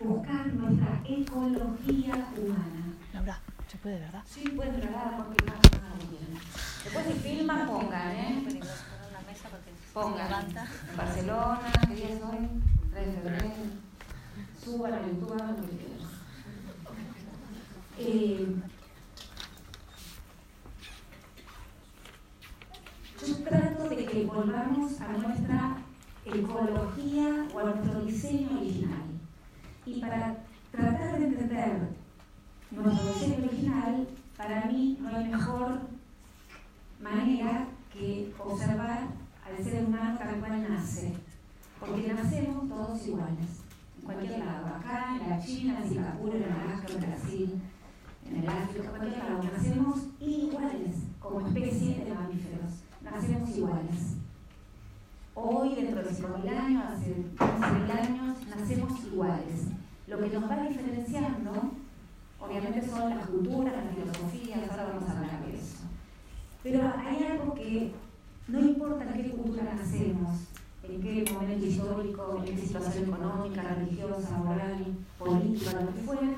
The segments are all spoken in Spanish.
buscar nuestra ecología humana. Laura, ¿se puede, verdad? Sí, pueden grabar porque más Después si filman, pongan, ¿eh? Pongan. En Barcelona, ¿qué día es hoy? 3 de febrero. Suban a YouTube, hagan lo que quieran. Eh, yo trato de que volvamos a nuestra ecología o a nuestro diseño original. Y para tratar de entender nuestro diseño original, para mí no hay mejor manera que observar al ser humano tal cual nace. Porque nacemos todos iguales, en cualquier lado, acá, en la China, en Singapur, en Alaska, en Brasil, en el África, en cualquier lado, nacemos iguales como especie de mamíferos, nacemos iguales. Hoy, dentro de 5.000 años, hace 15.000 años, nacemos iguales. Lo que nos va diferenciando, obviamente, son las culturas, las filosofías, ahora vamos a hablar de eso. Pero hay algo que no importa en qué cultura nacemos, en qué momento histórico, en qué situación económica, religiosa, moral, política, lo que fuera,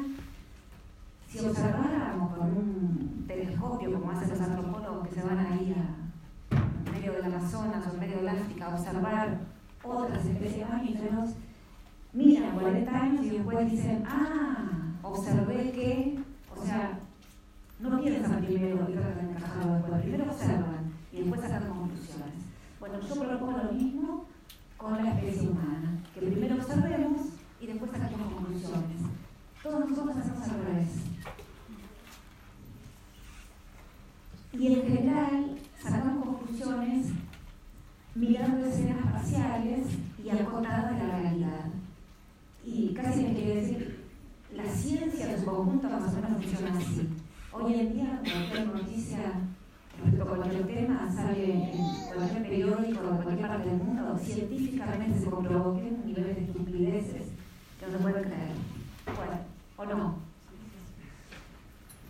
si observáramos con un telescopio, como hacen los antropólogos que se van ahí a, en medio del Amazonas o en medio del África a observar otras especies mamíferos, miran 40 años y después dicen, ah, observé que, o sea, no piensan primero y tratan de encajarlo después, primero observan y después sacan conclusiones. Bueno, yo propongo lo mismo con la especie humana, que primero observemos y después saquemos conclusiones. Todos nosotros hacemos al revés. Y en general sacamos conclusiones mirando escenas parciales y acotadas de la realidad. Y casi me quiere decir, la ciencia en su conjunto más o menos funciona así. Hoy en día, cualquier noticia respecto a cualquier tema sale en cualquier periódico de cualquier parte del mundo, científicamente se comprobó niveles de estupideces que no se pueden creer. Bueno, o no.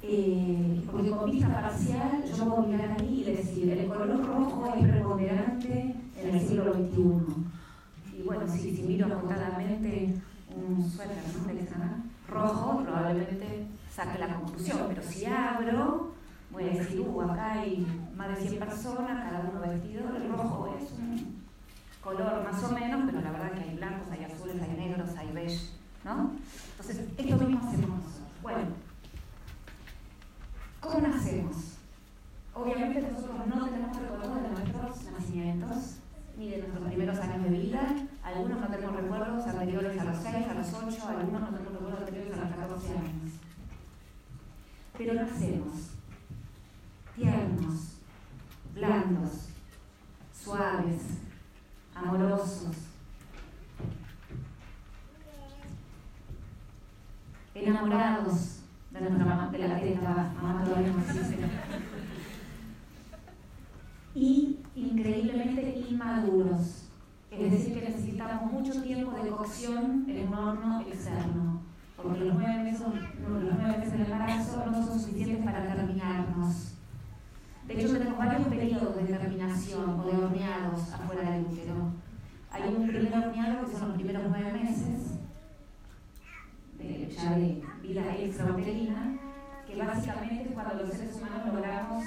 Eh, porque con vista parcial yo puedo mirar ahí y decir, el color rojo es preponderante en el siglo XXI. Y bueno, si, si miro acotadamente un suéter ¿no? rojo, probablemente saque la conclusión, pero si abro, voy a decir, uh, acá hay más de 100 personas, cada uno vestido, el rojo es un color más o menos, pero la verdad que hay blancos, hay azules, hay negros, hay beige, ¿no? Entonces, esto mismo hacemos. Bueno, ¿Cómo nacemos? Obviamente nosotros no tenemos recuerdos de nuestros nacimientos ni de nuestros primeros años de vida. Algunos no tenemos recuerdos anteriores a los 6, a los 8, algunos no tenemos recuerdos anteriores a los 14 años. Pero nacemos tiernos, blandos, suaves, amorosos, enamorados de nuestra mamá, de la teta, mamá todavía no existe. Y increíblemente inmaduros. Es decir, que necesitamos mucho tiempo de cocción en un horno externo. Porque los nueve meses, los nueve meses del embarazo no son suficientes para terminarnos. De hecho, tenemos varios periodos de terminación o de horneados afuera del útero. Hay un primer horneado que son los primeros nueve meses, de, ya de vida extrauterina, que básicamente es cuando los seres humanos logramos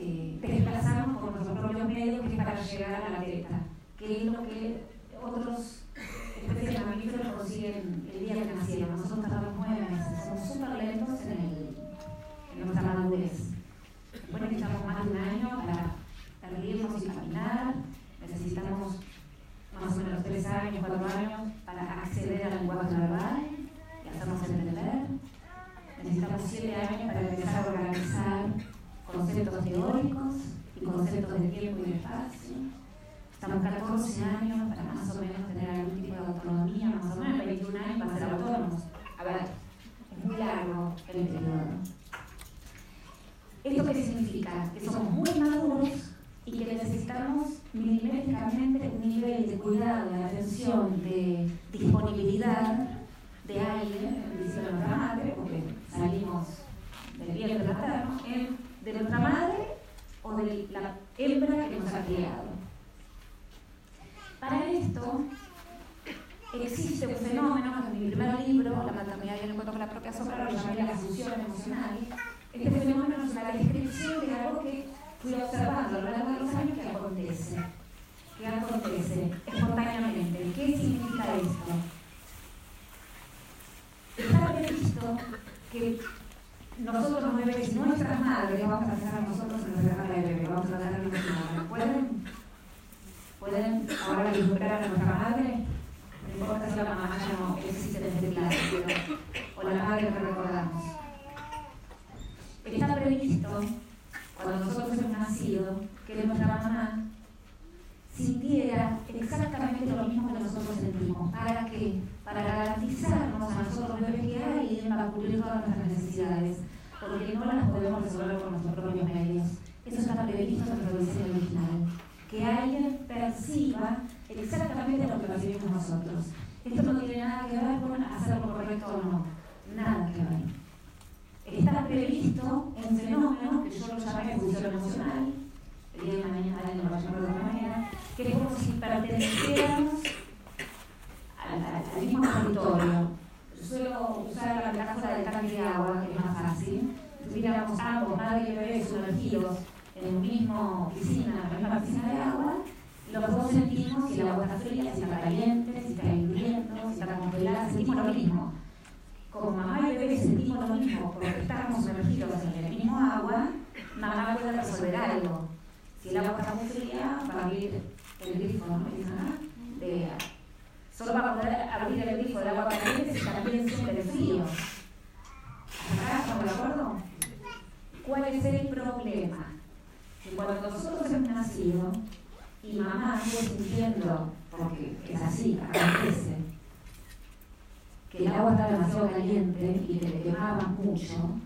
eh, desplazarnos por nuestros propios medios que es para llegar a la teta, que es lo que otros especies de mamíferos consiguen el día que nacieron. Nosotros tardamos nueve meses, somos súper lentos en, el, en nuestra madurez. Después necesitamos más de un año para erguirnos y caminar, necesitamos más o menos tres años, cuatro años para acceder al lenguaje verbal hacernos entender. Necesitamos siete años para empezar a organizar conceptos teóricos y conceptos de tiempo y de espacio. Estamos 14 años para más o menos tener algún tipo de autonomía, más o menos 21 años para ser autónomos. A ver, es muy largo el periodo. ¿Esto qué significa? Que somos muy maduros y que necesitamos milimétricamente un nivel de cuidado, de atención, de disponibilidad de aire, de nuestra madre, porque salimos del vientre materno, de nuestra madre o de la hembra que nos ha criado. Para esto existe un fenómeno que en mi primer libro, La maternidad y el encuentro con la propia sombra, lo llamé la fusión emocional. Este fenómeno es una descripción de algo que fui observando a lo largo de los años que acontece. Que acontece espontáneamente. ¿Qué significa esto? Está previsto que nosotros los bebés, nuestras madres, vamos a pensar a nosotros en nuestra madre de bebé, vamos a tratar de nuestra madre. ¿Pueden? ¿Pueden ahora vislumbrar a nuestra madre? No importa si la mamá ya no existe en este plano, pero, o la madre que recordamos. Está previsto, cuando nosotros hemos nacido, que nuestra mamá sintiera exactamente lo mismo que nosotros sentimos. ¿Para qué? Para garantizarnos a nosotros bebés que hay para cubrir todas nuestras necesidades, porque no las podemos resolver con nuestros propios medios. Eso está previsto en nuestro diseño original. Que alguien perciba exactamente lo que percibimos nosotros. Esto no tiene nada que ver con hacerlo correcto o no. Nada que ver. Está previsto un fenómeno que yo lo llamé función emocional, el día de mañana alguien lo va a llamar de otra manera, que es como si perteneciéramos al, mismo territorio. Suelo usar la metáfora del tanque de agua, que es más fácil. Tuviéramos ambos, madre y bebé, sumergidos en la misma piscina, en la misma piscina de agua, los dos sentimos si el agua está fría, si está caliente, si está hirviendo, si está congelada, sentimos lo mismo. Como mamá y bebé sentimos lo mismo porque estamos sumergidos en el mismo agua, mamá puede resolver algo. Si el agua está muy fría, va a abrir el grifo, ¿no? De, solo va a poder abrir el grifo del agua caliente si también siente frío. ¿Estamos de acuerdo? ¿Cuál es el problema? Que cuando nosotros hemos nacido y mamá sigue sintiendo, porque es así, acontece, que el agua está demasiado caliente y que le quemaba mucho,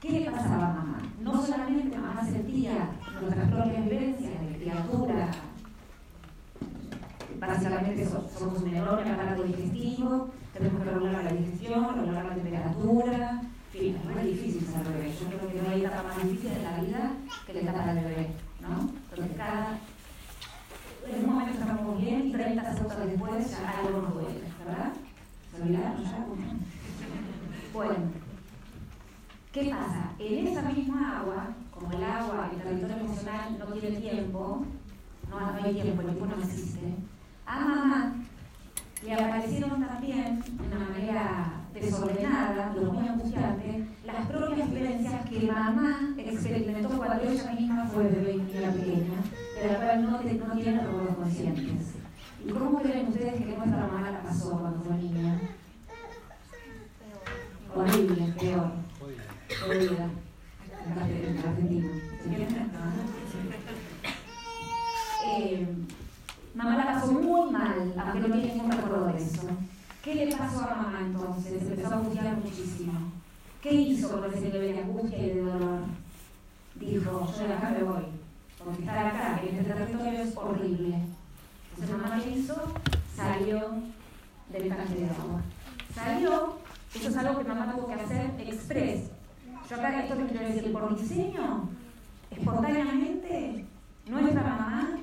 ¿qué le pasaba a mamá? No solamente mamá sentía nuestras propias vivencias de criatura, básicamente somos un enorme aparato digestivo, tenemos que regular la digestión, regular la temperatura, fin, es muy difícil ser bebé. Yo creo que no hay etapa más difícil de la vida que la etapa del bebé, ¿no? Porque cada, en un momento estamos bien y 30 segundos después ya algo nos duele, ¿verdad? ¿Se olvidaron ya? Bueno, ¿qué pasa? En esa misma agua, como el agua, el territorio emocional no tiene tiempo, no, no hay tiempo, el tiempo no existe, a mamá le aparecieron también de una manera desordenada, lo muy angustiante, las propias vivencias que mamá experimentó cuando ella misma fue bebé y niña pequeña, de la cual no, no tiene recuerdos conscientes. ¿Y cómo creen ustedes que nuestra mamá la pasó cuando fue niña? Horrible, peor. Jodida. En Argentina. Eh, mamá la pasó muy mal, aunque no tiene ningún recuerdo de eso. ¿Qué le pasó a mamá entonces? Empezó a angustiar muchísimo. ¿Qué hizo con ese nivel de angustia y de dolor? Dijo, yo de acá me voy, porque estar acá, en este territorio, es horrible. Entonces mamá qué hizo? Salió del tanque de agua. Salió, eso es algo que mamá tuvo que hacer express. Yo acá esto te quiero decir, por diseño, espontáneamente, nuestra mamá,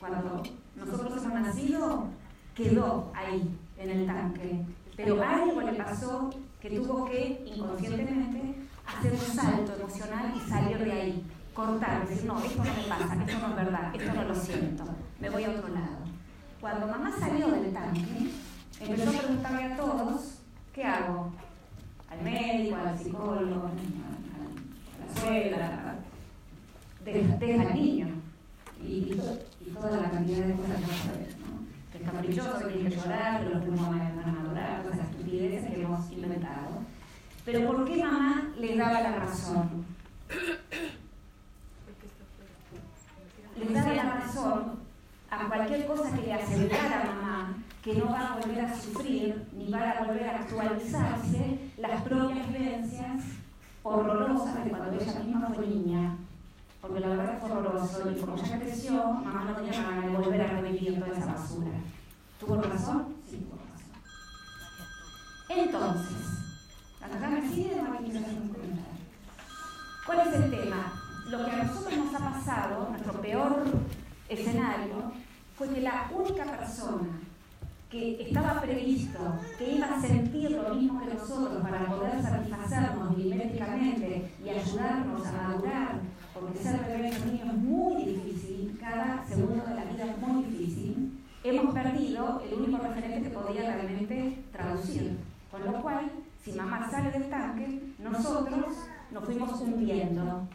cuando nosotros hemos nacido, quedó ahí, en el tanque. Pero algo le pasó que tuvo que, inconscientemente, hacer un salto emocional y salir de ahí, cortar, decir, no, esto no me pasa, esto no es verdad, esto no lo siento, me voy a otro lado. Cuando mamá salió del tanque, empezó a preguntarle a todos, ¿qué hago? Al médico, al psicólogo, a la suegra, deja al niño. Y, y, toda la cantidad de cosas que Caprichoso, que tiene que llorar, que los primos van a adorar, todas esas estupideces que hemos inventado. Pero ¿por qué mamá le daba la razón? Le daba la razón a cualquier cosa que le asegurara a mamá que no va a volver a sufrir ni va a volver a actualizarse las propias vivencias horrorosas de cuando ella misma fue niña. Porque la verdad fue horroroso y como ya creció, mamá no tenía ganas de volver a revivir toda esa basura. ¿Tuvo razón? Sí, tuvo razón. Entonces, acá me sigue de ¿Cuál es el tema? Lo que a nosotros nos ha pasado, nuestro peor escenario, fue que la única persona que estaba previsto que iba a sentir lo mismo que nosotros para poder satisfacernos milimétricamente y ayudarnos a madurar, porque ser bebé en niños es muy difícil, cada segundo de la vida es muy difícil, hemos perdido el único referente que podía realmente traducir. Con lo cual, si mamá sale del tanque, nosotros nos fuimos hundiendo.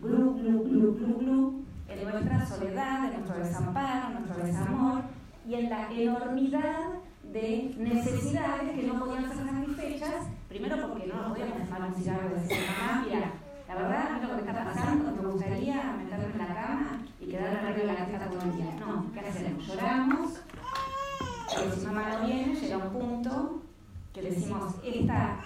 Glu, glu, glu, glu, glu, en nuestra soledad, en nuestro desamparo, en nuestro desamor y en la enormidad de necesidades que no podían ser satisfechas, primero porque no nos podíamos fumar un cigarro decir, mamá, mira, la verdad, lo que está pasando, me gustaría meterme en la cama y quedarme arriba de la cabeza todo el día. No, ¿qué hacemos? Lloramos, pero si mamá no viene, llega un punto que decimos, esta,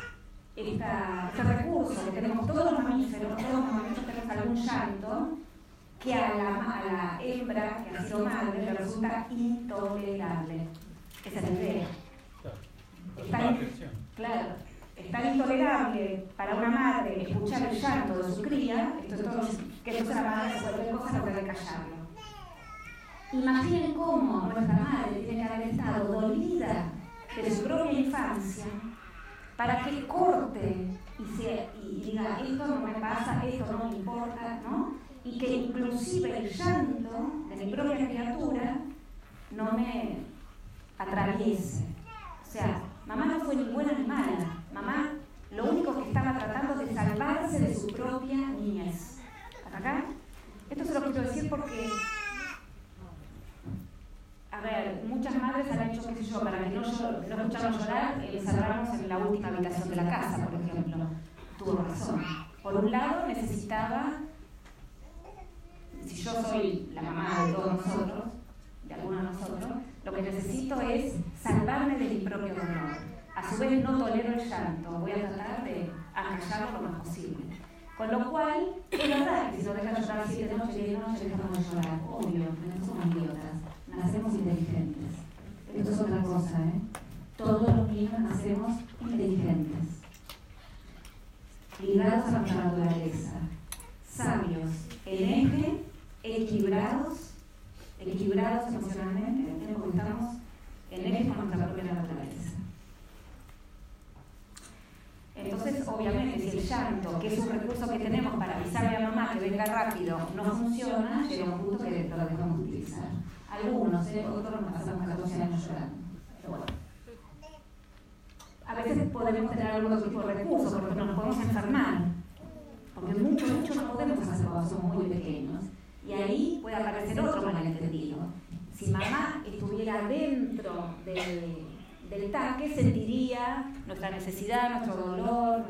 esta, este recurso que tenemos todos los mamíferos, todos los mamíferos tenemos algún llanto, que a la, a la hembra que ha sido madre le resulta intolerable. Esa es la idea. Está, claro, tan intolerable para una madre escuchar el llanto de su cría, es todo, que entonces la madre se cosa no puede callarlo. Imaginen cómo nuestra madre tiene que haber estado dolida de su propia infancia para que corte y, se, y diga, esto no me pasa, esto no me importa, ¿no? y que inclusive el llanto de mi propia criatura no me atraviese. O sea, mamá no fue ni buena ni mala. Mamá lo único que estaba tratando de salvarse de su propia niñez. ¿Hasta acá? Esto se lo quiero decir porque, a ver, muchas madres han hecho, qué sé yo, para que no, no escucháramos llorar, encerrarnos en la última habitación de la casa, por ejemplo. Tuvo razón. Por un lado, necesitaba si yo soy la mamá de todos nosotros, de algunos de nosotros, lo que necesito es salvarme de mi propio dolor. A su vez no tolero el llanto, voy a tratar de acallarlo lo más posible. Con lo cual, es verdad que si no dejas llorar siete noches y diez noches, dejamos de llorar. Obvio, no somos idiotas, nacemos inteligentes. Esto es otra cosa, ¿eh? Todos los niños nacemos inteligentes, ligados a nuestra naturaleza, sabios, en eje equilibrados, equilibrados emocionalmente, porque estamos en eje con nuestra propia naturaleza. Entonces, obviamente, si el llanto, que es un recurso que tenemos para avisarle a mamá que venga rápido, no funciona, llega un punto que lo dejamos de utilizar. Algunos, ¿eh? otros nos pasamos 14 años llorando. A veces podemos tener algún otro tipo de recurso, porque nos podemos enfermar. Porque mucho, mucho no podemos hacer cuando somos muy pequeños. Y ahí puede aparecer otro malentendido. Si mamá estuviera dentro del, del tanque, sentiría nuestra necesidad, nuestro dolor,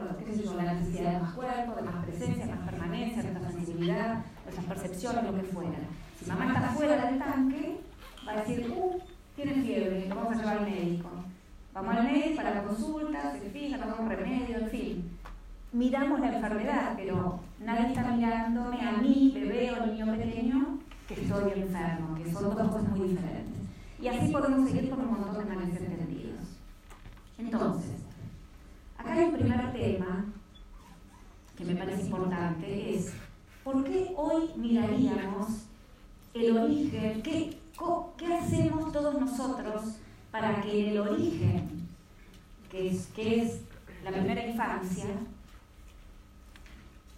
la necesidad de más cuerpo, de más presencia, más permanencia, nuestra sensibilidad, nuestras percepciones, lo que fuera. Si mamá está fuera del tanque, va a decir, uh, tiene fiebre, vamos a llevar al médico. Vamos al médico para la consulta, se fija, tomamos remedio, en fin miramos la enfermedad, pero nadie está mirándome a mí, bebé o niño pequeño, que estoy enfermo, que son dos cosas muy diferentes. Y así podemos seguir con un montón de malentendidos. Entonces, acá hay un primer tema que me parece importante, es ¿por qué hoy miraríamos el origen? ¿Qué, hacemos todos nosotros para que en el origen, que es, que es la primera infancia,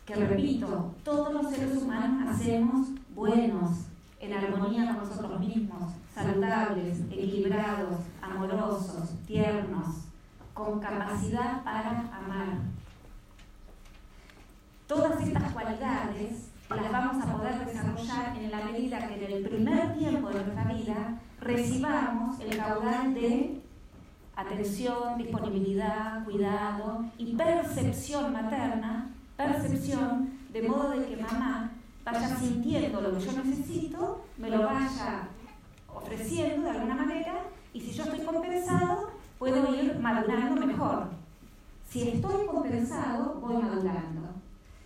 que repito, todos los seres humanos nacemos buenos, en armonía con nosotros mismos, saludables, equilibrados, amorosos, tiernos, con capacidad para amar. Todas estas cualidades las vamos a poder desarrollar en la medida que en el primer tiempo de nuestra vida recibamos el caudal de atención, disponibilidad, cuidado y percepción materna percepción, de modo de que mamá vaya sintiendo lo que yo necesito, me lo vaya ofreciendo de alguna manera, y si yo estoy compensado, puedo ir madurando mejor. Si estoy compensado, voy madurando.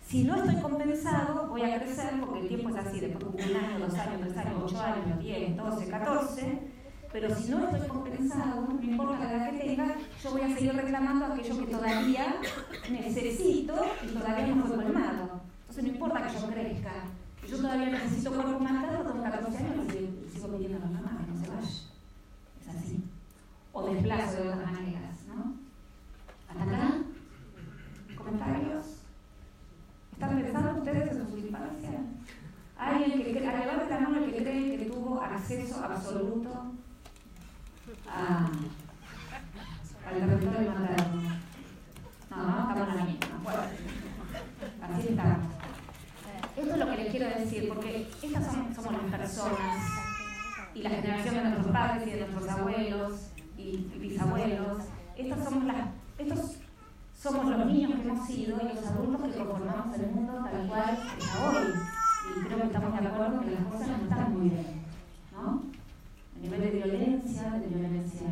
Si no estoy compensado, voy a crecer porque el tiempo es así, después de un año, dos años, tres años, ocho años, diez, doce, catorce, pero si no estoy compensado, no importa la edad que tenga, yo voy a seguir reclamando aquello que todavía necesito y todavía no fue colmado. Entonces no importa que yo crezca, yo todavía necesito cuerpo marcado, tengo 14 años y sigo pidiendo a la mamá que no se vaya. Es así. O desplazo de otras maneras, ¿no? ¿Hasta acá? ¿Comentarios? ¿Están pensando ustedes en su infancia? ¿Alguien que levante la mano el que cree que tuvo acceso absoluto a, al territorio materno? No, no, estamos en la misma. Bueno, así estamos. Esto es lo que les quiero decir, porque estas somos las personas y la generación de nuestros padres y de nuestros abuelos y bisabuelos. Estas somos las, estos somos los niños que hemos sido y los adultos que conformamos el mundo tal cual está hoy. Y creo que estamos de acuerdo que las cosas no están muy bien. ¿no? A nivel de violencia, de violencia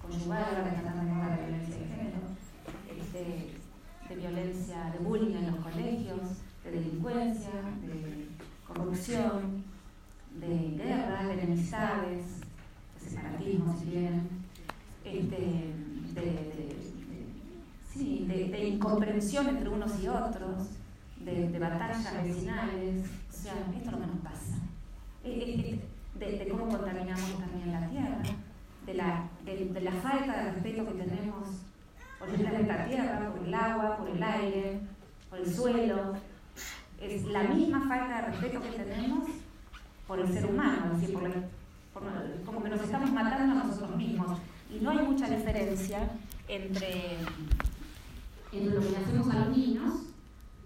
conyugal, ahora que están de violencia de género, este, de violencia, de bullying en los colegios, de delincuencia, de corrupción, de guerras, de enemistades, de separatismo, si bien, este, de, sí, de, incomprensión entre unos y otros, de, batallas vecinales, o sea, esto es lo que nos pasa. De, cómo contaminamos también la tierra, de la, de, la falta de respeto que tenemos por el planeta Tierra, por el agua, por el aire, por el suelo. Es la misma falta de respeto que tenemos por el ser humano, es decir, por como que nos estamos matando a nosotros mismos. Y no hay mucha diferencia entre, lo que hacemos a los niños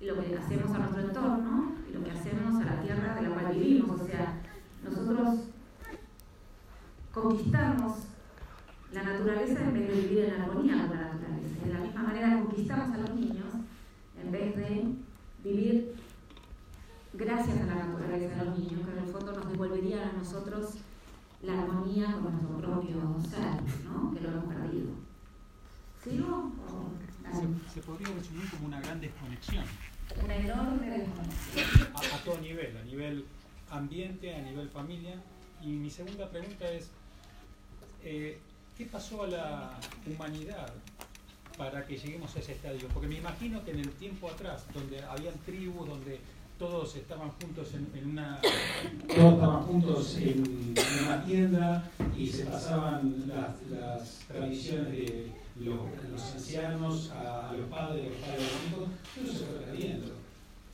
y lo que hacemos a nuestro entorno y lo que hacemos a la tierra de la cual vivimos. O sea, nosotros conquistamos la naturaleza en vez de vivir en armonía con la naturaleza. De la misma manera conquistamos a los niños en vez de vivir gracias a la naturaleza de los niños, que en el fondo nos devolverían a nosotros la armonía con nuestro propio ser, ¿no? que lo hemos perdido. ¿Sigo? Se, se, podría resumir como una gran desconexión. Una enorme desconexión. A, a, todo nivel, a nivel ambiente, a nivel familia. Y mi segunda pregunta es, eh, ¿qué pasó a la humanidad para que lleguemos a ese estadio? Porque me imagino que en el tiempo atrás, donde habían tribus, donde todos estaban juntos en, una todos estaban juntos en, una tienda y se pasaban las, tradiciones de los, ancianos a, los padres, los padres de los hijos, eso se fue perdiendo.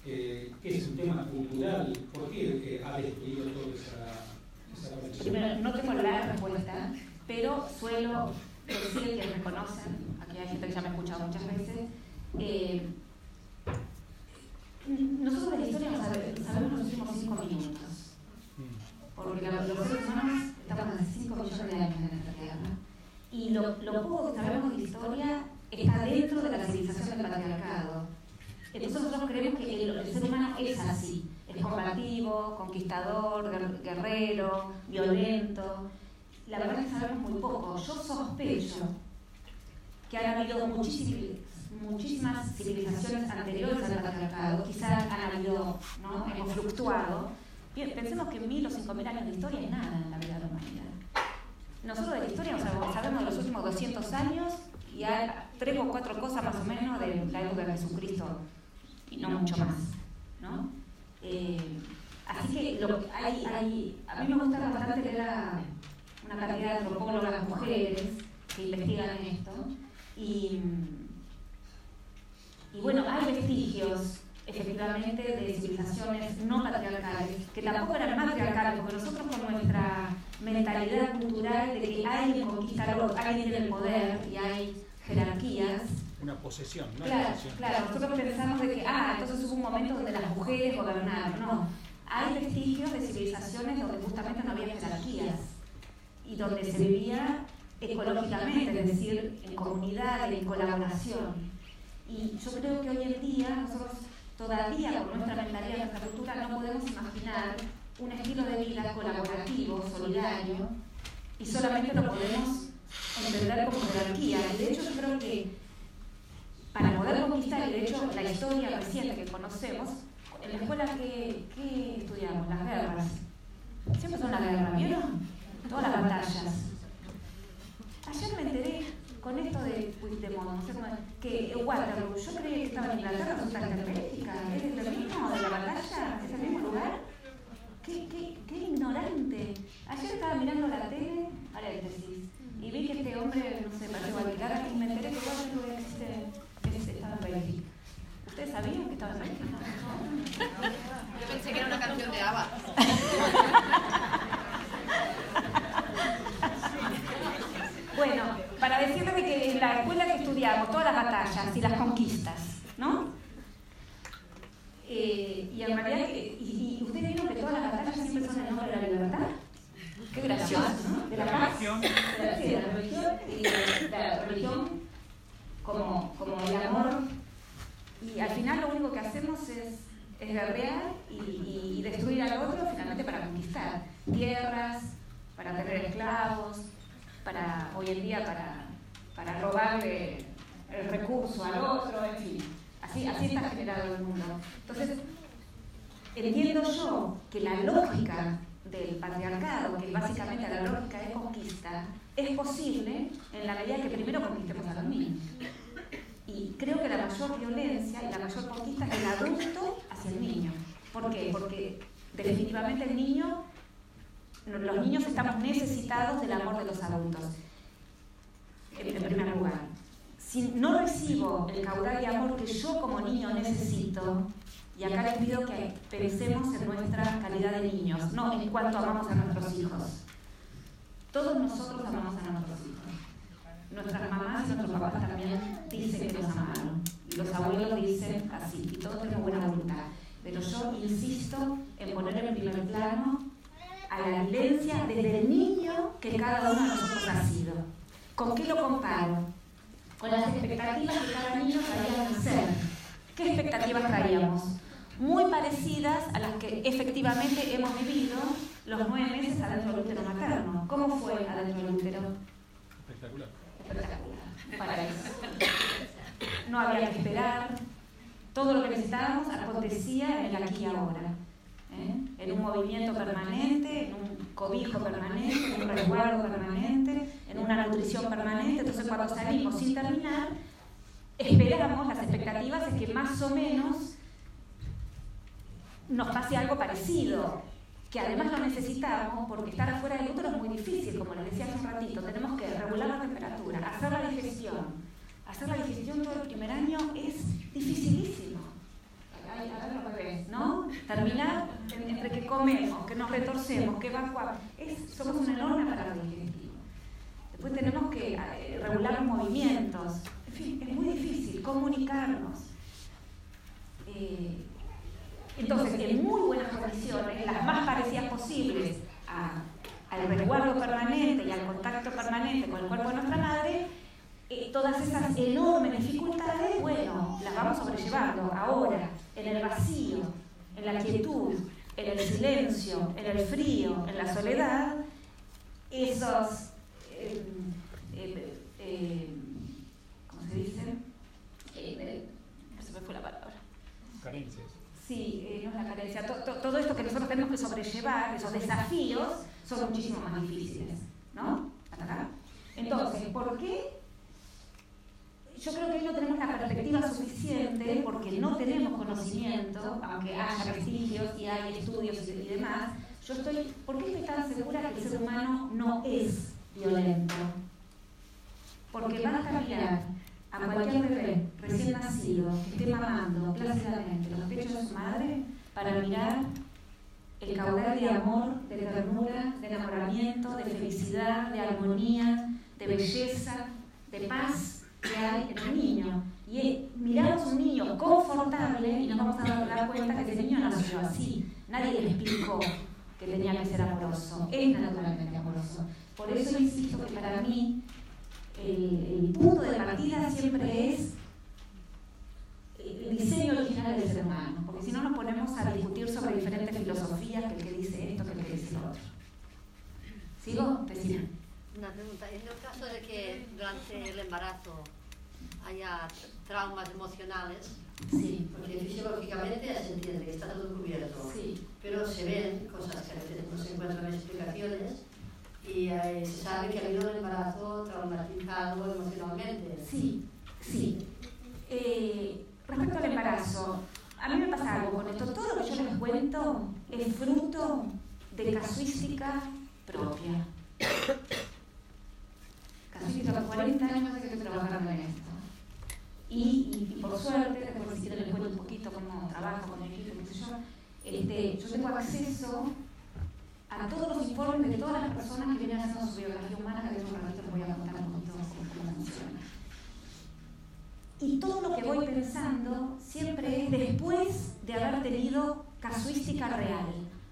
Eh, ¿Qué es un tema cultural? ¿Por qué eh, ha destruido toda esa, esa no tengo la respuesta, pero suelo decir que reconocen, aquí hay gente que ya me ha escuchado muchas veces, eh, nosotros de la historia no sabemos, los últimos cinco minutos. Porque los seres humanos estamos hace 5 millones de años en esta Tierra. Y lo, poco que sabemos de la historia está dentro de la civilización del patriarcado. Entonces nosotros creemos que el, ser humano es así. Es combativo, conquistador, guerrero, violento. La verdad es que sabemos muy poco. Yo sospecho que han habido muchísimos muchísimas civilizaciones anteriores al patriarcado, quizás han habido, ¿no? hemos fluctuado. Pensemos que mil o cinco mil años de historia es nada en la vida de la humanidad. Nosotros de la historia sabemos de los últimos 200 años y hay tres o cuatro cosas más o menos de la época de Jesucristo y no mucho más. ¿no? Eh, así que a mí me gusta bastante leer a una cantidad de antropólogas mujeres que investigan esto y y bueno, hay vestigios efectivamente de civilizaciones no patriarcales, que tampoco eran matriarcales, porque nosotros con nuestra mentalidad cultural de que alguien conquista algo, alguien tiene el poder y hay jerarquías. Una posesión, ¿no? Claro, claro, nosotros pensamos de que, ah, entonces hubo un momento donde las mujeres gobernaron. No, hay vestigios de civilizaciones donde justamente no había jerarquías y donde se vivía ecológicamente, es decir, en comunidad, en colaboración. Y yo creo que hoy en día nosotros todavía con nuestra mentalidad, nuestra cultura, no podemos imaginar un estilo de vida colaborativo, solidario, y solamente lo podemos entender como jerarquía. Y de hecho yo creo que para poder conquistar, y de hecho la historia reciente que conocemos, en la escuela que, estudiamos, las guerras, siempre son las guerras, ¿vieron? Todas las batallas. Ayer me enteré con esto de Puigdemont, no sé cómo, que yo creía que estaba en Inglaterra, resulta que en es el término de la batalla, es el mismo lugar. Qué, qué, qué ignorante. Ayer estaba mirando la tele, paréntesis, y vi que este hombre, no sé, partió a y me enteré que Waterloo existe, es, estaba en Bélgica. ¿Ustedes sabían que estaba en Bélgica? Yo pensé que era una canción de ABBA. bueno para decirles que en la escuela que estudiamos, todas las batallas y las conquistas, ¿no? Eh, y en realidad, y, y ustedes vieron que todas las batallas siempre son en nombre de la libertad. Qué gracioso, ¿no? De la paz, de la, sí, de la religión y de la religión como, como el amor. Y al final lo único que hacemos es, es guerrear y, y, destruir al otro finalmente para conquistar tierras, para tener esclavos, para hoy en día para, para robarle el recurso al otro, en fin. Así, así está generado el mundo. Entonces, entiendo yo que la lógica del patriarcado, que básicamente la lógica de conquista, es posible en la medida que primero conquistemos a los niños. Y creo que la mayor violencia y la mayor conquista es del adulto hacia el niño. ¿Por qué? Porque definitivamente el niño, los niños estamos necesitados del amor de los adultos, en primer lugar. Si no recibo el caudal de amor que yo como niño necesito, y acá les pido que pensemos en nuestra calidad de niños, no en cuanto amamos a nuestros hijos. Todos nosotros amamos a nuestros hijos. Nuestras mamás y nuestros papás también dicen que nos amaron. Y los abuelos dicen así, y todos tenemos buena voluntad. Pero yo insisto en poner en primer plano a la vivencia desde el niño que cada uno de nosotros ha sido. ¿Con qué lo comparo? Con las expectativas que cada niño traía al nacer. ¿Qué expectativas traíamos? muy parecidas a las que efectivamente hemos vivido los nueve meses adentro del útero materno. ¿Cómo fue adentro del útero? Espectacular. Espectacular. No había que esperar. Todo lo que necesitábamos acontecía en el aquí y ahora. ¿Eh? En un movimiento permanente, en un cobijo permanente, en un resguardo permanente, en una nutrición permanente. Entonces, cuando salimos sin terminar, esperábamos, las expectativas es que más o menos nos pase algo parecido, que además lo necesitamos porque estar afuera del útero es muy difícil, como les decía hace un ratito, tenemos que regular la temperatura, hacer la digestión. Hacer la digestión todo el primer año es dificilísimo. ¿No? Terminar entre que comemos, que nos retorcemos, que evacuamos, es, somos un enorme aparato digestivo. Después tenemos que eh, regular los movimientos, en fin, es muy difícil comunicarnos. Eh, entonces, en muy buenas condiciones, las más parecidas posibles al resguardo permanente y al contacto permanente con el cuerpo de nuestra madre, eh, todas esas enormes dificultades, bueno, las vamos sobrellevando ahora, en el vacío, en la quietud, en el silencio, en el frío, en la soledad, esos, eh, eh, ¿cómo se dice? se me fue la palabra. Carencias. Sí, eh, no es la carencia. todo esto que nosotros tenemos que sobrellevar, esos desafíos, son muchísimo más difíciles. ¿No? Entonces, ¿por qué? Yo creo que hoy no tenemos la perspectiva suficiente porque no tenemos conocimiento, aunque haya vestigios y hay estudios y demás. Yo estoy, ¿por qué estoy tan segura que el ser humano no es violento? Porque basta mirar a cualquier bebé recién nacido que esté mamando plácidamente los pechos de su madre para mirar el caudal de amor, de ternura, de enamoramiento, de felicidad, de armonía, de belleza, de paz que hay en el niño. Y miramos un niño confortable y nos vamos a dar cuenta que ese niño nació así. Nadie le explicó que tenía que ser amoroso. Es naturalmente amoroso. Por eso insisto que para mí el, punto de partida siempre es el diseño original del ser humano, porque si no nos ponemos a discutir sobre diferentes filosofías, que el que dice esto, que el que dice lo otro. ¿Sigo? Decía. Una pregunta. En el caso de que durante el embarazo haya traumas emocionales, sí. porque fisiológicamente se entiende que está todo cubierto, sí. pero se ven cosas que a veces no se encuentran explicaciones y eh, se sabe que ha habido un embarazo traumatizado emocionalmente. Sí, sí. Eh, respecto al embarazo, a mí me pasa algo con esto. Todo lo que yo les cuento es fruto de casuística propia. 40 años que estoy trabajando en esto. Y, por suerte, después si te les cuento un poquito cómo trabajo con el libro, qué sé yo, este, yo tengo acceso a todos los informes de todas las personas que vienen haciendo su biografía humana, que de un ratito les voy a contar un poquito cómo funciona. Y todo lo que voy pensando siempre es después de haber tenido casuística real.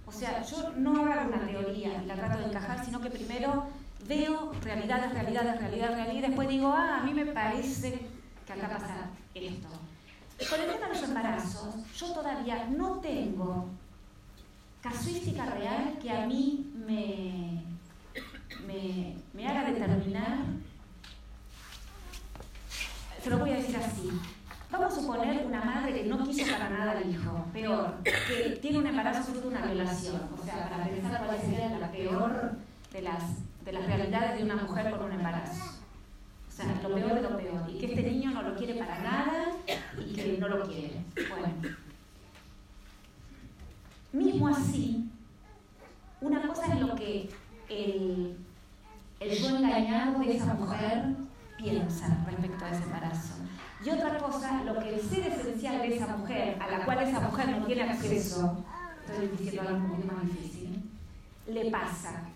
O sea, yo no hago una teoría y la trato de encajar, sino que primero veo realidades, realidades, realidades, realidades, y después digo, ah, a mí me parece que acá pasa esto. Con el tema de los embarazos, yo todavía no tengo casuística real que a mí me, me, me haga determinar, se lo voy a decir así, Vamos a suponer una madre que no quiso para nada al hijo, peor, que tiene un embarazo fruto de una violación. O sea, para pensar cuál sería la peor de las, de las realidades de una mujer con un embarazo. O sea, lo peor de lo peor. Y que este niño no lo quiere para nada y que no lo quiere. Bueno. Mismo así, una cosa es lo que el, el yo engañado de esa mujer piensa respecto a ese embarazo. Y otra cosa, lo que el ser esencial de esa mujer, a la cual esa mujer no tiene acceso, estoy diciendo algo un poquito más difícil, le pasa.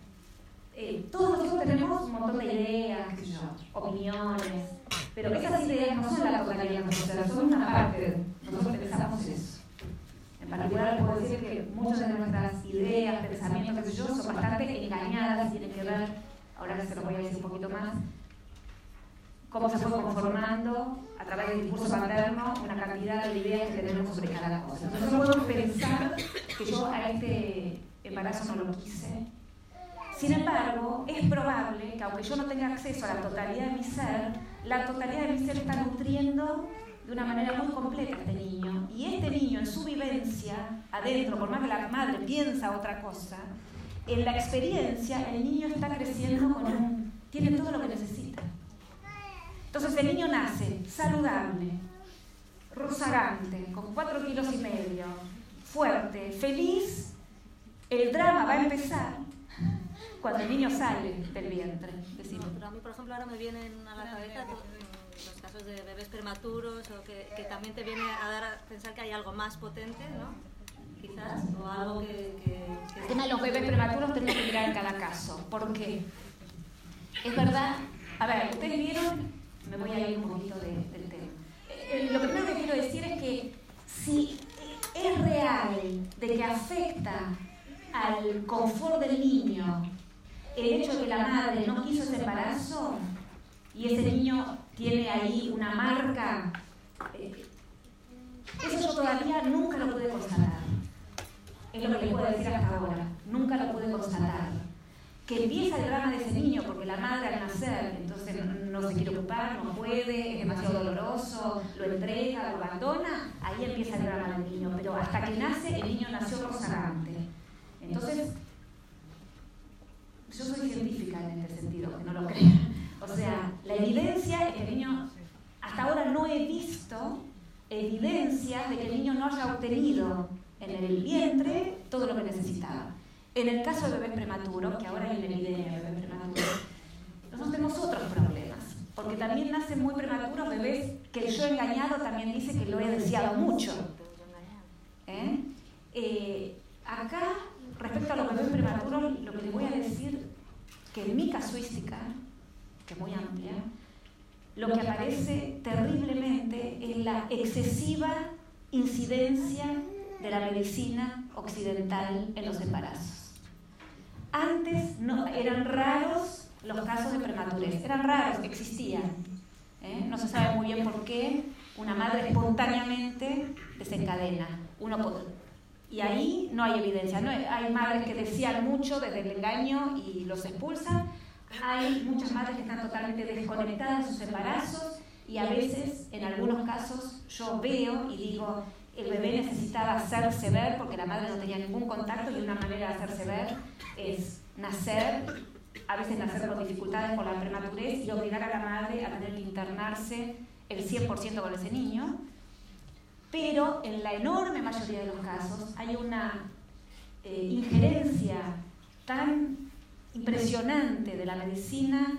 Eh, todos nosotros tenemos un montón de ideas, yo, opiniones, pero esas ideas no son la totalidad de nosotros, son una parte. Nosotros pensamos eso. En particular, puedo decir que muchas de nuestras ideas, pensamientos, qué yo, son bastante engañadas, tienen que ver, ahora se lo voy a decir un poquito más, cómo se fue conformando a través del discurso paterno una cantidad de ideas que tenemos sobre cada cosa. Entonces no puedo pensar que yo a este embarazo no lo quise. Sin embargo, es probable que aunque yo no tenga acceso a la totalidad de mi ser, la totalidad de mi ser está nutriendo de una manera muy completa a este niño. Y este niño en su vivencia, adentro, por más que la madre piensa otra cosa, en la experiencia el niño está creciendo con un... tiene todo lo que necesita. Entonces el niño nace saludable, rozagante, con cuatro kilos y medio, fuerte, feliz. El drama va a empezar cuando el niño sale del vientre. Pero a mí, por ejemplo, ahora me vienen a la cabeza los casos de bebés prematuros o que, que, también te viene a dar a pensar que hay algo más potente, ¿no? Quizás, o algo que... que, que... El tema de los bebés prematuros tenemos que mirar en cada caso. ¿Por qué? Es verdad, a ver, ustedes vieron me voy a ir un poquito del tema. Eh, lo primero que quiero decir es que si es real de que afecta al confort del niño el hecho de que la madre no quiso ese embarazo y ese niño tiene ahí una marca, eh, eso yo todavía nunca lo pude constatar. Es lo que les puedo decir hasta ahora. Nunca lo pude constatar que empieza el drama de ese niño, porque la madre al nacer, entonces no, se quiere ocupar, no puede, es demasiado doloroso, lo entrega, lo abandona, ahí empieza el drama del niño. Pero hasta que nace, el niño nació rozagante. Entonces, yo soy científica en este sentido, que no lo crean. O sea, la evidencia es que el niño, hasta ahora no he visto evidencia de que el niño no haya obtenido en el vientre todo lo que necesitaba. En el caso de bebés prematuros, que ahora hay una de bebés prematuros, nosotros tenemos otros problemas, porque también nacen muy prematuros bebés que yo engañado también dice que lo he deseado mucho. ¿Eh? Eh, acá, respecto a los bebés prematuros, lo que les voy a decir, que en mi casuística, que es muy amplia, lo que aparece terriblemente es la excesiva incidencia de la medicina occidental en los embarazos. Antes no, eran raros los casos de prematurez, eran raros, existían. ¿eh? No se sabe muy bien por qué una madre espontáneamente desencadena. Uno y ahí no hay evidencia. No hay madres que desean mucho desde el engaño y los expulsan. Hay muchas madres que están totalmente desconectadas de sus embarazos y a veces, en algunos casos, yo veo y digo, el bebé necesitaba hacerse ver porque la madre no tenía ningún contacto y una manera de hacerse ver es nacer, a veces nacer con dificultades por la prematurez y obligar a la madre a tener que internarse el 100% con ese niño. Pero en la enorme mayoría de los casos hay una eh, injerencia tan impresionante de la medicina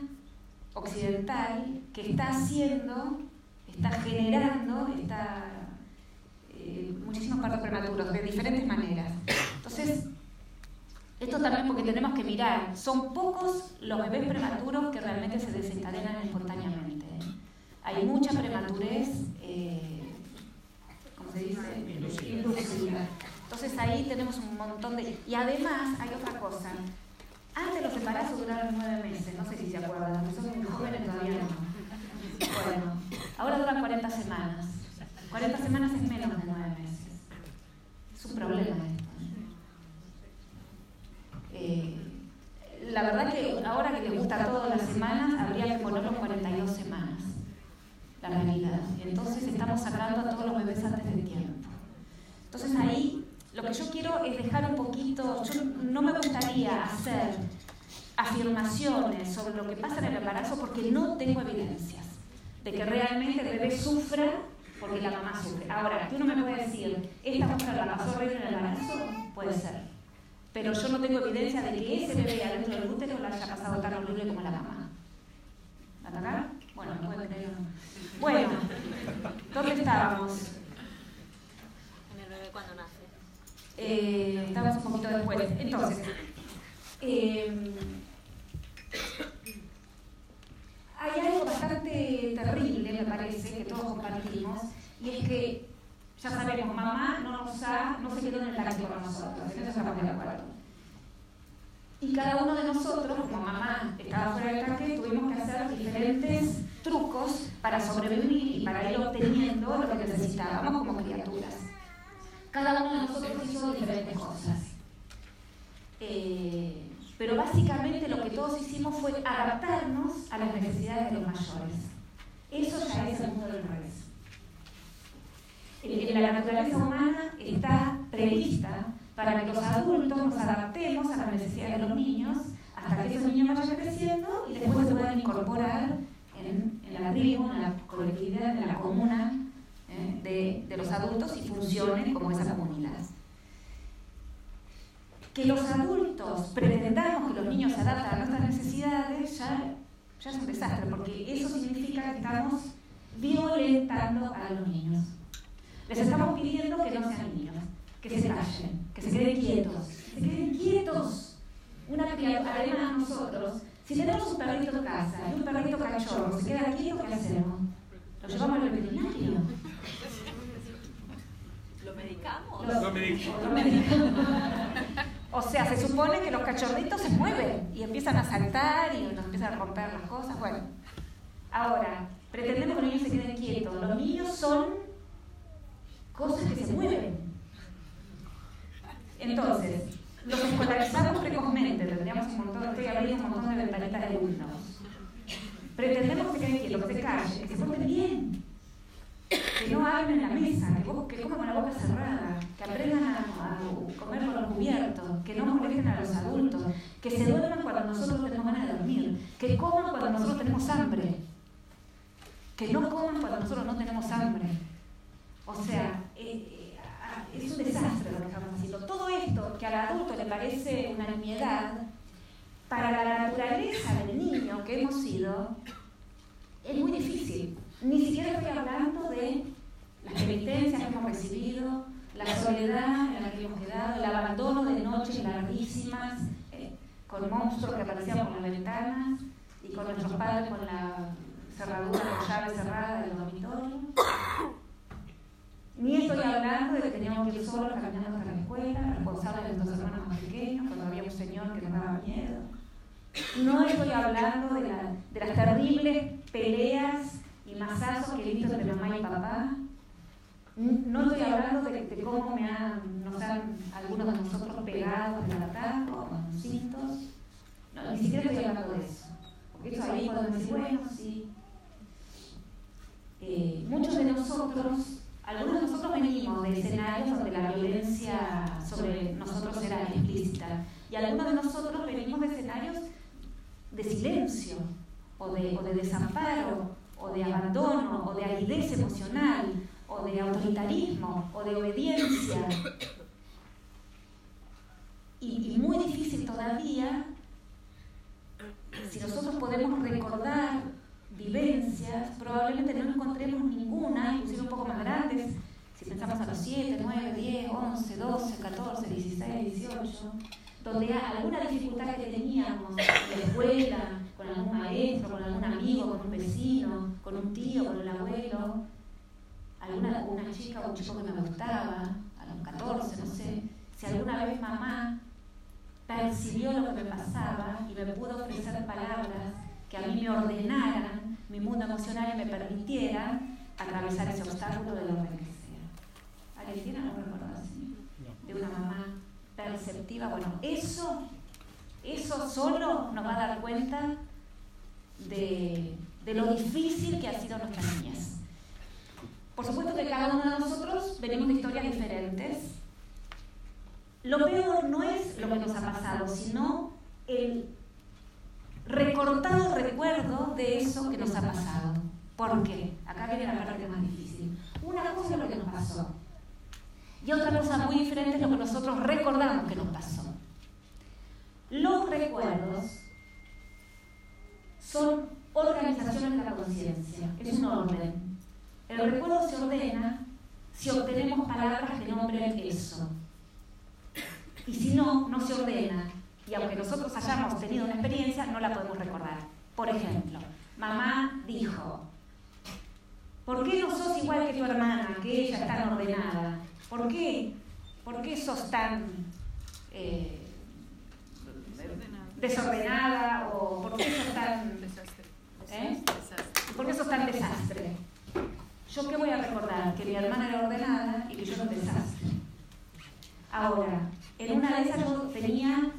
occidental que está haciendo, está generando, eh, muchísimos partos prematuros de diferentes maneras. Entonces, esto también porque tenemos que mirar, son pocos los bebés prematuros que realmente se desencadenan espontáneamente. Hay mucha prematurez eh, se dice? Entonces ahí tenemos un montón de... Y además hay otra cosa. Antes los embarazos duraron nueve meses, no sé si se acuerdan, nosotros jóvenes todavía no. Bueno, ahora duran 40 semanas. 40 semanas es menos de nueve meses. Es un problema esto. Eh, la verdad que ahora que les gusta todas las semanas, habría que ponerlo 42 semanas la realidad. Entonces estamos sacando a todos los bebés antes de tiempo. Entonces ahí lo que yo quiero es dejar un poquito, yo no me gustaría hacer afirmaciones sobre lo que pasa en el embarazo porque no tengo evidencias de que realmente el bebé sufra porque la mamá sufre. Ahora, que uno me puede decir, esta mujer la pasó horrible en el embarazo, puede ser pero yo no tengo evidencia de que ese bebé adentro del útero la haya pasado tan horrible como la mamá. ¿Atacar? Bueno, no puede creer. Bueno, ¿dónde estábamos? En el bebé cuando nace. Eh, estábamos un poquito después. Entonces, eh, hay algo bastante terrible, me parece, que todos compartimos, y es que ya sabemos, mamá no nos ha, no se quedó en el tanque con nosotros, en eso estamos de acuerdo. Y cada uno de nosotros, como mamá estaba fuera del tanque, tuvimos que hacer diferentes trucos para sobrevivir y para ir obteniendo lo que necesitábamos como criaturas. Cada uno de nosotros hizo diferentes cosas. Eh, pero básicamente lo que todos hicimos fue adaptarnos a las necesidades de los mayores. Eso ya es el mundo del revés en la naturaleza humana está prevista para que los adultos nos adaptemos a las necesidades de los niños hasta que esos niños vayan creciendo y después se puedan incorporar en, la tribu, en la colectividad, en la comuna eh, de, los adultos y funcionen como esa comunidad. Que los adultos pretendamos que los niños se adapten a nuestras necesidades ya, ya es un desastre, porque eso significa que estamos violentando a los niños. Les estamos pidiendo que no sean niños, que se callen, que se queden quietos, que se queden quietos. Una criatura, además nosotros, si tenemos un perrito en casa y un perrito cachorro, se queda quieto, ¿qué hacemos? ¿Lo llevamos al veterinario? ¿Lo medicamos? Lo, medicamos. Lo medicamos. O sea, se supone que los cachorritos se mueven y empiezan a saltar y nos empiezan a romper las cosas. Bueno, ahora, pretendemos que los niños se queden quietos. Los niños son cosas que se mueven. Entonces, los escolarizamos precozmente, tendríamos un montón, estoy abriendo un montón de ventanitas de alumnos. Pretendemos que queden quietos, que se que se porten bien, que no hablen en la mesa, que, que coman con la boca cerrada, que aprendan a, comer con los cubiertos, que no molesten a los adultos, que se duerman cuando nosotros tenemos ganas de dormir, que coman cuando nosotros tenemos hambre, que no coman cuando nosotros no tenemos hambre. O sea, eh, eh, es un desastre lo que estamos haciendo. Todo esto que al adulto le parece una nimiedad, para la naturaleza del niño que hemos sido, es muy difícil. Ni siquiera estoy hablando de las penitencias que hemos recibido, la soledad en la que hemos quedado, el abandono de noches larguísimas, eh, con monstruos que aparecían por las ventanas y con nuestros padres con la cerradura, la llave cerrada del dormitorio. Ni estoy hablando de que teníamos que ir solos caminando hasta la escuela, responsables de nuestros hermanos más pequeños, cuando había un señor que nos daba miedo. No estoy hablando de, las terribles peleas y masazos que he visto entre mamá y papá. No estoy hablando de, cómo me han, nos han algunos de nosotros pegado en el atajo, con los cintos. No, ni siquiera estoy hablando de eso. Porque eso ahí podemos decir, bueno, sí. Eh, muchos de nosotros algunos de nosotros venimos de escenarios donde la violencia sobre nosotros era explícita y algunos de nosotros venimos de escenarios de silencio o de, desamparo o de abandono o de aridez emocional o de autoritarismo o de obediencia. Y, y muy difícil todavía, si nosotros podemos recordar vivencias, probablemente no encontremos ninguna, inclusive un poco más grandes, si pensamos a los 7, 9, 10, 11, 12, 14, 16, 18, donde alguna dificultad que teníamos en la escuela, con algún maestro, con algún amigo, con un vecino, con un tío, con el abuelo, alguna una chica o un chico que me gustaba, a los 14, no sé, si alguna vez mamá percibió lo que me pasaba y me pudo ofrecer palabras que a mí me ordenaran mi mundo emocional y me permitieran atravesar ese obstáculo de donde que sea. ¿Alguien tiene algún recuerdo así? De una mamá perceptiva. Bueno, eso, eso solo nos va a dar cuenta de, de lo difícil que ha sido nuestra niñez. Por supuesto que cada uno de nosotros venimos de historias diferentes. Lo peor no es lo que nos ha pasado, sino el recortado recuerdo de eso que nos ha pasado. ¿Por qué? Acá viene la parte más difícil. Una cosa es lo que nos pasó. Y otra cosa muy diferente es lo que nosotros recordamos que nos pasó. Los recuerdos son organizaciones de la conciencia, es un orden. El recuerdo se ordena si obtenemos palabras que nombren eso. Y si no, no se ordena. Y aunque nosotros hayamos tenido una experiencia, no la podemos recordar. Por ejemplo, mamá dijo, ¿por qué no sos igual que tu hermana, que ella es tan ordenada? ¿Por qué? ¿Por qué sos tan eh, desordenada? ¿O por qué sos tan... ¿eh? ¿Por qué sos tan desastre? ¿Yo qué voy a recordar? Que mi hermana era ordenada y que yo era un desastre. Ahora, en una de esas yo tenía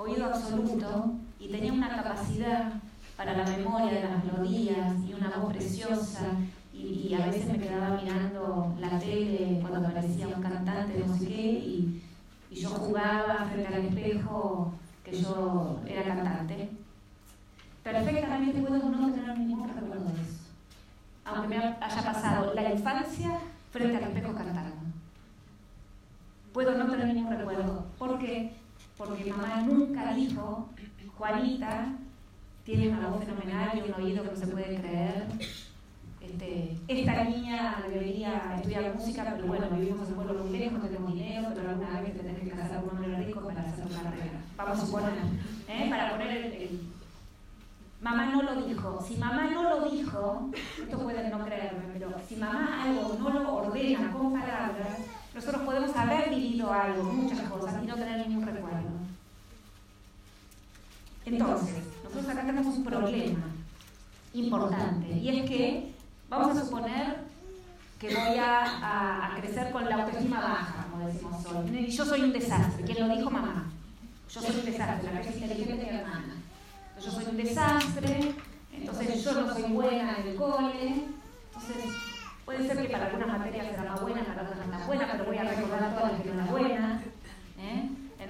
oído absoluto y tenía una capacidad para la memoria de las melodías y una voz preciosa y, a veces me quedaba mirando la tele cuando aparecía un cantante no sé qué y, y yo jugaba frente al espejo que yo era cantante. Perfectamente puedo no tener ningún recuerdo de eso, aunque me haya pasado la infancia frente al espejo cantando. Puedo no tener ningún recuerdo. ¿Por qué? Porque mamá nunca dijo, Juanita tiene una voz fenomenal y un oído que no se puede creer este, esta niña debería estudiar música, pero bueno, vivimos en pueblo muy lejos, no tenemos dinero, pero alguna vez te tenés que casar con un rico para hacer tu carrera. Vamos a suponer, ¿eh? para poner el, Mamá no lo dijo. Si mamá no lo dijo, esto pueden no creerme, pero si mamá algo no lo ordena con palabras, nosotros podemos haber vivido algo, muchas cosas, y no tener ningún recuerdo. Entonces, nosotros acá tenemos un problema importante, y es que Vamos a suponer que voy a, crecer con la autoestima baja, como decimos hoy. Y yo soy un desastre. ¿Quién lo dijo? Mamá. Yo soy un desastre, la que es inteligente mi hermana. Yo soy un desastre, entonces yo no soy buena en el cole. Entonces, puede ser que para algunas materias será más buena, para otras no tan buena, pero voy a recordar todas las que no eran buenas.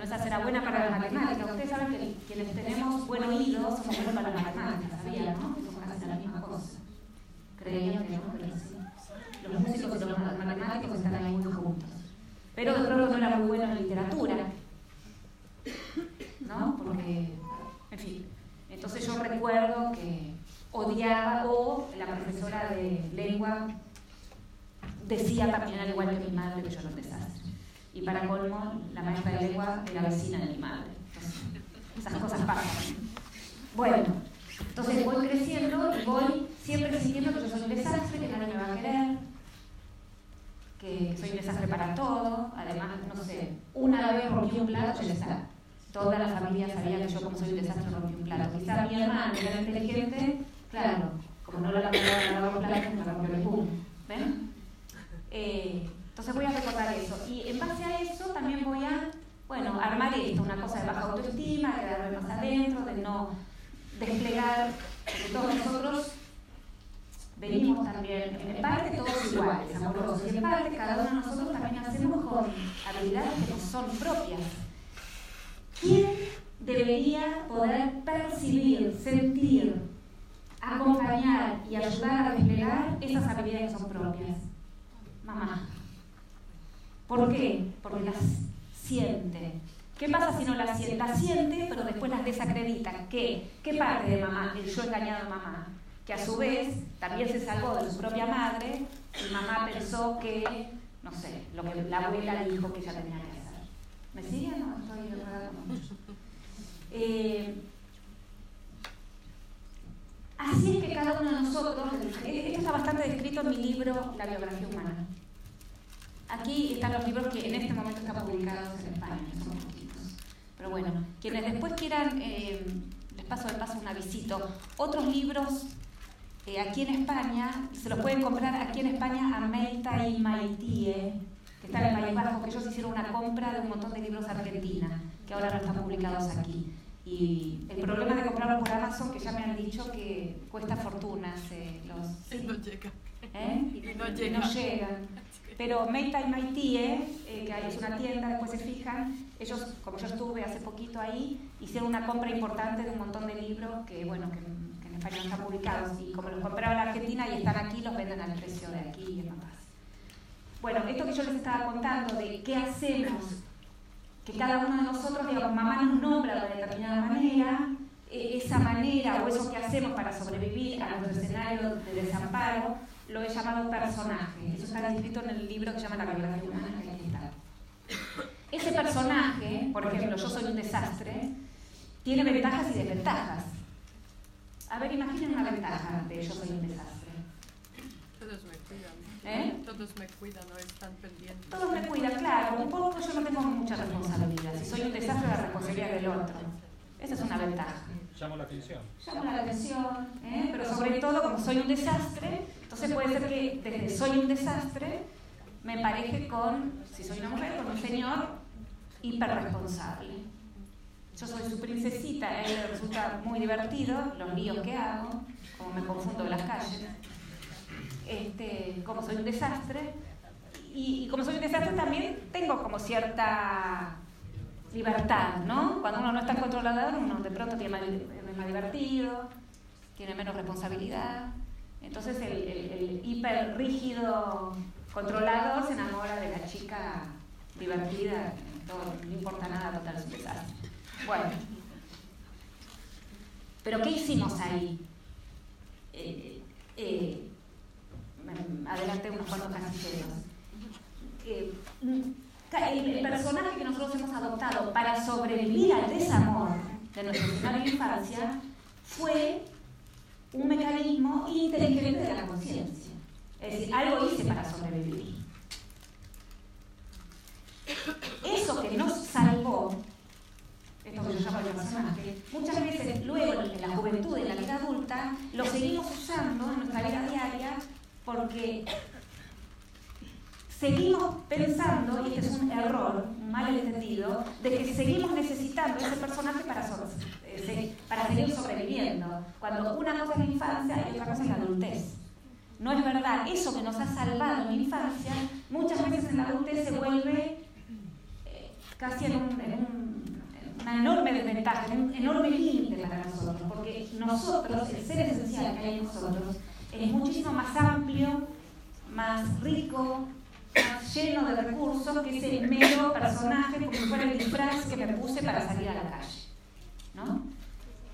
No será buena para las matemáticas. Ustedes saben que quienes tenemos buen oído somos buenos para las matemáticas, ¿sabían? ¿no? Que son casi la misma cosa creían que no, pero sí. Los músicos y los matemáticos están ahí muy juntos. Pero de pronto no era muy bueno en literatura, ¿no? Porque, en fin. Entonces yo recuerdo que odiaba o la profesora de lengua decía también al igual que mi madre que yo era un desastre. Y para colmo, la maestra de lengua era vecina de mi madre. esas cosas pasan. Bueno, entonces voy creciendo y voy siempre sintiendo que yo soy un desastre, que nadie me va a querer, que soy un desastre para todo. Además, no sé, una vez rompí un plato, ya está. Toda la familia sabía que yo como soy un desastre rompí un plato. Quizá mi hermana era inteligente, claro, como no la lavaba a lavar un plato, me rompió el pum. ¿Ven? Eh, entonces voy a recordar eso. Y en base a eso también voy a, bueno, armar esto, una cosa de baja autoestima, quedarme más adentro, de no desplegar, todos nosotros venimos también, en parte todos iguales, amorosos, y en parte cada uno de nosotros también hacemos con habilidades que nos son propias. ¿Quién debería poder percibir, sentir, acompañar y ayudar a desplegar esas habilidades que son propias? Mamá. ¿Por qué? Porque las siente, ¿Qué pasa si no las siente? Las siente, pero después las desacredita. ¿Qué? ¿Qué parte de mamá? El yo engañado a mamá. Que a su vez también se salvó de su propia madre y mamá pensó que, no sé, lo que la abuela dijo que ella tenía que hacer. ¿Me sigue? No, estoy enredada. Eh, así es que cada uno de nosotros, esto está bastante descrito en mi libro La biografía humana. Aquí están los libros que en este momento están publicados en España, son poquitos. Pero bueno, quienes después quieran, eh, les paso de paso un avisito, otros libros eh, aquí en España, se los pueden comprar aquí en España a Meita y Maitie, que están en País Vasco, que ellos hicieron una compra de un montón de libros Argentina, que ahora no están publicados aquí. Y el problema de comprarlos por Amazon, que ya me han dicho que cuesta fortunas. Eh, los, Y no llega. ¿eh? Y no Y llega. no llegan. Pero Meita y Maitie, eh, que es una tienda, después se fijan, ellos, como yo estuve hace poquito ahí, hicieron una compra importante de un montón de libros que, bueno, que, que en España están publicados. Y como los compraron en Argentina y están aquí, los venden al precio de aquí y demás. Bueno, esto que yo les estaba contando de qué hacemos, que cada uno de nosotros, digamos, mamá nos nombra de determinada manera, eh, esa manera o eso que hacemos para sobrevivir a nuestro escenario de desamparo, lo he llamado personaje. Eso está descrito en el libro que se llama La biografía humana, que. Ese personaje, por ejemplo, yo soy un desastre, tiene ventajas y desventajas. A ver, imaginen una ventaja de yo soy un desastre. Todos me cuidan. ¿Eh? Todos me cuidan, no están pendientes. Todos me cuidan, claro, un poco yo no tengo mucha responsabilidad. Si soy un desastre, la responsabilidad del otro. Esa es una ventaja. Llamo la atención. llama la atención, ¿eh? pero sobre todo como soy un desastre, entonces puede ser que desde soy un desastre me pareje con, si soy una mujer, con un señor hiperresponsable. Yo soy su princesita, a él le resulta muy divertido los líos que hago, como me confundo en las calles, este, como soy un desastre, y, y como soy un desastre también tengo como cierta libertad, ¿no? Cuando uno no está controlador, uno de pronto tiene más, es más divertido, tiene menos responsabilidad. Entonces el, hiper rígido controlador se enamora de la chica divertida, no importa nada, total, es un desastre. Bueno, pero ¿qué hicimos ahí? Eh, eh, adelante unos cuantos casilleros. Eh, el, personaje que nosotros hemos adoptado para sobrevivir al desamor de nuestra primera infancia fue un mecanismo inteligente de la conciencia. Es decir, algo hice para sobrevivir. Eso que nos salvó, esto que yo llamo el personaje, muchas veces luego en la juventud, en la vida adulta, lo seguimos usando en nuestra vida diaria porque seguimos pensando, y este es un error, un mal entendido, de que seguimos necesitando ese personaje para, so para seguir sobreviviendo. Cuando una cosa es la infancia y otra cosa es la adultez. No es verdad, eso que nos ha salvado en la infancia, muchas veces en la adultez se vuelve eh, casi en, un, en un, una enorme desventaja, en un enorme límite para nosotros, porque nosotros, el ser esencial que hay en nosotros, es muchísimo más amplio, más rico, más lleno de recursos que ese mero personaje, como fuera el disfraz que me puse para salir a la calle. ¿No?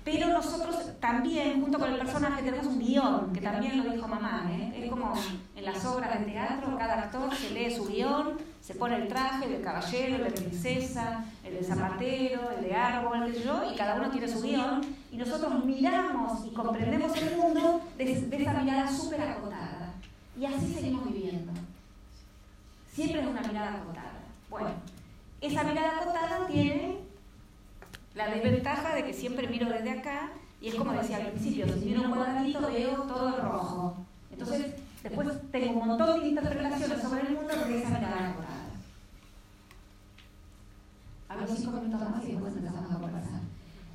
Pero nosotros también, junto con el personaje, tenemos un guion, que también lo dijo mamá. ¿eh? Es como en las obras de teatro, cada actor se lee su guion, se pone el traje, el de caballero, el de princesa, el de zapatero, el de árbol, el de yo, y cada uno tiene su guion, y nosotros miramos y comprendemos el mundo desde de esa mirada súper acotada. Y así seguimos viviendo. Siempre es una mirada acotada. Bueno, esa mirada acotada tiene la desventaja de que siempre miro desde acá y es como decía al principio, si miro un cuadradito veo todo rojo. Entonces, después tengo un montón de interpretaciones sobre el mundo desde esa mirada acotada. Hablo cinco minutos más y después empezamos a conversar.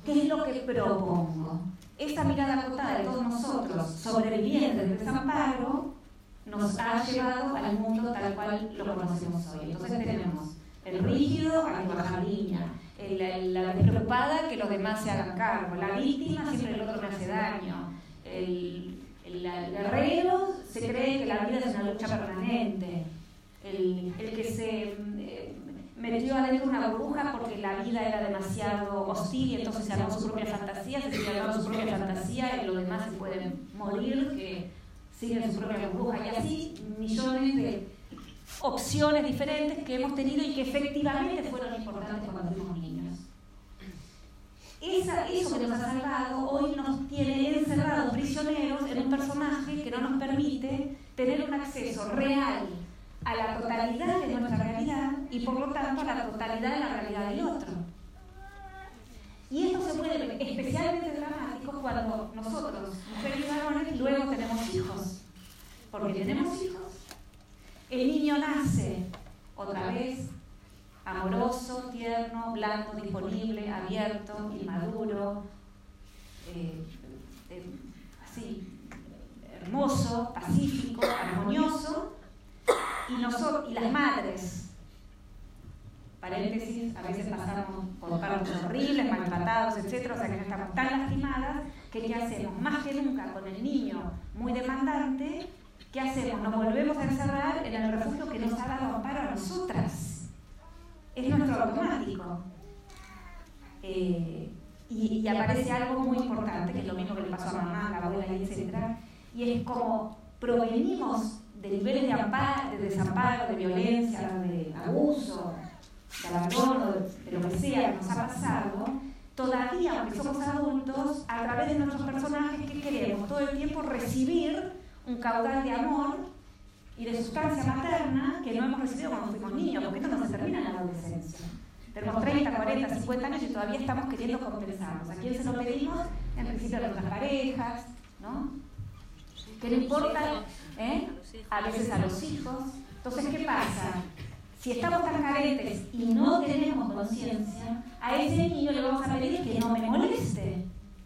¿Qué es lo que propongo? Esa mirada acotada de todos nosotros, sobrevivientes del desamparo, nos ha llevado al mundo tal cual lo conocemos hoy. Entonces tenemos el rígido a que baja línea, el, la despreocupada que los demás se hagan cargo, la víctima siempre el otro me hace daño, el, el, guerrero se cree que la vida es una lucha permanente, el, que se eh, metió adentro una burbuja porque la vida era demasiado hostil y entonces se armó su propia fantasía, se sigue su propia fantasía y los demás se pueden morir, que siguen su propia burbuja. Y así millones de opciones diferentes que hemos tenido y que efectivamente fueron importantes cuando fuimos niños. Eso que nos ha salvado hoy nos tiene encerrados prisioneros en un personaje que no nos permite tener un acceso real a la totalidad de nuestra realidad y por lo tanto a la totalidad de la realidad del otro. Y esto se vuelve especialmente dramático cuando nosotros, mujeres y varones, luego tenemos hijos. Porque tenemos hijos. El niño nace otra vez amoroso, tierno, blando, disponible, abierto, inmaduro, eh, eh, así, hermoso, pacífico, armonioso, y, nosotros, y las madres, paréntesis, a veces pasamos por partos horribles, maltratados, etc., o sea que ya estamos tan lastimadas que ¿qué hacemos? Más que nunca con el niño muy demandante, ¿qué hacemos? Nos volvemos a encerrar en el refugio que nos ha dado amparo a nosotras. Es nuestro automático. Eh, y, aparece algo muy importante, que es lo mismo que le pasó a mamá, a la abuela, etc. Y es como provenimos de niveles de, amparo, de desamparo, de violencia, de abuso, de abandono, de lo que sea que nos ha pasado, todavía, aunque somos adultos, a través de nuestros personajes, que queremos? Todo el tiempo recibir un caudal de amor y de sustancia materna que no hemos recibido cuando fuimos niños, porque esto no se termina en la adolescencia. Tenemos 30, 40, 50 años y todavía estamos queriendo compensarnos. ¿A quién se lo pedimos? En principio a nuestras parejas, ¿no? Que no importa, ¿eh? a veces a los hijos. Entonces, ¿qué pasa? Si estamos tan carentes y no tenemos conciencia, a ese niño le vamos a pedir que no me moleste.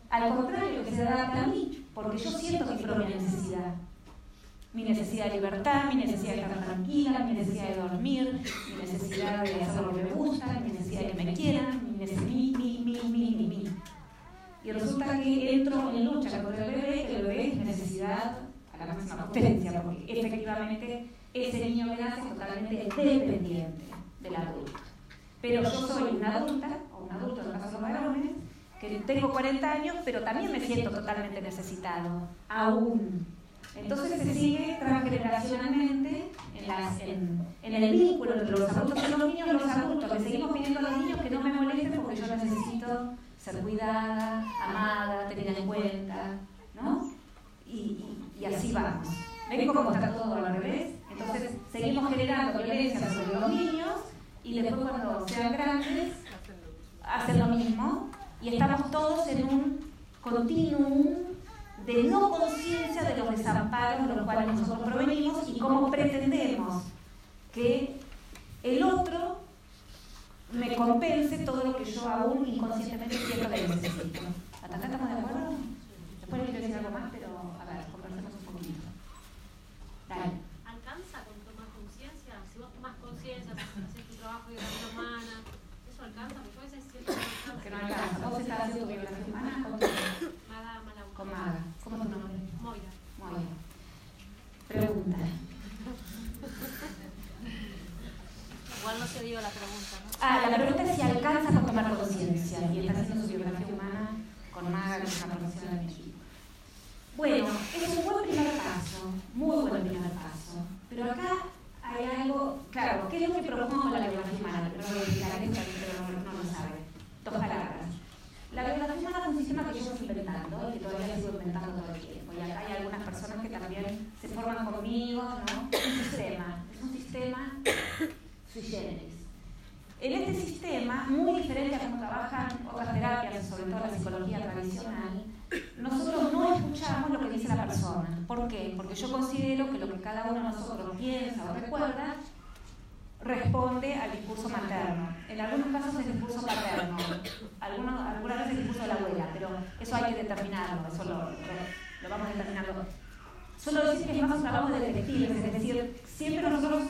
Al contrario, que se adapte a mí, porque yo siento mi propia necesidad. Mi necesidad de libertad, mi necesidad de estar tranquila, mi necesidad de dormir, mi necesidad de hacer lo que me gusta, mi necesidad de que me quieran, mi necesidad, mi, mi, mi, mi, mi, mi. Y resulta que entro en lucha con el bebé, que el bebé es necesidad a la máxima potencia, porque efectivamente ese niño que nace es totalmente dependiente del adulto. Pero yo soy una adulta, o un adulto en el caso de los varones, que tengo 40 años, pero también me siento totalmente necesitado, aún. Entonces se sigue transgeneracionalmente en, las, en, en, el vínculo entre los adultos y los niños, los adultos, le seguimos pidiendo a los niños que no me molesten porque yo necesito ser cuidada, amada, tenida en cuenta, ¿no? Y, y, y así vamos. ¿Ven cómo está todo al revés? Entonces seguimos generando violencia sobre los niños y después cuando sean grandes hacen lo mismo y estamos todos en un continuum de no conciencia de los desamparos de los cuales nosotros provenimos y cómo pretendemos que el otro me compense todo lo que yo aún inconscientemente siento que necesito. ¿Hasta acá estamos de acuerdo? Después quiero decir algo más, pero a ver, conversemos un poquito. Dale. ¿Alcanza con tomar conciencia? Si vos tomás conciencia, haces tu trabajo de biografía humana, ¿eso alcanza? Porque a veces siento que no alcanza. Que no alcanza. ¿Vos estás haciendo tu biografía humana con, Maga Malau. con Maga? ¿Cómo es tu nombre? Moira. Muy bien. Pregunta. Igual no se dio la pregunta, ¿no? Ah, la pregunta es si alcanza con tomar conciencia y está haciendo su biografía humana con una profesional de México. Bueno, es un buen primer paso, muy buen primer paso, pero acá hay algo, claro, ¿qué es lo que propongo con la biografía humana? Pero no lo explicaré, pero no, no lo sabe. Dos palabras. La biografía humana es un sistema que yo estoy inventando y que todavía sigo inventando todo el tiempo. Y acá hay algunas personas que también se forman conmigo, ¿no? Es un sistema, es un sistema sui generis. En este sistema, muy diferente a cómo trabajan otras terapias, sobre todo la psicología tradicional, nosotros no escuchamos lo que dice la persona. ¿Por qué? Porque yo considero que lo que cada uno de nosotros piensa o recuerda responde al discurso materno. En algunos casos es discurso paterno, algunos, algunas veces el discurso de la abuela, pero eso hay que determinarlo, eso lo, lo, lo vamos determinando. Solo decir que es más un trabajo de detectives, es decir, siempre nosotros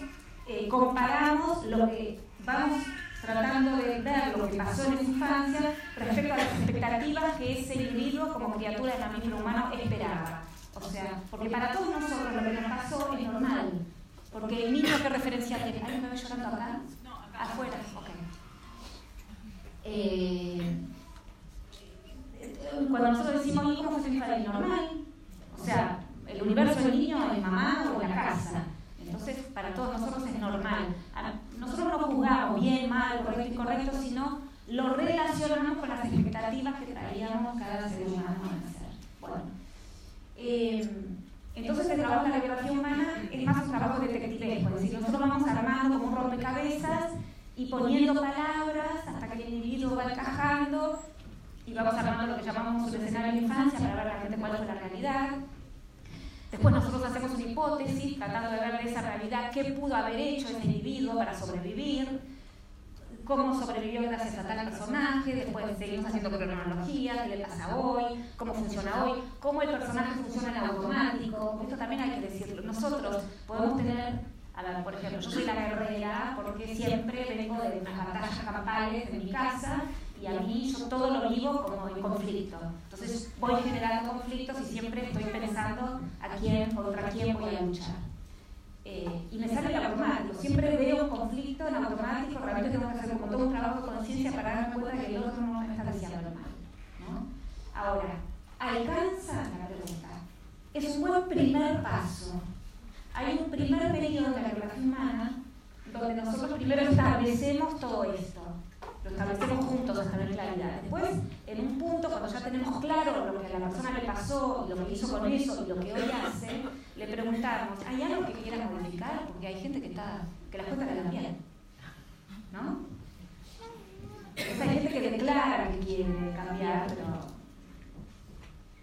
eh, comparamos lo que vamos tratando de ver lo que pasó en esa infancia respecto a las expectativas que ese individuo como criatura de mamífero humano esperaba. O sea, porque para todos nosotros lo que nos pasó es normal. Porque el niño que referencia tiene, ¿alguien me ve llorando acá? Afuera, ok. Eh, cuando nosotros decimos, ¿y cómo fue tu infancia? Normal. O sea, el universo del niño es mamá o la casa. Entonces, para todos nosotros es normal. Nosotros no juzgamos bien, mal, correcto, incorrecto, sino lo relacionamos con las expectativas que traíamos cada ser humano a nacer. Bueno, eh, entonces el trabajo de la biografía humana es más un trabajo detectivesco, es decir, nosotros rompecabezas y poniendo palabras hasta que el individuo va encajando y vamos armando lo que llamamos un escenario de infancia para ver realmente cuál es la realidad. Después nosotros hacemos una hipótesis tratando de ver de esa realidad qué pudo haber hecho ese individuo para sobrevivir, cómo sobrevivió gracias a tal personaje, después seguimos haciendo cronología, qué le pasa hoy, cómo funciona hoy, cómo el personaje funciona en automático. Esto también hay que decirlo. Nosotros podemos tener, por ejemplo, yo soy la guerrera porque siempre vengo de unas batallas campales en mi casa y a mí yo todo lo vivo como en conflicto. Entonces voy generando conflictos y siempre estoy pensando a quién, contra quién voy a luchar. Eh, y me sale el automático, siempre veo un conflicto en automático, realmente tengo que hacer como todo un trabajo de conciencia para darme cuenta que el otro no me está el mal. Ahora, ¿alcanza la pregunta? Es un buen primer paso. Hay un primer periodo de la relación humana donde nosotros primero establecemos todo esto lo establecemos juntos ver claridad. Después, en un punto, cuando ya tenemos claro lo que a la persona le pasó lo que hizo con eso y lo que hoy hace, le preguntamos, ¿hay algo que quieras modificar? Porque hay gente que, está, que las cuentas dan bien. ¿No? hay gente que declara que quiere cambiar, pero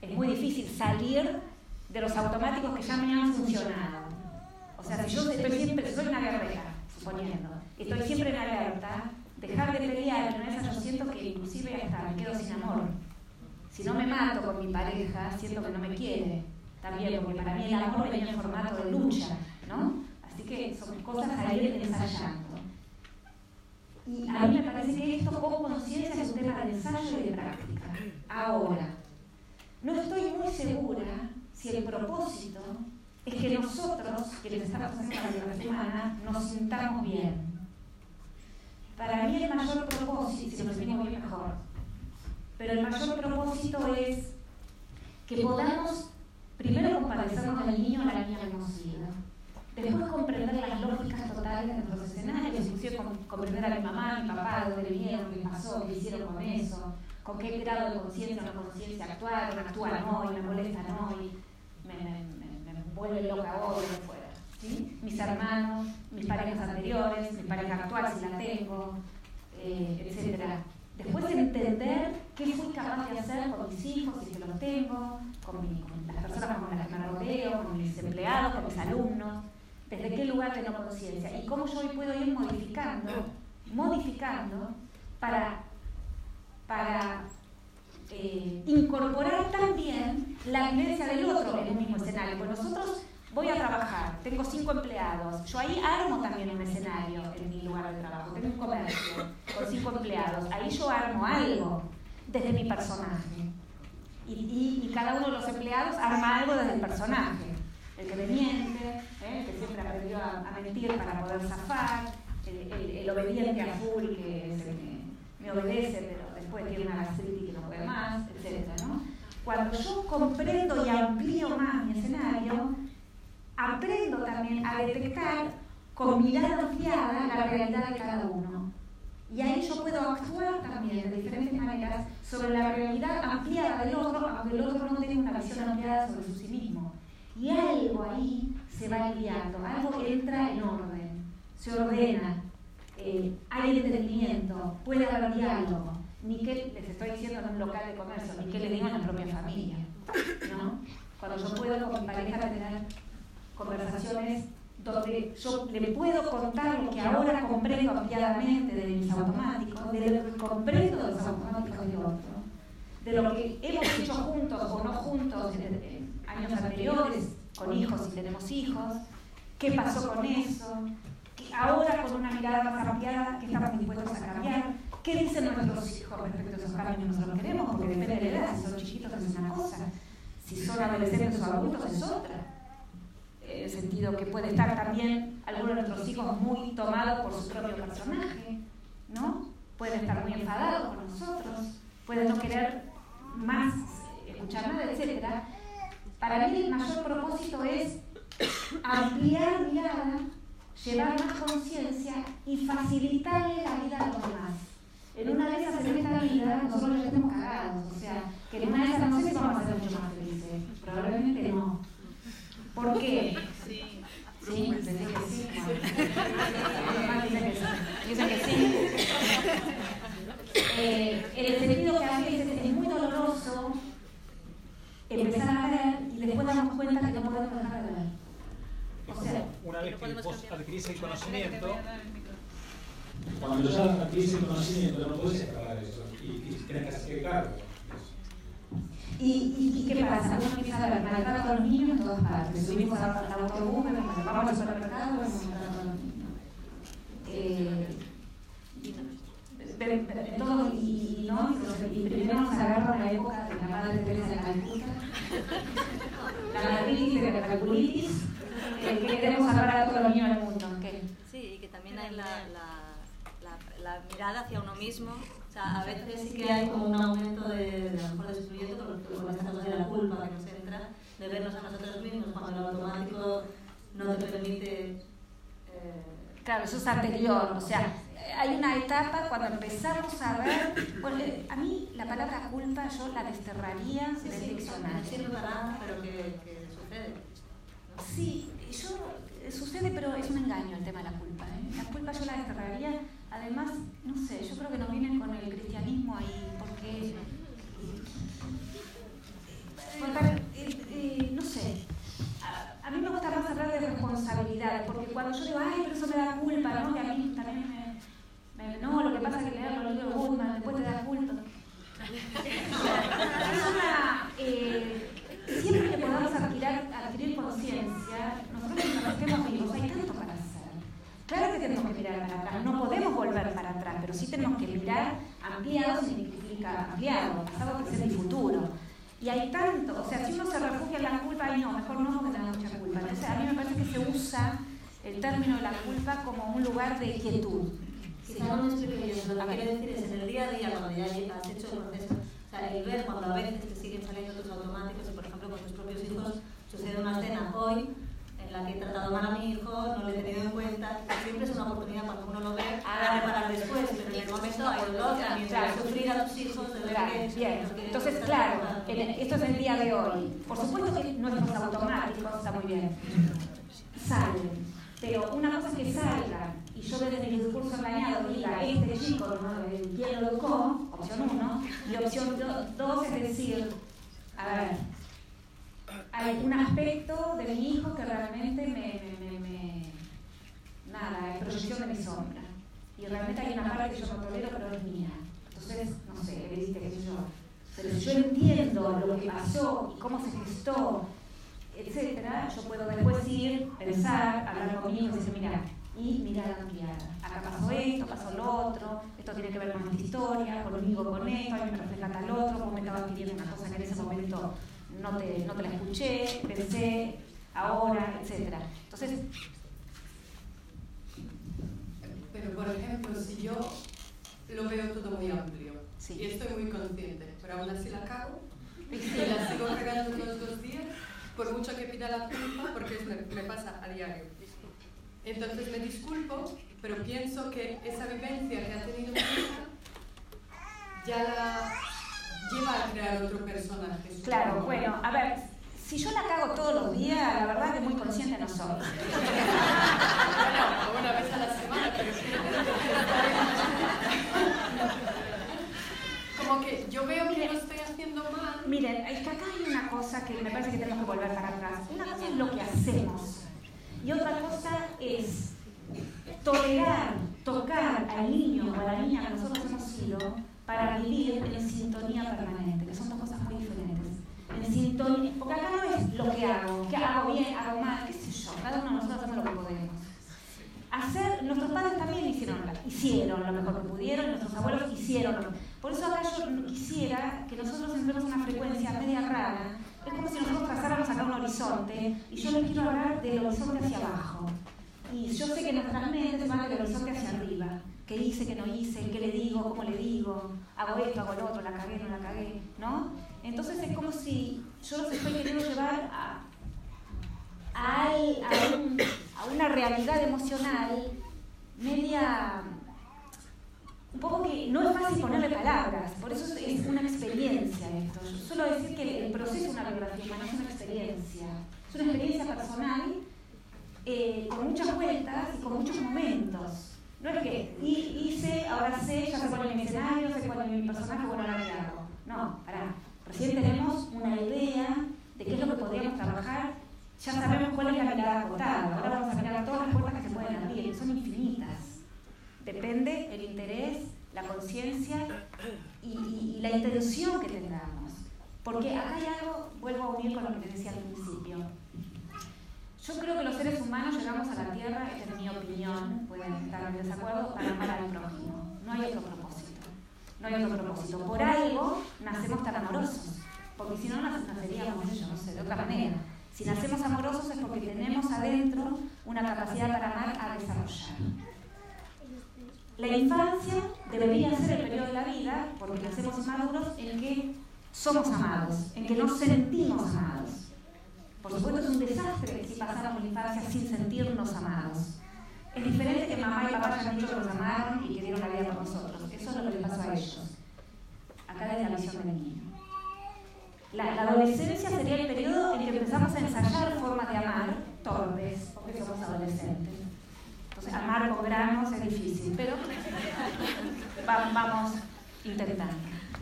es muy difícil salir de los automáticos que ya me han funcionado. O sea, si yo estoy siempre, soy una guerrera, suponiendo, estoy siempre en alerta, dejar de pelear, en esa yo siento que inclusive hasta me quedo sin amor. Si no me mato con mi pareja, siento que no me quiere. También, porque para mí el amor venía en formato de lucha, ¿no? Así que son cosas a ir ensayando. Y a mí me parece que esto con conciencia es un tema de ensayo y de práctica. Ahora, no estoy muy segura si el propósito es que nosotros, quienes estamos haciendo la semana, nos sintamos bien para mí el mayor propósito, si lo explico bien mejor, pero el mayor propósito es que podamos primero compadecernos al niño o la niña que hemos después comprender las lógicas totales de nuestros escenarios, inclusive comprender a mi mamá, a mi papá, de dónde vinieron, qué pasó, qué hicieron con eso, con qué grado de conciencia o no conciencia actuaron, actúan hoy, me molestan hoy, me, me, me, vuelve loca hoy, lo fuera mis hermanos, mis parejas anteriores, mi pareja actual si la tengo, eh, etc. Después entender qué fui capaz de hacer con mis hijos, si los tengo, con, las personas con las que me rodeo, con mis empleados, con mis alumnos, desde qué lugar de no conciencia y cómo yo hoy puedo ir modificando, modificando para, para eh, incorporar también la vivencia del otro en el mismo escenario. Pues nosotros voy a trabajar, tengo cinco empleados, yo ahí armo también un escenario en mi lugar de trabajo, tengo un comercio con cinco empleados, ahí yo armo algo desde mi personaje. Y, cada uno de los empleados arma algo desde el personaje. El que me miente, ¿eh? que siempre aprendió a, mentir para poder zafar, el, obediente a full que me, obedece, pero después tiene una gastritis que no puede más, etc. Cuando yo comprendo y amplío más mi escenario, aprendo también a detectar con mirada ampliada la realidad de cada uno. Y ahí yo puedo actuar también de diferentes maneras sobre la realidad ampliada del otro, aunque el otro no tenga una visión ampliada sobre sí mismo. Y algo ahí se va guiando, algo entra en orden, se ordena, eh, hay entendimiento, puede haber diálogo. Ni que les estoy diciendo en un local de comercio, ni que le digo a la propia familia. ¿no? Cuando yo puedo con mi pareja tener conversaciones donde yo le puedo contar lo que ahora comprendo ampliadamente de mis automáticos, de lo que comprendo de los automáticos de otro, de lo que hemos hecho juntos o no juntos en, años anteriores, con hijos y tenemos hijos, qué pasó con eso, ahora con una mirada más ampliada, qué estamos dispuestos a cambiar, qué dicen nuestros hijos respecto a esos cambios, nosotros queremos, porque depende de la edad, si son chiquitos es una cosa, si son adolescentes o adultos es otra el sentido que puede estar también algunos de nuestros hijos muy tomados por su propio personaje, ¿no? Pueden estar muy enfadados con nosotros, pueden no querer más escuchar nada, etc. Para mí el mayor propósito es ampliar mirada, llevar más conciencia y facilitarle la vida a los demás. En una de esas, en esta vida, nosotros ya estamos cagados. O sea, que en una de esas no sé si vamos a ser mucho más felices. Probablemente no. ¿Por qué? Sí. Sí, pensé que sí. Que sí. Eh, el sentido que a veces es muy doloroso empezar a ver y después darnos cuenta que no podemos dejar de ver. O sea, una vez que vos adquirís el conocimiento, cuando ya adquirís el conocimiento no podés acabar eso y, y tenés que hacer cargo. ¿Y, y, qué pasa? Uno empieza a ver maltrato a los niños en todas partes. Subimos al al autobús, vamos al supermercado, vemos maltrato a los niños. Eh, y, no, y primero nos agarra la época de la madre Teresa de Calcuta, la madritis de la calculitis, eh, que queremos salvar a todos los niños del mundo. Sí, y que también hay la, la, la mirada hacia uno mismo. Sea, a veces sí que hay como un aumento de, de a lo mejor de excluyente con, esta cosa de la culpa que nos entra, de vernos a nosotros mismos cuando el automático no te permite... eh, Claro, eso es anterior, o sea, hay una etapa cuando empezamos a ver, bueno, a mí la palabra culpa yo la desterraría sí, del sí, no diccionario. para nada, pero que, que sucede. ¿no? Sí, yo, sucede, pero es un engaño el tema de la culpa. ¿eh? La culpa yo la desterraría, además, no sé, yo creo que nos viene con el cristianismo ahí, porque, porque, eh, eh, no sé, a, mí me gusta más hablar de responsabilidades, porque cuando yo digo, ay, pero eso me da culpa, ¿no? Que a mí también me, me- no, lo que pasa es que leer los libros Goodman después te da culpa. Una, eh, siempre que podamos adquirir, conciencia, nosotros mientras estemos vivos, hay tanto para. Claro que tenemos que mirar para atrás, no podemos volver para atrás, pero sí tenemos que mirar ampliado, significa ampliado, pasado, presente y futuro. Y hay tanto, o sea, si uno se refugia en la culpa, ay no, mejor no porque tengo mucha culpa. Entonces a mí me parece que se usa el término de la culpa como un lugar de quietud. Quizá no me explique bien, lo que quiero decir es en el día a día, cuando ya has hecho el proceso, o sea, el ver cuando a veces te siguen saliendo tus automáticos y, por ejemplo, con tus propios hijos, sucede una escena hoy la que he tratado mal a mi hijo, no le he tenido en cuenta, siempre es una oportunidad cuando uno lo ve para reparar después, pero en el momento hay dolor también, Claro. sufrir a tus hijos, de ver Claro, que... bien. que- Entonces, claro, en el- esto es el día de hoy. Por supuesto que nuestros automáticos, está muy bien, salen. Pero una cosa es que salgan y yo desde mi discurso engañado diga, este chico, ¿no? quién lo educó, opción uno, y opción do- dos es decir, a ver, hay un aspecto de mi hijo que realmente me, me, me- me- nada, es proyección de mi sombra. Y realmente hay una parte que yo no tolero, pero es mía. Entonces, no sé, le diste, sé yo. Pero si yo entiendo lo que pasó y cómo se gestó, etcétera, yo puedo después ir, pensar, hablar conmigo y decir, mira, y mirar ampliada. Acá pasó esto, pasó lo otro, esto tiene que ver con esta historia, conmigo con esto, a mí me refleja tal otro, vos me estabas pidiendo una cosa que en ese momento no te, no te la escuché, pensé, ahora, etcétera. Entonces, Pero, por ejemplo, si yo lo veo todo muy amplio Sí. y estoy muy consciente, pero aún así la cago y la sigo cagando todos los días, por mucho que pida la culpa, porque me, me pasa a diario. Entonces me disculpo, pero pienso que esa vivencia que ha tenido mi hija ya la lleva a crear otro personaje. claro, bueno, a ver, si yo la cago todos los días, la verdad que muy consciente no soy. Bueno, una vez a la semana, pero sí. Como que yo veo que lo estoy haciendo mal. Miren, es que acá hay una cosa que me parece que tenemos que volver para atrás. Una cosa es lo que hacemos y otra cosa es tolerar, tocar al niño o a la niña que nosotros hemos sido para vivir en sintonía permanente, que son dos cosas muy diferentes. En sintonía, porque acá no es lo que hago, que hago bien, hago mal, qué sé yo, cada uno de nosotros hace lo que podemos. Hacer, nuestros padres también hicieron, hicieron lo mejor que pudieron, nuestros abuelos hicieron Por eso acá yo quisiera que nosotros entremos en una frecuencia media rara. Es como si nosotros trazáramos acá un horizonte y yo les quiero hablar del horizonte hacia abajo. Y yo sé que nuestras mentes van del horizonte hacia arriba. ¿Qué hice, qué no hice? ¿Qué le digo? ¿Cómo le digo? ¿Hago esto, hago lo otro? ¿La cagué, no la cagué? ¿No? Entonces es como si yo los estoy queriendo llevar a, a, una realidad emocional media un poco que no es fácil ponerle palabras, por eso es- es una experiencia esto. Yo suelo decir que el proceso de una biografía humana es una experiencia, es una experiencia personal eh, con muchas vueltas y con muchos momentos. No es que hi- hice, ahora sé, ya sé cuál es mi escenario, sé cuál es mi personaje, bueno, ahora qué hago. No, pará. Recién tenemos una idea de qué es lo que podríamos trabajar ya sabemos cuál es la mirada acotada. Ahora vamos a mirar todas las puertas que se pueden abrir, son infinitas. Depende el interés, la conciencia y- y la intención que tengamos. Porque acá hay algo, vuelvo a unir con lo que te decía al principio. Yo creo que los seres humanos llegamos a la Tierra, esta es mi opinión, pueden estar en desacuerdo, para amar al prójimo. No hay otro propósito. No hay otro propósito. Por algo nacemos tan amorosos. Porque si no, nac- naceríamos, yo no sé, de otra manera. Si nacemos amorosos es porque tenemos adentro una capacidad para amar a desarrollar. La infancia debería ser el periodo de la vida, porque nacemos maduros, en que somos amados, en que nos sentimos amados. Por supuesto es un desastre si pasamos la infancia sin sentirnos amados. Es diferente que mamá y papá hayan dicho que nos amaron y que dieron la vida por nosotros. Eso es lo que les pasó a ellos. Acá desde la visión del niño. La, la adolescencia sería el periodo en que empezamos a ensayar formas de amar torpes, porque somos adolescentes. Entonces, amar con granos es difícil, pero va- vamos intentando.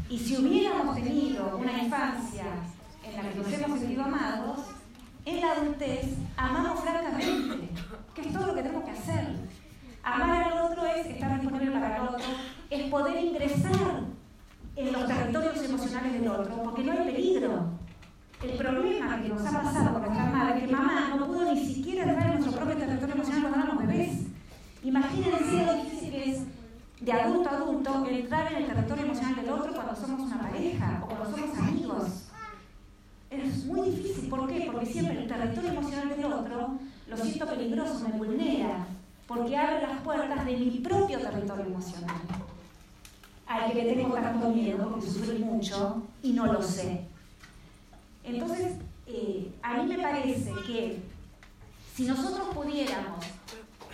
Y si hubiéramos tenido una infancia en la que nos hemos sentido amados, en la adultez amamos francamente, que es todo lo que tenemos que hacer. Amar al otro es estar disponible para el otro, es poder ingresar en los territorios emocionales del otro, porque no hay peligro. El problema que nos ha pasado con nuestra madre es que mamá no pudo ni siquiera entrar en nuestro propio territorio emocional cuando éramos bebés. Imagínense lo difícil que es de adulto a adulto entrar en el territorio emocional del otro cuando somos una pareja o cuando somos amigos. Es muy difícil, ¿por qué? Porque siempre el territorio emocional del otro lo siento peligroso, me vulnera, porque abre las puertas de mi propio territorio emocional al que tengo tanto miedo, que sufrí mucho y no lo sé. Entonces, eh, a mí me parece que si nosotros pudiéramos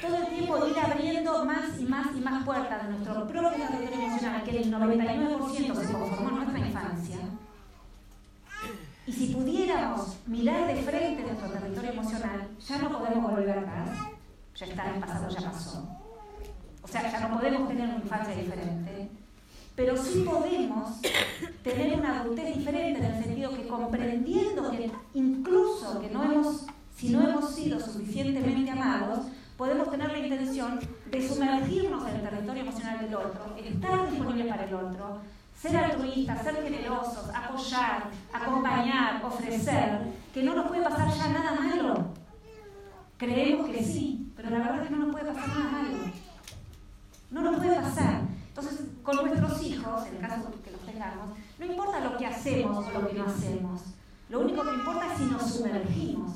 todo el tiempo ir abriendo más y más y más puertas de nuestro propio territorio emocional, que el 99% se conformó y si pudiéramos mirar de frente nuestro territorio emocional, ya no podemos volver atrás, ya está, el pasado ya pasó. O sea, ya no podemos tener una infancia diferente, pero sí podemos tener una adultez diferente en el sentido que comprendiendo que incluso que no hemos, si no hemos sido suficientemente amados, podemos tener la intención de sumergirnos en el territorio emocional del otro, estar disponibles para el otro, ser altruistas, ser generosos, apoyar, acompañar, ofrecer, que no nos puede pasar ya nada malo. Creemos que sí, pero la verdad es que no nos puede pasar nada malo. No nos puede pasar. Entonces, con nuestros hijos, en el caso que los tengamos, no importa lo que hacemos o lo que no hacemos. Lo único que importa es si nos sumergimos.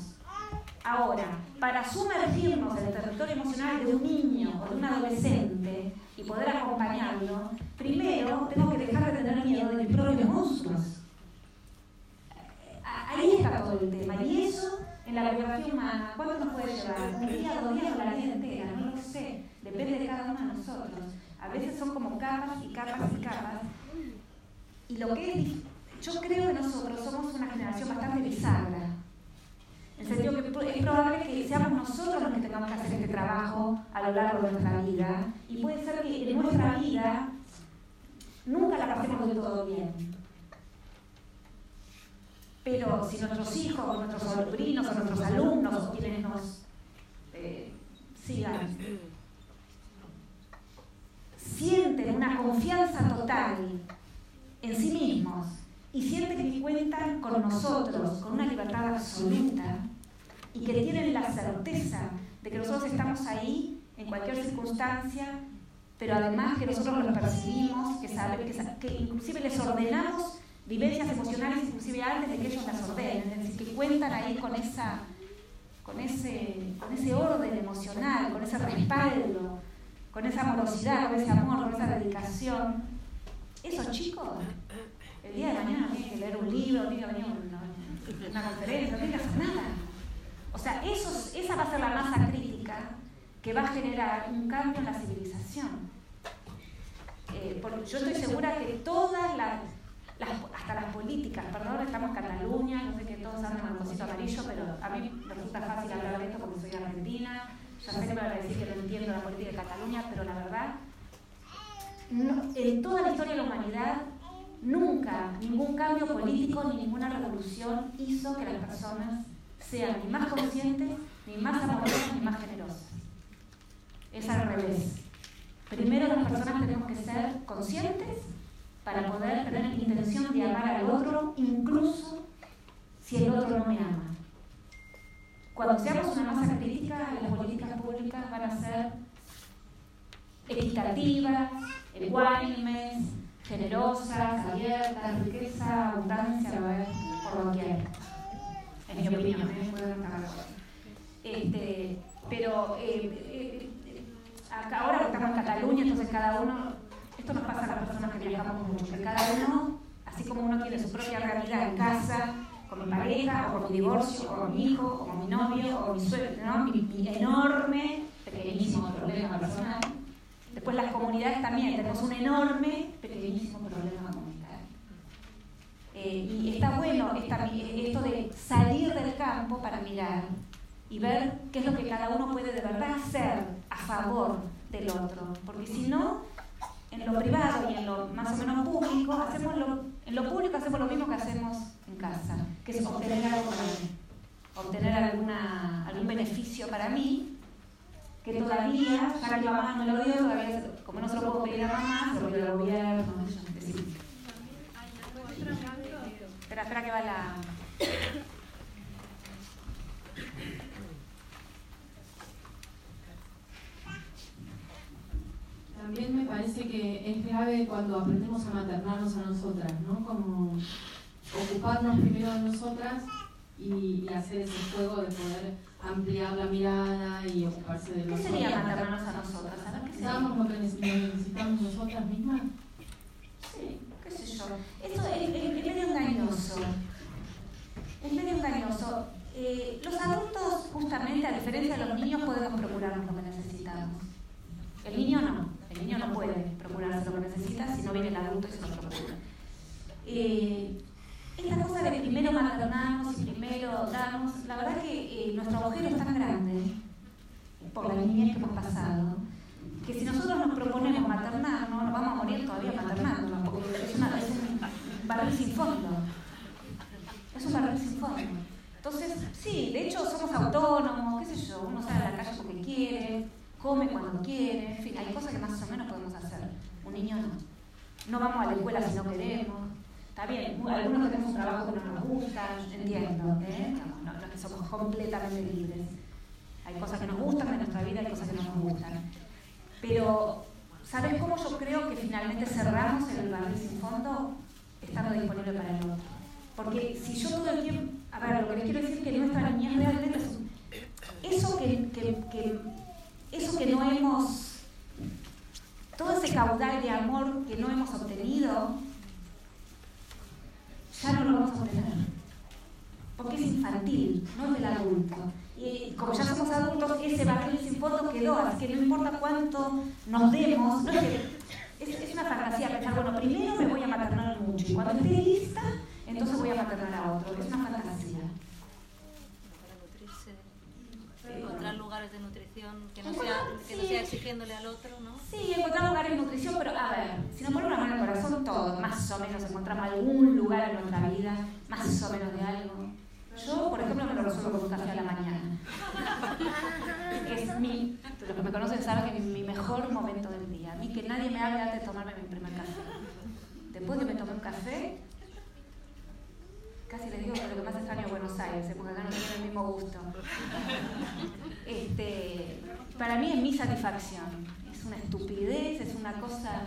Ahora, para sumergirnos en el territorio emocional de un niño o de un adolescente y poder acompañarlo, primero tengo que dejar de tener miedo de mis propios monstruos. Ahí está todo el tema. Y eso, en la biografía humana, ¿cuánto nos puede llevar? Un día, dos días o la vida entera, no lo sé. Depende de cada uno de nosotros. A veces son como capas y capas y capas. Y lo que es, yo creo que nosotros somos una generación bastante bisagra. En el sentido que es probable que seamos nosotros los que tengamos que hacer este trabajo a lo largo de nuestra vida. Y puede ser que en nuestra vida nunca la pasemos de todo bien. Pero si nuestros hijos, o nuestros sobrinos, o nuestros alumnos, o quienes nos eh, sigan, sienten una confianza total en sí mismos y sienten que cuentan con nosotros, con una libertad absoluta y que tienen la certeza de que nosotros estamos ahí en cualquier circunstancia, pero además que nosotros los percibimos, que, saben, que, inclusive les ordenamos vivencias emocionales inclusive antes de que ellos las ordenen, es decir, que cuentan ahí con esa con ese, con ese orden emocional, con ese respaldo, con esa amorosidad, con ese amor, con esa dedicación. Esos chicos, el día de mañana tienen que leer un libro, tienen que venir a una, una conferencia, no tienen que hacer nada. O sea, esa va a ser la masa crítica que va a generar un cambio en la civilización. Eh, porque yo estoy segura que todas las, hasta las políticas, perdón, estamos en Cataluña, no sé que todos andan con cosito amarillo, pero a mí me resulta fácil hablar de esto porque soy argentina, ya sé que me van a decir que no entiendo la política de Cataluña, pero la verdad, en toda la historia de la humanidad, nunca ningún cambio político ni ninguna revolución hizo que las personas sean ni más conscientes, ni más amorosas, ni más generosas. Es al revés. Primero las personas tenemos que ser conscientes para poder tener intención de amar al otro, incluso si el otro no me ama. Cuando seamos una masa crítica, las políticas públicas van a ser equitativas, ecuánimes, generosas, abiertas, riqueza, abundancia, va a haber por doquier. Mi opinión, este, pero eh, eh, ahora estamos en Cataluña, entonces cada uno, esto nos pasa a las personas que viajamos mucho, que cada uno, así como uno tiene su propia realidad en casa, con mi pareja, o con mi divorcio, o con mi hijo, o con mi novio, o mi suegro, ¿no? mi, enorme, pequeñísimo problema personal. Después las comunidades también, tenemos un enorme, pequeñísimo problema. Eh, y está bueno esto de salir del campo para mirar y ver qué es lo que cada uno puede de verdad hacer a favor del otro. Porque si no, en lo privado y en lo más o menos público, hacemos lo, en lo público hacemos lo mismo que hacemos en casa, que es obtener algo para mí, obtener algún beneficio para mí, que todavía, ya que mamá no lo dio, todavía, como no se lo puedo pedir a mamá, se lo pido al gobierno. Espera, espera que va la... También me parece que es grave cuando aprendemos a maternarnos a nosotras, ¿no? Como ocuparnos primero de nosotras y, hacer ese juego de poder ampliar la mirada y ocuparse de nosotros. ¿Qué sería maternarnos a nosotras? ¿Sabemos lo que necesitamos nosotras mismas? Sí, Esto es, medio engañoso. Es medio engañoso. Eh, los adultos, justamente, a diferencia de los niños, podemos procurarnos lo que necesitamos. El niño no. El niño no puede procurarse lo que necesita si no viene el adulto y se lo procura. Eh, esta cosa de primero maternarnos y primero darnos, la verdad que eh, nuestro agujero es tan grande por la niñez que hemos pasado, que si nosotros nos proponemos maternarnos, nos vamos a morir todavía maternándonos, porque es, un barril sin fondo. Es un barril sin fondo. Entonces, sí, de hecho somos autónomos, qué sé yo, uno sale a la calle porque quiere, come cuando quiere, en fin, hay cosas que más o menos podemos hacer. Un niño no. No vamos a la escuela si no queremos. Está bien, algunos tenemos un trabajo que no nos gusta, entiendo, ¿eh? no, no, que somos completamente libres. Hay cosas que nos gustan de nuestra vida, hay cosas que no nos gustan. Pero, ¿sabes cómo yo creo que finalmente cerramos el barril sin fondo? Estando disponible para el otro. Porque si yo todo el tiempo, a ver, lo que les quiero decir es que nuestra niñez realmente es eso que, eso que no hemos, todo ese caudal de amor que no hemos obtenido, ya no lo vamos a obtener. Porque es infantil, no es del adulto. Y como ya somos adultos, ese barril sin fondo quedó, así que no importa cuánto nos demos, no es, que, es, una fantasía pensar, bueno, primero me voy a maternar mucho y cuando esté lista, entonces voy a maternar a otro. Es una fantasía. Encontrar lugares de nutrición que no, sea, que no sea exigiéndole al otro, ¿no? Sí, encontrar lugares de nutrición, pero a ver, si nos ponemos una mano en el corazón, todos más o menos encontramos algún lugar en nuestra vida, más o menos de algo. Yo, por ejemplo, me lo resuelvo con un café a la mañana. es mi, los que me conocen saben que es mi mejor momento del día. A mí que nadie me hable antes de tomarme mi primer café. Después de que me tomé un café, casi les digo que lo que más extraño es Buenos Aires, porque acá no tiene el mismo gusto. Este, para mí es mi satisfacción. Es una estupidez, es una cosa,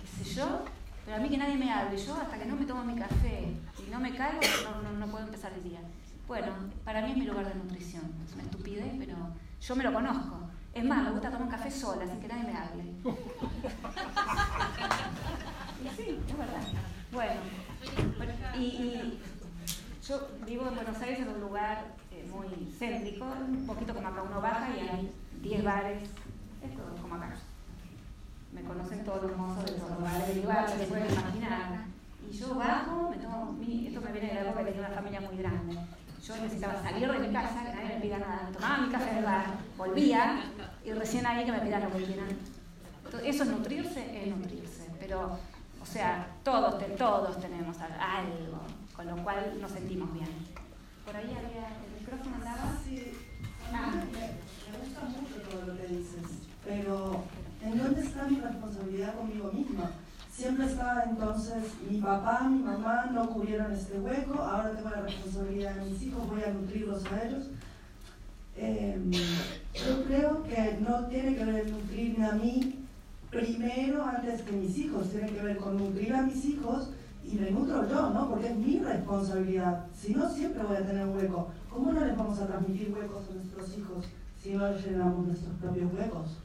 qué sé yo, pero a mí que nadie me hable. Yo hasta que no me tomo mi café y no me caigo, no, no, puedo empezar el día. Bueno, para mí es mi lugar de nutrición. Es una estupidez, pero yo me lo conozco. Es más, me gusta tomar un café sola, sin que nadie me hable. sí, es verdad. Bueno, y yo vivo en Buenos Aires en un lugar eh, muy céntrico, un poquito como acá uno baja y hay 10 bares, es todo como acá. Me conocen todos los mozos de todos los bares del lugar, se pueden imaginar. Y yo bajo, me tomo esto me viene de la época que tenía una familia muy grande. Yo necesitaba salir de mi casa, que nadie me pida nada. Tomaba mi café volvía y recién ahí que me pidan lo que quieran. eso es nutrirse, es nutrirse. Pero, o sea, todos, todos tenemos algo con lo cual nos sentimos bien. Por ahí había el micrófono andaba. Sí, a mí me, me gusta mucho todo lo que dices, pero ¿en dónde está mi responsabilidad conmigo misma? Siempre estaba entonces, mi papá, mi mamá no cubrieron este hueco, ahora tengo la responsabilidad de mis hijos, voy a nutrirlos a ellos. Eh, yo creo que no tiene que ver nutrirme a mí primero antes que mis hijos, tiene que ver con nutrir a mis hijos y me nutro yo, ¿no? Porque es mi responsabilidad. Si no, siempre voy a tener un hueco. ¿Cómo no les vamos a transmitir huecos a nuestros hijos si no llenamos nuestros propios huecos?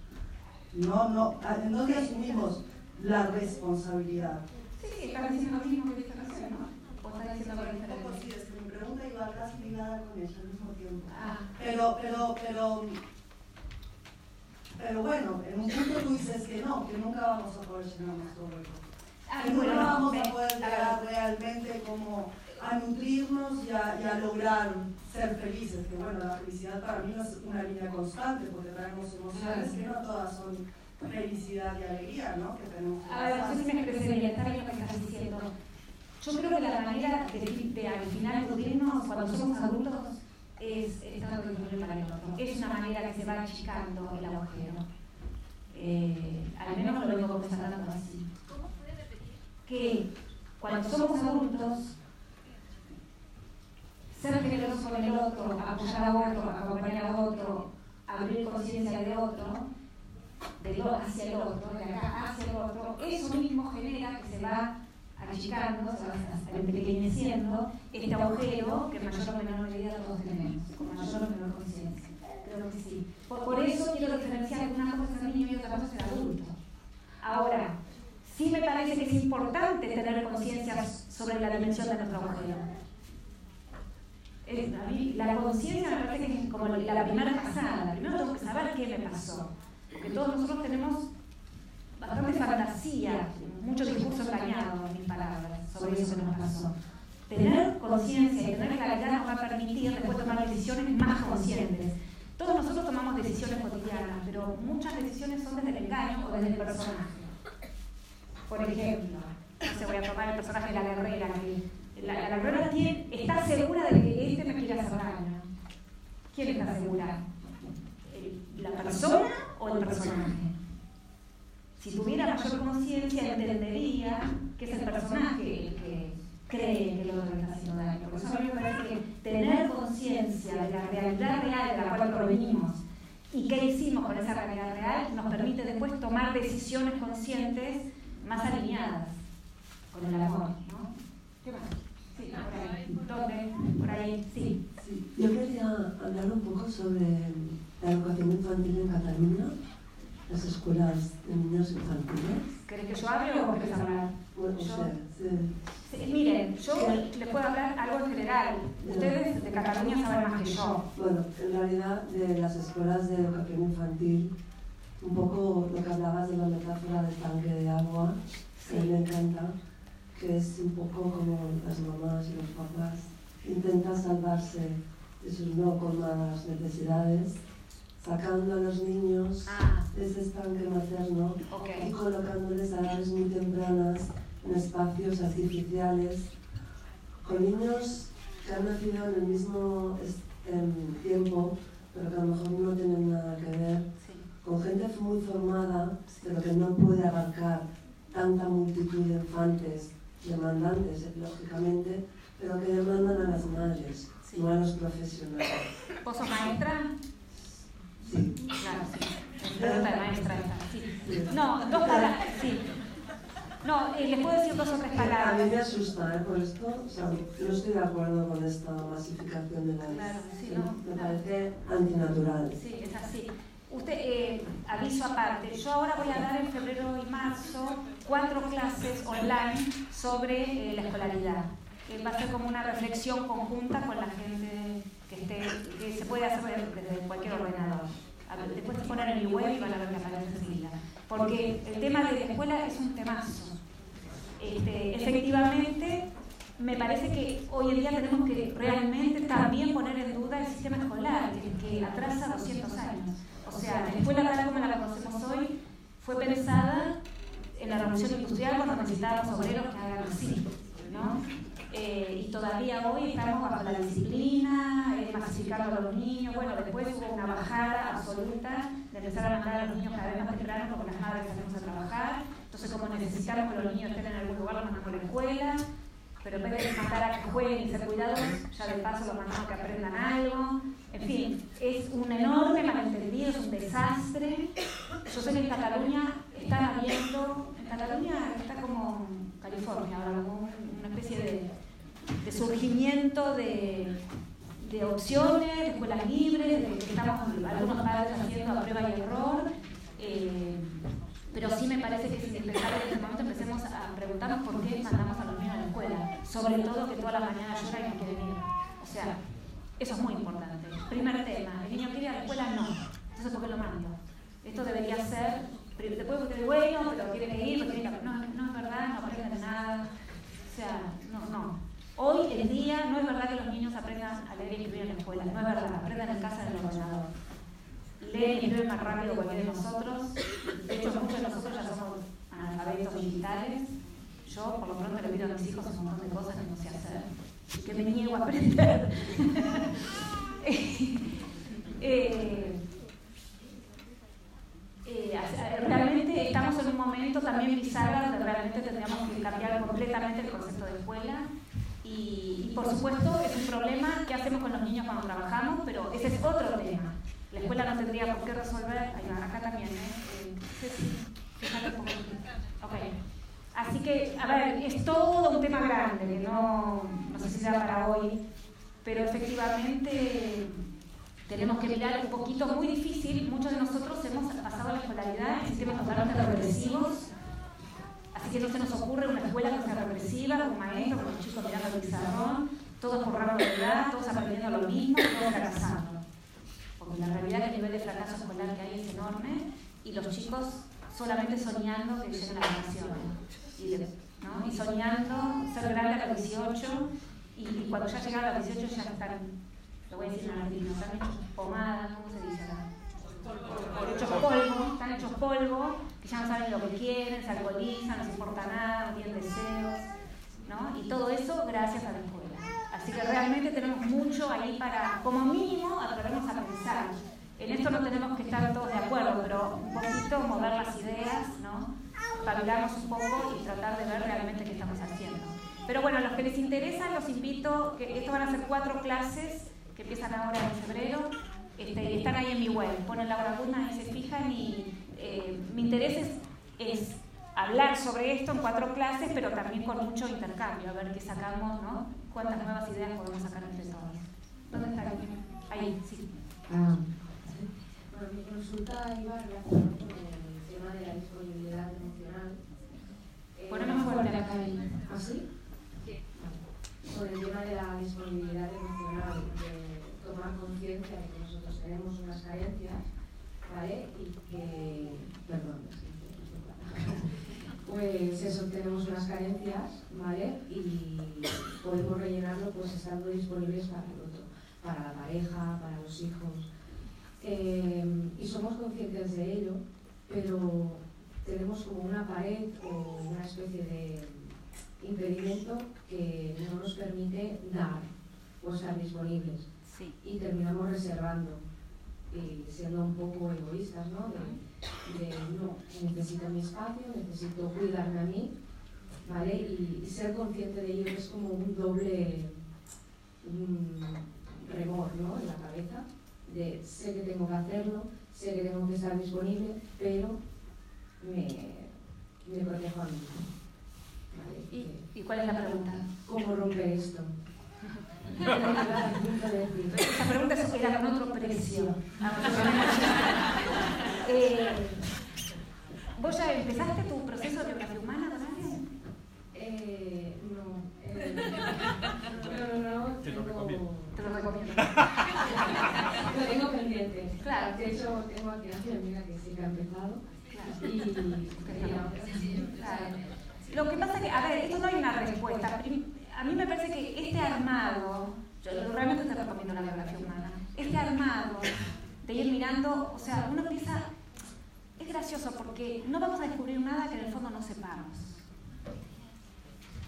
No, no, ¿en dónde asumimos la responsabilidad? Sí, estás diciendo lo mismo que dice recién, ¿no? O estás diciendo algo Un poco diferente. sí, es que mi pregunta iba casi ligada con ella al mismo tiempo. Ah, Pero, pero, pero, pero bueno, en un punto tú dices que no, que nunca vamos a poder llenar nuestro hueco. ah, Que nunca bueno, vamos a poder llegar realmente como a nutrirnos y a, y a lograr ser felices. Que bueno, la felicidad para mí no es una línea constante porque tenemos emociones que no todas son felicidad y alegría, ¿no? Que tenemos A ver, si me expresé bien, está bien lo que estás diciendo. Yo creo que la manera de, de al final cuando somos adultos es estar disponible para el otro. Es una manera que se va achicando el agujero. Eh, al menos lo vengo constatando así. ¿Cómo puede repetir? Que cuando somos adultos, ser generoso con el otro, apoyar a otro, acompañar a otro, abrir conciencia de otro, del otro hacia el otro, de acá hacia el otro, eso mismo genera que se va achicando, se va empequeñeciendo este agujero que mayor o menor medida todos tenemos, con mayor o menor conciencia. Creo que sí. Por, eso quiero diferenciar una cosa es niño y otra cosa es adulto. Ahora, sí me parece que es importante tener conciencia sobre la dimensión de nuestro agujero. La conciencia me parece que es como la primera pasada. Primero tengo que saber qué me pasó. Porque todos nosotros tenemos bastante fantasía, mucho discurso engañado en mis palabras sobre eso que nos pasó. Tener conciencia y tener claridad nos va a permitir después tomar decisiones más conscientes. Todos nosotros tomamos decisiones cotidianas, pero muchas decisiones son desde el engaño o desde el personaje. Por ejemplo, no sé, voy a tomar el personaje de la guerrera. Que la, la guerrera tiene- está segura de que este me quiere hacer daño. ¿Quién está segura? ¿El- ¿La persona o el personaje? Si tuviera mayor conciencia, entendería que es el personaje el que cree que el otro le está haciendo daño. Por eso a mí me parece que tener conciencia de la realidad real de la cual provenimos y qué hicimos con esa realidad real nos permite después tomar decisiones conscientes más alineadas con el amor. ¿no? ¿Qué más? Sí, por ahí. ¿Dónde? Por ahí, sí. Sí, yo quería hablar un poco sobre la educación infantil en Cataluña, las escuelas de niños infantiles. ¿Querés que yo hable o querés hablar? Bueno, Yo- sí. Sí, miren, yo les puedo hablar algo en general. Ustedes de Cataluña saben más que yo. Bueno, en realidad de las escuelas de educación infantil, un poco lo que hablabas de la metáfora del tanque de agua, que me encanta, que es un poco como las mamás y los papás intentan salvarse de sus no colmadas necesidades, sacando a los niños Ah, de ese estanque materno y ok. colocándoles a edades muy tempranas en espacios artificiales, con niños que han nacido en el mismo em, tiempo, pero que a lo mejor no tienen nada que ver, Sí. con gente muy formada, pero que no puede abarcar tanta multitud de infantes demandantes, lógicamente, pero que demandan a las madres, Sí. no a los profesionales. ¿Vos sos maestra? Sí. Claro, sí. Pregunta de maestra esta, sí. No, dos palabras, sí. No, eh, les puedo decir dos o tres A mí palabras. me asusta ¿eh? por esto, o sea, no estoy de acuerdo con esta masificación de la Claro, sí, no, Me no. parece antinatural. Sí, es así. Usted, eh, aviso aparte, yo ahora voy a dar en febrero y marzo cuatro clases online sobre eh, la escolaridad. Va a ser como una reflexión conjunta con la gente que, se puede hacer desde cualquier ordenador. Después se ponen en mi web y van a ver que aparece enseguida. Porque el tema de la escuela es un temazo. Este, efectivamente, me parece que hoy en día tenemos que realmente también poner en duda el sistema escolar, que, que atrasa 200 años. O sea, la escuela tal como la conocemos hoy fue pensada en la revolución industrial cuando necesitábamos obreros que hagan así, ¿no? Eh, y todavía hoy estamos bajo la disciplina, más masificando a los niños. Bueno, después hubo una bajada absoluta de empezar a mandar a los niños cada vez más temprano porque las madres salimos a trabajar. Entonces, como necesitamos que los niños estén en algún lugar, los mandamos a la escuela. Pero en vez de mandar a que jueguen y ser cuidados, ya de paso los mandamos a que aprendan algo. En fin, es un enorme malentendido, es un desastre. Yo sé que en Cataluña están habiendo, en Cataluña está como California ahora, como una especie de, de surgimiento de, opciones, de escuelas libres, de que estamos algunos padres haciendo prueba y error. Eh, pero sí me parece que es indispensable que en este momento empecemos a preguntarnos por qué mandamos a los niños a la escuela. Sobre todo que toda la mañana llora y no quieren ir. O sea, eso es muy importante. Primer tema, ¿el niño quiere ir a la escuela? No. Entonces, ¿por qué lo mando? Esto debería ser, después usted bueno, pero que ir. No, no es verdad, no aprenden nada. O sea, no, no. Hoy en día no es verdad que los niños aprendan a leer y escribir en la escuela, no es verdad, aprendan en casa en el ordenador. Leen y escriben más rápido que de nosotros. De hecho, muchos de nosotros ya somos analfabetos digitales. Yo, por lo pronto, le pido a mis hijos un montón de cosas que no sé hacer y que me niego a aprender. eh, eh, realmente estamos en un momento también bizarro donde realmente tendríamos que cambiar completamente el concepto de escuela y, por supuesto es un problema que hacemos con los niños cuando trabajamos, pero ese es otro tema. La escuela no tendría por qué resolver, acá también, ¿eh? eh okay. Así que, a ver, es todo un tema grande, no, no sé si sea para hoy, pero efectivamente tenemos que mirar un poquito, muy difícil, muchos de nosotros hemos pasado la escolaridad en sistemas totalmente represivos, así que no se nos ocurre una escuela que sea represiva, con maestros, con los chicos mirando el pizarrón, todos por de edad, todos aprendiendo lo mismo, todos fracasando. Porque la realidad es que el nivel de fracaso escolar que hay es enorme y los chicos solamente soñando que lleguen a las naciones. Y, soñando ser grande a los 18 y, cuando ya llegan a los 18 ya están lo voy a decir en argentino, están hechos pomada, ¿cómo se dice acá? Hechos polvo, están hechos polvo, que ya no saben lo que quieren, se alcoholizan, no les importa nada, no tienen deseos, ¿no? Y todo eso gracias a la escuela. Así que realmente tenemos mucho ahí para, como mínimo, atrevernos a pensar. En esto no tenemos que estar todos de acuerdo, pero un poquito mover las ideas, ¿no? Valorarnos un poco y tratar de ver realmente qué estamos haciendo. Pero bueno, los que les interesa, los invito, que esto van a ser cuatro clases que empiezan ahora en febrero, este, están ahí en mi web, ponen Laura Guzmán y se fijan y eh, mi interés es, hablar sobre esto en cuatro clases, pero también con mucho intercambio, a ver qué sacamos, ¿no? Cuántas nuevas ideas podemos sacar entre todos. ¿Dónde está? Ahí, sí. Ah, Bueno, mi consulta iba relacionada con el tema de la disponibilidad emocional. Eh, Ponemos fuerte acá. ¿Así? Sí. Con el tema de la disponibilidad emocional, de tomar conciencia de tenemos unas carencias, ¿vale? Y que, perdón, pues eso, tenemos unas carencias, ¿vale? Y podemos rellenarlo pues estando disponibles para el otro, para la pareja, para los hijos. Eh, y somos conscientes de ello, pero tenemos como una pared o una especie de impedimento que no nos permite dar o estar disponibles y terminamos reservando y siendo un poco egoístas, ¿no? De, no, necesito mi espacio, necesito cuidarme a mí, ¿vale? Y, ser consciente de ello es como un doble remor, ¿no? En la cabeza, de sé que tengo que hacerlo, sé que tengo que estar disponible, pero me, me protejo a mí. ¿Y, ¿Y cuál es la pregunta? ¿Cómo romper esto? Esa pregunta se era con otro precio. eh, ¿Vos ya empezaste tu proceso de biografía humana alguien? Eh, no. Eh, no, no, no. Te lo recomiendo. Te lo recomiendo. lo tengo pendiente. Claro. De hecho, tengo aquí una amiga que sí que ha empezado. Claro. Y, claro. Lo que pasa es que, a ver, esto no hay una respuesta a mí me parece que este armado, yo realmente te recomiendo la biografía humana, este armado de ir mirando, o sea, uno empieza, es gracioso porque no vamos a descubrir nada que en el fondo no sepamos.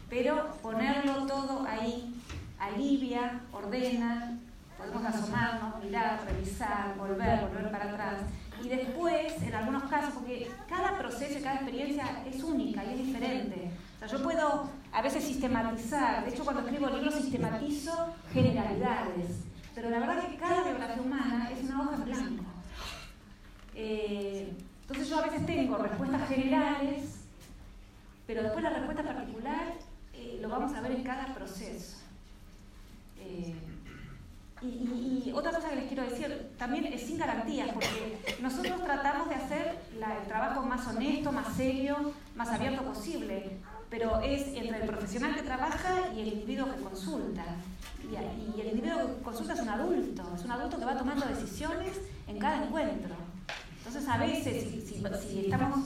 Pero ponerlo todo ahí alivia, ordena, podemos asomarnos, mirar, revisar, volver, volver para atrás. Y después, en algunos casos, porque cada proceso cada experiencia es única y es diferente. O sea, yo puedo a veces sistematizar, de hecho cuando escribo libros sistematizo generalidades, pero la verdad es que cada biografía humana es una hoja en blanco. Eh, entonces yo a veces tengo respuestas generales, pero después la respuesta particular eh, lo vamos a ver en cada proceso. Eh, y, otra cosa que les quiero decir, también es sin garantías, porque nosotros tratamos de hacer el trabajo más honesto, más serio, más abierto posible, pero es entre el profesional que trabaja y el individuo que consulta. Y, el individuo que consulta es un adulto, es un adulto que va tomando decisiones en cada encuentro. Entonces a veces, si, estamos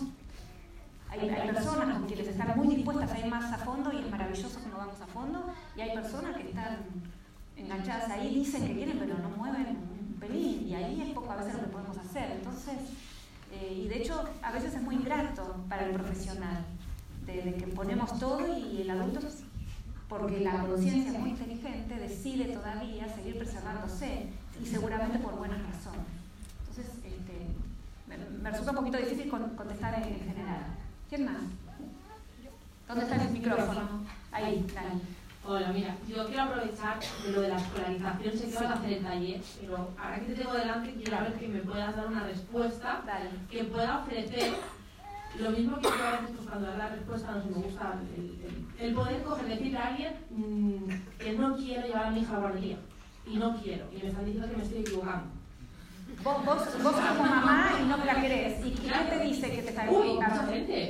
hay, hay, personas con quienes están muy dispuestas a ir más a fondo y es maravilloso cuando vamos a fondo, y hay personas que están enganchadas ahí, dicen que quieren, pero no mueven un pelín, y ahí es poco a veces lo que podemos hacer. Entonces, eh, y de hecho, a veces es muy ingrato para el profesional, de, que ponemos todo y el adulto, porque la conciencia muy inteligente, decide todavía seguir preservándose, y seguramente por buenas razones. Entonces, este, me, resulta un poquito difícil contestar en, general. ¿Quién más? ¿Dónde está el micrófono? Ahí, dale. Hola, mira, yo quiero aprovechar de lo de la escolarización, sé que vas a hacer el taller, pero ahora que te tengo delante quiero ver que me puedas dar una respuesta que pueda ofrecer lo mismo que yo a veces pues, cuando dar la respuesta no se me gusta el, el, poder coger, decirle a alguien mmm, que no quiero llevar a mi hija a la guardería y no quiero, y me están diciendo que me estoy equivocando. Vos, vos, vos como mamá y no la querés. ¿Y quién te dice que te está equivocando?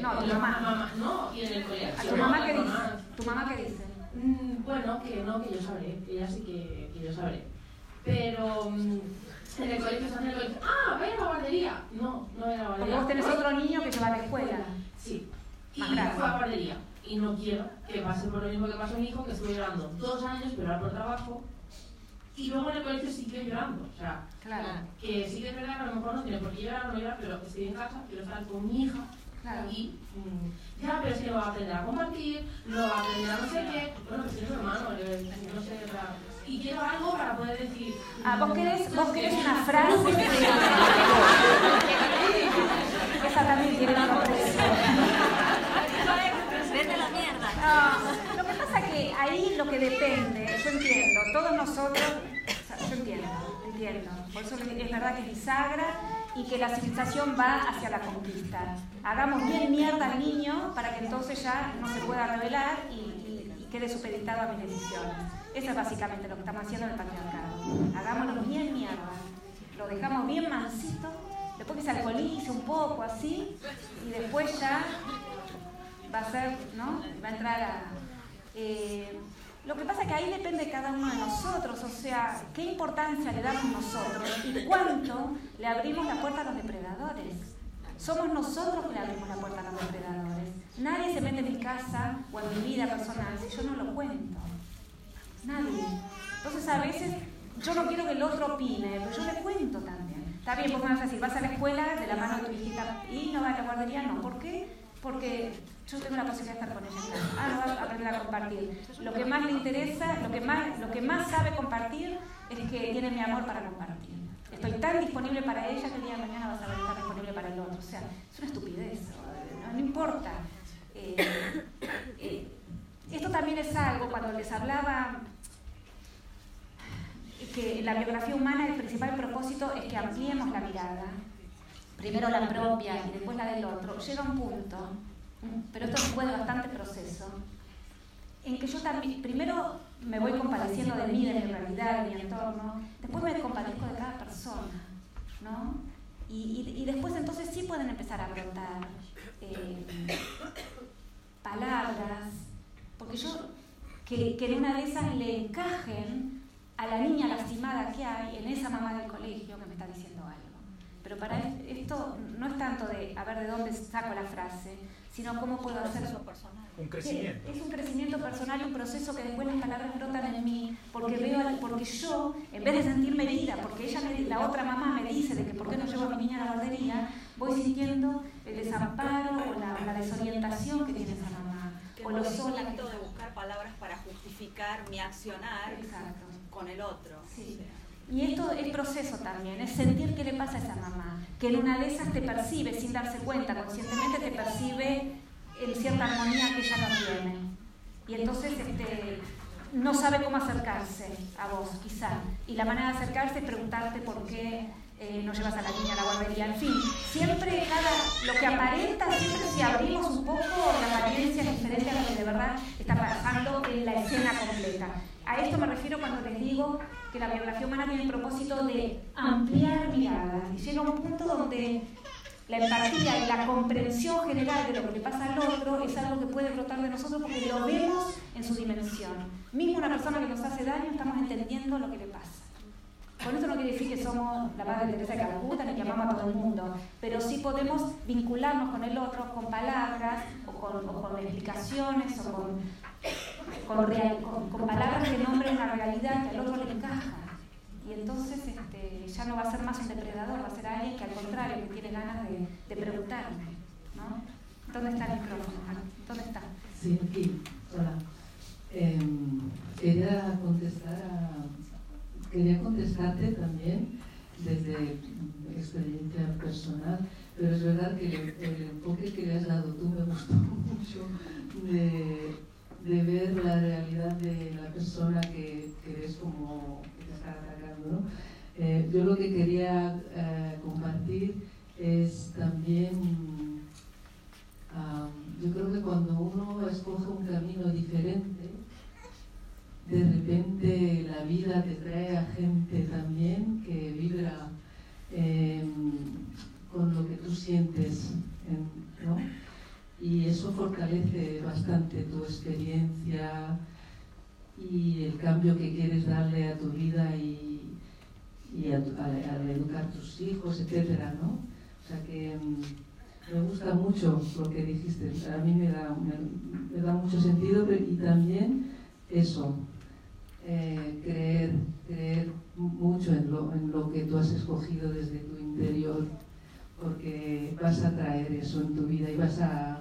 No, tu mamá. mamá. No, y en el colegio. ¿A tu mamá qué dice? ¿Tu mamá qué dice? Mm, bueno, que no, que yo sabré, que ya sí que, que yo sabré. Pero mm, en el colegio en el colegio, ah, vaya a la guardería. No, no voy a la guardería. Porque vos tenés otro niño que se va a la escuela. Sí. y fue a la guardería. Y no quiero que pase por lo mismo que pasó mi hijo, que estuvo llorando dos años, pero ahora por trabajo. Y luego en el colegio sigue llorando. O sea, claro. que sí que es verdad que a lo mejor no tiene por qué llorar no llorar, pero estoy en casa, quiero estar con mi hija. Claro. Y mm, ya, pero es que lo va a aprender a compartir, lo va a aprender a no sé qué. Bueno, pues su hermano, no sé, y quiero algo para poder decir. Ah, vos querés, vos querés una frase. Esa también tiene una. Vete la mierda. No, lo que pasa es que ahí lo que depende, yo entiendo, todos nosotros, yo entiendo, entiendo. Por eso es verdad que es bisagra y que la civilización va hacia la conquista. Hagamos bien mierda al niño para que entonces ya no se pueda revelar y, quede supeditado a mis decisiones. Eso es básicamente lo que estamos haciendo en el patriarcado. Hagámoslo bien mierda, lo dejamos bien mansito, después que se alcoholice un poco así, y después ya va a ser, ¿no? Va a entrar a... Eh, lo que pasa es que ahí depende de cada uno de nosotros, o sea, qué importancia le damos nosotros y cuánto le abrimos la puerta a los depredadores. Somos nosotros que le abrimos la puerta a los depredadores. Nadie se mete en mi casa o en mi vida personal si yo no lo cuento. Nadie. Entonces a veces yo no quiero que el otro opine, pero yo le cuento también. Está bien, vos me vas a decir, vas a la escuela de la mano de tu hijita y no vas a la guardería, no. ¿Por qué? Porque yo tengo la posibilidad de estar con ella Ah, no va a aprender a compartir. Lo que más le interesa, lo que más, sabe compartir es que tiene mi amor para compartir. Estoy tan disponible para ella que el día de mañana va a estar disponible para el otro. O sea, es una estupidez, no, importa. Eh, eh, esto también es algo, cuando les hablaba que la biografía humana, el principal propósito es que ampliemos la mirada, primero la propia y después la del otro. Llega un punto pero esto de bastante proceso, en que yo también, primero me voy compadeciendo de mí, de mi realidad, de mi entorno, después me compadezco de cada persona, ¿no? Y, y, después entonces sí pueden empezar a brotar eh, palabras, porque yo, que, que en una de esas le encajen a la niña lastimada que hay en esa mamá del colegio que me está diciendo algo. Pero para esto no es tanto de a ver de dónde saco la frase, sino cómo puedo hacerlo personal. Un crecimiento. Es un crecimiento personal y un proceso que después las palabras brotan en mí, porque veo, porque yo, en vez de sentirme herida, porque ella la otra mamá me dice de que por qué no llevo a mi niña a la guardería, voy sintiendo el desamparo o la, desorientación que tiene esa mamá. o lo sola de buscar palabras para justificar mi accionar con el otro. Sí. Y esto es proceso también, es sentir qué le pasa a esa mamá, que en una de esas te percibe sin darse cuenta, conscientemente te percibe en cierta armonía que ella no tiene. Y entonces este, no sabe cómo acercarse a vos, quizá. Y la manera de acercarse es preguntarte por qué eh, no llevas a la niña a la guardería. En fin, siempre cada, lo que aparenta, siempre si abrimos un poco, la apariencia es diferente a lo que de verdad está pasando en la escena completa. A esto me refiero cuando les digo que la biografía humana tiene el propósito de ampliar miradas y llega a un punto donde la empatía y la comprensión general de lo que le pasa al otro es algo que puede brotar de nosotros porque lo vemos en su dimensión. Mismo una persona que nos hace daño, estamos entendiendo lo que le pasa. Con esto no quiere decir que somos la Madre Teresa de Calcuta ni que amamos a todo el mundo, pero sí podemos vincularnos con el otro con palabras o con, con explicaciones o con, con, con, palabras que nombren una realidad que al otro le encaja. Y entonces este, ya no va a ser más un depredador, va a ser alguien que al contrario, que tiene ganas de, de preguntarme. ¿no? ¿Dónde está el micrófono? ¿Dónde está? Sí, aquí. Hola. Eh, quería contestar a quería contestarte también desde experiencia personal, pero es verdad que el enfoque que le has dado tú me gustó mucho de, de ver la realidad de la persona que, que ves como que te está atacando. Eh, yo lo que quería eh, compartir es también, yo creo que cuando uno escoge un camino diferente, de repente la vida te trae a gente también que vibra em, con lo que tú sientes, ¿no? Y eso fortalece bastante tu experiencia y el cambio que quieres darle a tu vida y, y al educar tus hijos, etcétera, ¿no? O sea que em, me gusta mucho lo que dijiste, a mí me da, me, da mucho sentido y también eso, eh, creer, creer mucho en lo, en lo que tú has escogido desde tu interior, porque vas a traer eso en tu vida y vas a,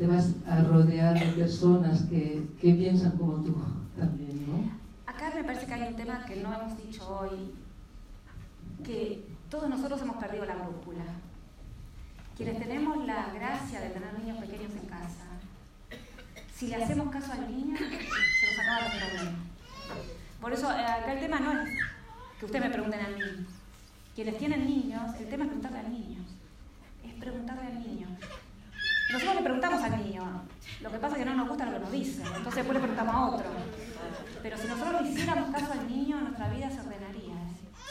te vas a rodear de personas que, que piensan como tú también, ¿no? Acá me parece que hay un tema que no hemos dicho hoy, que todos nosotros hemos perdido la brújula. Quienes tenemos la gracia de tener niños pequeños en casa, si le hacemos caso al niño, se nos acaba la problemas. Por eso eh, acá el tema no es que ustedes me pregunten a mí. Quienes tienen niños, el tema es preguntarle al niño. Es preguntarle al niño. Nosotros le preguntamos al niño. Lo que pasa es que no nos gusta lo que nos dice. Entonces después le preguntamos a otro. Pero si nosotros le hiciéramos caso al niño, nuestra vida se ordenaría.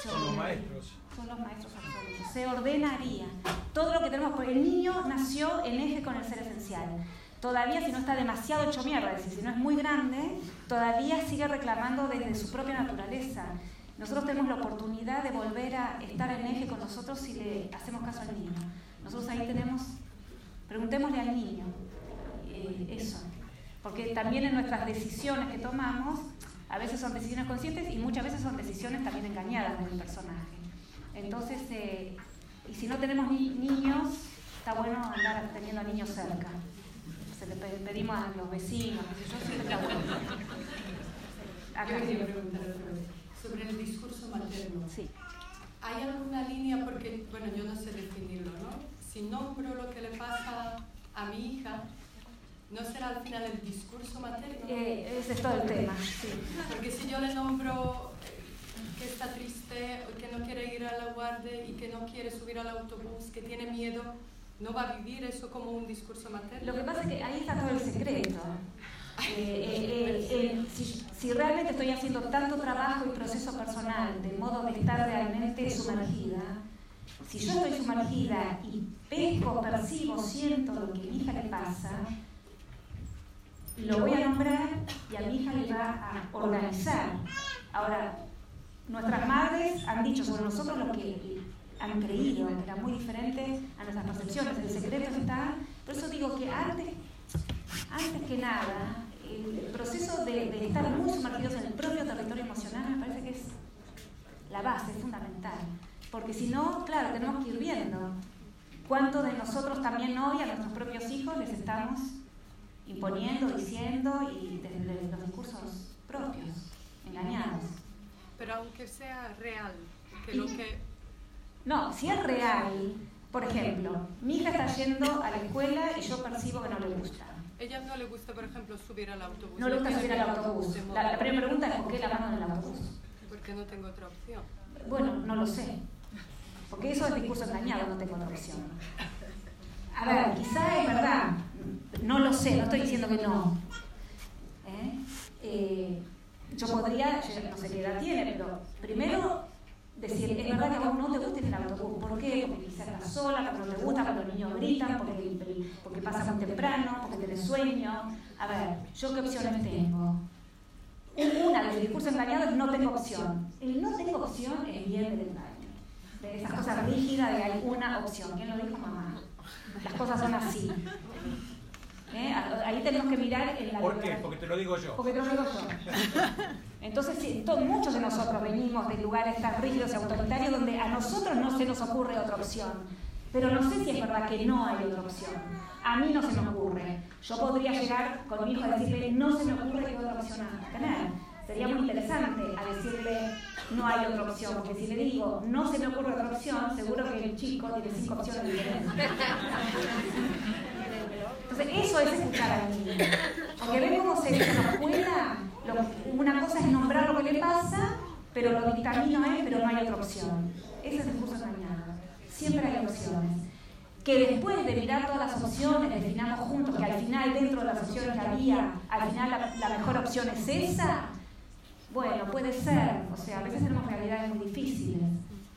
Son los maestros. Son los maestros absolutos. Se ordenaría. Todo lo que tenemos, porque el niño nació en eje con el ser esencial todavía si no está demasiado hecho mierda, es decir, si no es muy grande, todavía sigue reclamando desde su propia naturaleza. Nosotros tenemos la oportunidad de volver a estar en eje con nosotros si le hacemos caso al niño. Nosotros ahí tenemos, preguntémosle al niño eh, eso, porque también en nuestras decisiones que tomamos, a veces son decisiones conscientes y muchas veces son decisiones también engañadas del personaje. Entonces, eh, y si no tenemos niños, está bueno andar teniendo a niños cerca se le pedimos a los vecinos, yo siempre Acá. Yo quería preguntar otra vez sobre el discurso materno. Sí. ¿Hay alguna línea? Porque, bueno, yo no sé definirlo, ¿no? Si nombro lo que le pasa a mi hija, ¿no será al final el discurso materno? Eh, ese es todo el tema, sí. Porque si yo le nombro que está triste, que no quiere ir a la guardia y que no quiere subir al autobús, que tiene miedo, no va a vivir eso como un discurso materno. Lo que pasa es que ahí está todo el secreto. Eh, eh, eh, si, realmente estoy haciendo tanto trabajo y proceso personal de modo de estar realmente sumergida, si yo estoy sumergida y pesco, percibo, siento lo que a mi hija le pasa, lo voy a nombrar y a mi hija le va a organizar. Ahora, nuestras madres han dicho sobre nosotros lo que han creído, que era muy diferente a nuestras percepciones. El secreto está, por eso digo que antes, antes que nada, el proceso de, estar muy sumergidos en el propio territorio emocional me parece que es la base, es fundamental. Porque si no, claro, tenemos que ir viendo cuánto de nosotros también hoy a nuestros propios hijos les estamos imponiendo, diciendo y desde los discursos propios, engañados. Pero aunque sea real, que lo que... No, si es real, por ejemplo, mi hija está yendo a la escuela y yo percibo que no le gusta. Ella no le gusta, por ejemplo, subir al autobús. No le gusta subir al autobús. La, primera pregunta es ¿por qué la mano en el autobús? Porque no tengo otra opción. Bueno, no lo sé. Porque eso es discurso engañado, no tengo otra opción. A ver, quizá es verdad. No lo sé, no estoy diciendo que no. ¿Eh? Eh, yo podría, yo no sé qué edad tiene, pero primero decir, es verdad que a vos no te gusta el autobús. ¿Por qué? Porque quizás estás sola, porque no te gusta, porque los niños gritan, porque, porque pasa muy temprano, porque tenés sueño. A ver, ¿yo qué opciones tengo? Una del discurso engañado es no tengo opción. El no tengo opción es bien del engaño. De esas cosas rígidas de hay una opción. ¿Quién lo dijo mamá? Las cosas son así. ¿Eh? Ahí tenemos que mirar en la ¿Por qué? Porque te lo digo yo. porque te lo digo yo. Entonces, sí, muchos de nosotros venimos de lugares tan rígidos y autoritarios donde a nosotros no se nos ocurre otra opción. Pero no sé si es verdad que no hay otra opción. A mí no se me ocurre. Yo podría llegar con mi hijo a decirle, no se me ocurre qué otra opción a tener. Sería muy interesante a decirle, no hay otra opción. Porque si le digo, no se me ocurre otra opción, seguro que el chico tiene cinco opciones diferentes. Entonces, eso es escuchar al niño. Porque ven cómo se, nos cuela. Una cosa es nombrar lo que le pasa, pero lo dictamino es, pero no hay otra opción. Ese es el discurso engañado. Siempre hay opciones. Que después de mirar todas las opciones, definamos juntos que al final, dentro de las opciones que había, al final la, la mejor opción es esa. Bueno, puede ser. O sea, a veces tenemos realidades muy difíciles.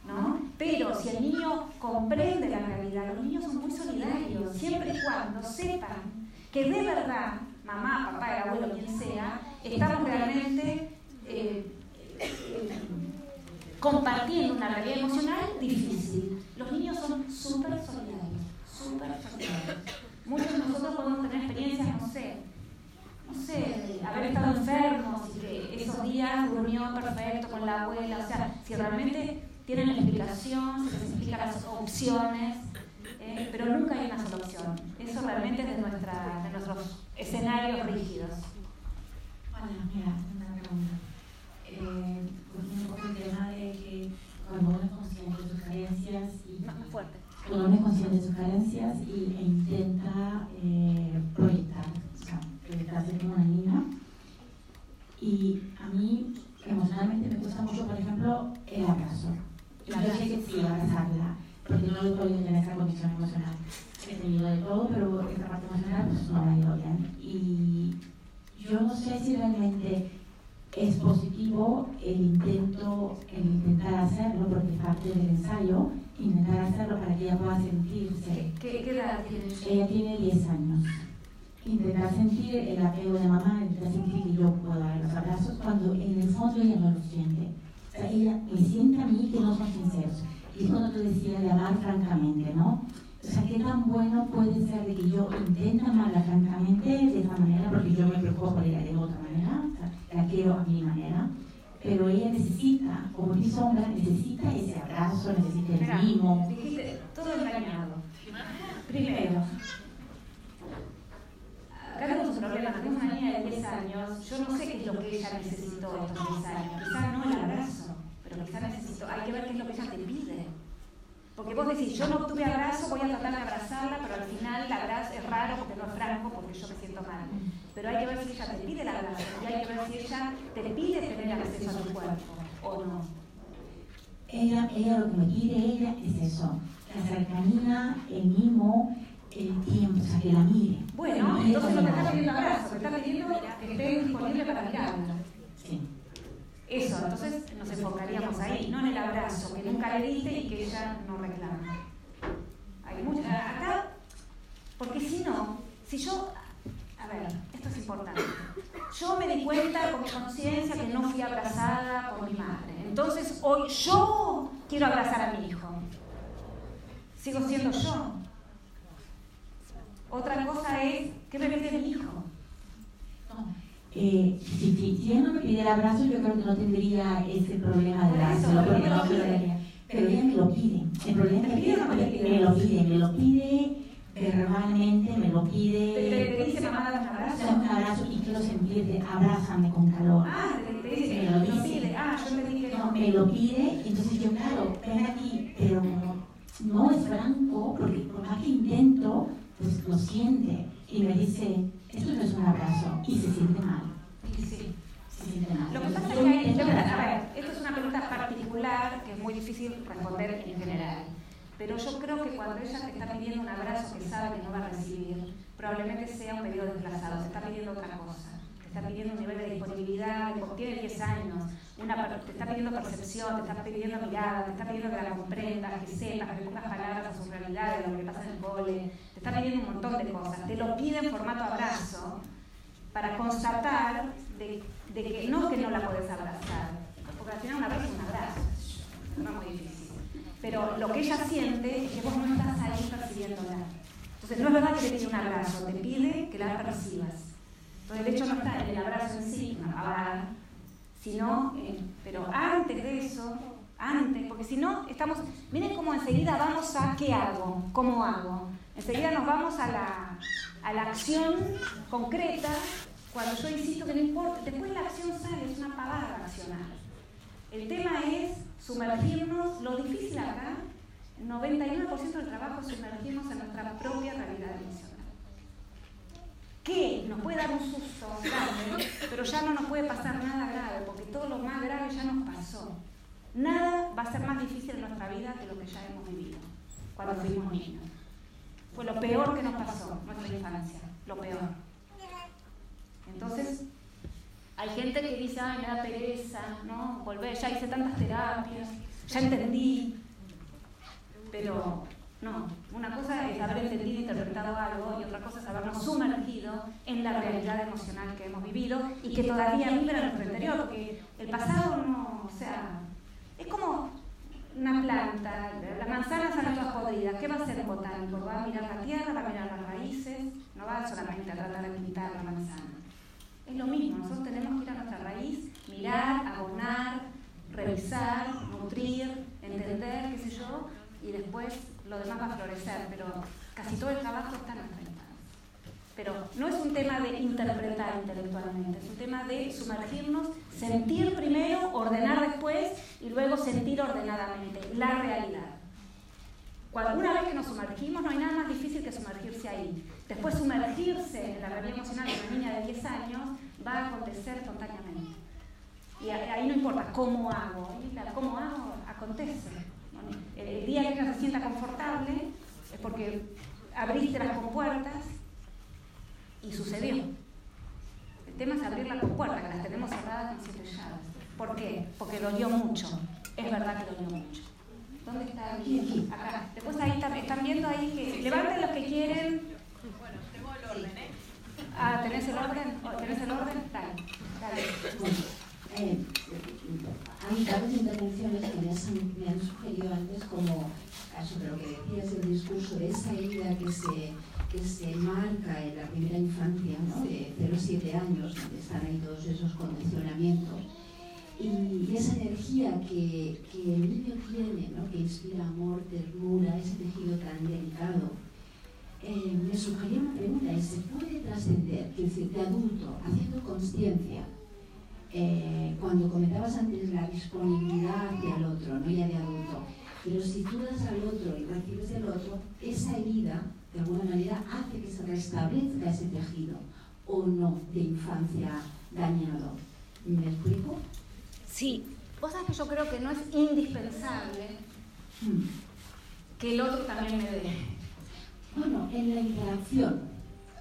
¿no? Pero si el niño comprende la realidad, los niños son muy solidarios, siempre y cuando sepan que de verdad, mamá, papá, el abuelo, quien sea, estamos realmente eh, eh, compartiendo una realidad emocional difícil. Los niños son súper solidarios, súper solidarios. Muchos de nosotros podemos tener experiencias, no sé, no sé, haber estado enfermos y que esos días durmió perfecto con la abuela, o sea, si realmente tienen la explicación, se les explica las opciones, eh, pero nunca hay una sola opción. Eso realmente es de, nuestra, de nuestros escenarios rígidos. Hola, mira, una pregunta. Eh, un poco el tema de que cuando uno es consciente de sus carencias y Más fuerte. cuando uno es consciente de sus carencias y, e intenta eh, proyectar, como una niña. Y a mí emocionalmente me cuesta mucho, por ejemplo, el abrazo. Yo sé que sí, abrazarla, porque no lo he podido tener esa condición emocional. He tenido de todo, pero esta parte emocional pues, no me ha ido bien. Y yo no sé si realmente es positivo el intento, el intentar hacerlo, porque es parte del ensayo, intentar hacerlo para que ella pueda sentirse. ¿Qué, qué edad tiene ella? Ella tiene 10 años. Intentar sentir el apego de mamá, intentar sentir que yo puedo dar los abrazos, cuando en el fondo ella no lo siente. O sea, ella me siente a mí que no son sinceros. Y es cuando tú decías de amar francamente, ¿no? O sea, qué tan bueno puede ser de que yo intente amarla francamente de esa manera, porque yo me preocupo por ella de otra manera, o sea, la quiero a mi manera, pero ella necesita, como mi sombra, necesita ese abrazo, necesita el mimo. todo engañado. Primero, acá tenemos un problema, tenemos una niña de 10 años, yo no sé qué es lo que ella necesitó estos 10 años, quizás no el abrazo, pero quizás necesitó, hay que ver qué es lo que ella te pide. Porque vos decís, yo no obtuve abrazo, voy a tratar de abrazarla, pero al final el abrazo es raro porque no es franco, porque yo me siento mal. Pero hay que ver si ella te pide el abrazo, y hay que ver si ella te pide tener acceso a tu cuerpo o no. Ella, ella lo que me pide ella es eso, la cercanía, el mimo, el tiempo, o sea, que la mire. Bueno, Que entonces no mire te está mirada. abrazo, te está pidiendo que estés disponible para mirarla. Sí. Eso, entonces nos enfocaríamos ahí, no en el abrazo, que nunca le diste y que ella no reclama. Hay mucho, acá, porque si no, si yo, a ver, esto es importante, yo me di cuenta con mi conciencia que no fui abrazada por mi madre, entonces hoy yo quiero abrazar a mi hijo, sigo siendo yo. Otra cosa es, ¿qué me pide mi hijo? Eh, si, si, si ella no me pidiera abrazo, yo creo que no tendría ese problema de dárselo, porque no lo. Pero ella me lo pide. El problema es que ella me, lo pide, me lo pide verbalmente, me lo Te, pide. te- te dice mamá, dame un Dame abrazo. un abrazo y quiero sentirte, abrázame con calor. Ah, te, te dice Me lo dice. pide. Ah, yo entendí que No, me lo pide, entonces yo, claro, ven aquí, pero no es blanco, porque por más que intento, pues lo siente y me dice, esto no es un abrazo, y se siente mal. Sí. Se siente mal. Lo que pasa es que hay, esto es una pregunta particular que es muy difícil responder en general. Pero yo creo que cuando ella te está pidiendo un abrazo que sabe que no va a recibir, probablemente sea un periodo desplazado, te está pidiendo otra cosa. Te está pidiendo un nivel de disponibilidad, tiene 10 años, una, te está pidiendo percepción, te está pidiendo mirada, te está pidiendo que la comprendas, que sepas, que pongas palabras a su realidad, de lo que pasa en el cole, está pidiendo un montón de cosas. Te lo pide en formato abrazo para constatar de, que no que no la podés abrazar, porque al final un abrazo es un abrazo, no es muy difícil. Pero lo que ella siente es que vos no estás ahí percibiéndola. Entonces no es verdad que te pide un abrazo, te pide que la percibas. Entonces el hecho no está en el abrazo en sí, pavada, sino, pero antes de eso, antes, porque si no, estamos, miren cómo enseguida vamos a qué hago, cómo hago. Enseguida nos vamos a la, acción concreta, cuando yo insisto que no importa, después la acción sale, es una pavada accionar. El tema es sumergirnos, lo difícil acá, el 99% del trabajo es sumergirnos en nuestra propia realidad emocional. Que nos puede dar un susto grande, pero ya no nos puede pasar nada grave, porque todo lo más grave ya nos pasó. Nada va a ser más difícil en nuestra vida que lo que ya hemos vivido cuando fuimos niños. Fue lo peor que nos pasó nuestra infancia, lo peor. Entonces, hay gente que dice, ay, me da pereza, ¿no? Volver, ya hice tantas terapias, ya entendí. Pero no, una cosa es haber entendido e interpretado algo y otra cosa es habernos sumergido en la realidad emocional que hemos vivido y que todavía vibra en nuestro interior, porque el pasado no, o sea, es como una planta, la manzana están todas podridas, ¿qué va a hacer el botánico? Va a mirar la tierra, va a mirar las raíces, no va solamente a tratar de quitar la manzana. Es lo mismo, nosotros tenemos que ir a nuestra raíz, mirar, abonar, revisar, nutrir, entender, qué sé yo, y después lo demás va a florecer, pero casi todo el trabajo está en nuestra. Pero no es un tema de interpretar intelectualmente, es un tema de sumergirnos, sentir primero, ordenar después y luego sentir ordenadamente la realidad. Cuando, una vez que nos sumergimos, no hay nada más difícil que sumergirse ahí. Después sumergirse en la realidad emocional de una niña de 10 años va a acontecer espontáneamente. Y ahí no importa cómo hago, cómo hago acontece. el día que ella se sienta confortable es porque abriste las compuertas y sucedió. El tema es abrir la compuerta, que las tenemos cerradas con siete llaves. ¿Por qué? Porque dolió mucho. Es verdad que dolió mucho. ¿Dónde está? Aquí, acá. Después ahí están, están viendo ahí que levanten los que quieren. Bueno, tengo el orden, ¿eh? Ah, ¿tenés el orden? Oh, ¿Tenés el orden? Dale, dale. Eh, hay varias intervenciones que me han, me han sugerido antes como de lo que decías del discurso de esa herida que se, que se marca en la primera infancia, ¿no? de 0 a 7 años, donde están ahí todos esos condicionamientos. Y esa energía que, que el niño tiene, ¿no? que inspira amor, ternura, ese tejido tan delicado, eh, me sugería una pregunta, ¿y se puede trascender, es decir, de adulto, haciendo conciencia, eh, cuando comentabas antes la disponibilidad hacia el otro, no ya de adulto, pero si tú das al otro y recibes del otro, esa herida, de alguna manera, hace que se restablezca ese tejido, o no, de infancia dañado. ¿Me explico? Sí, vos sabés que yo creo que no es indispensable que el otro también me dé. Bueno, en la interacción,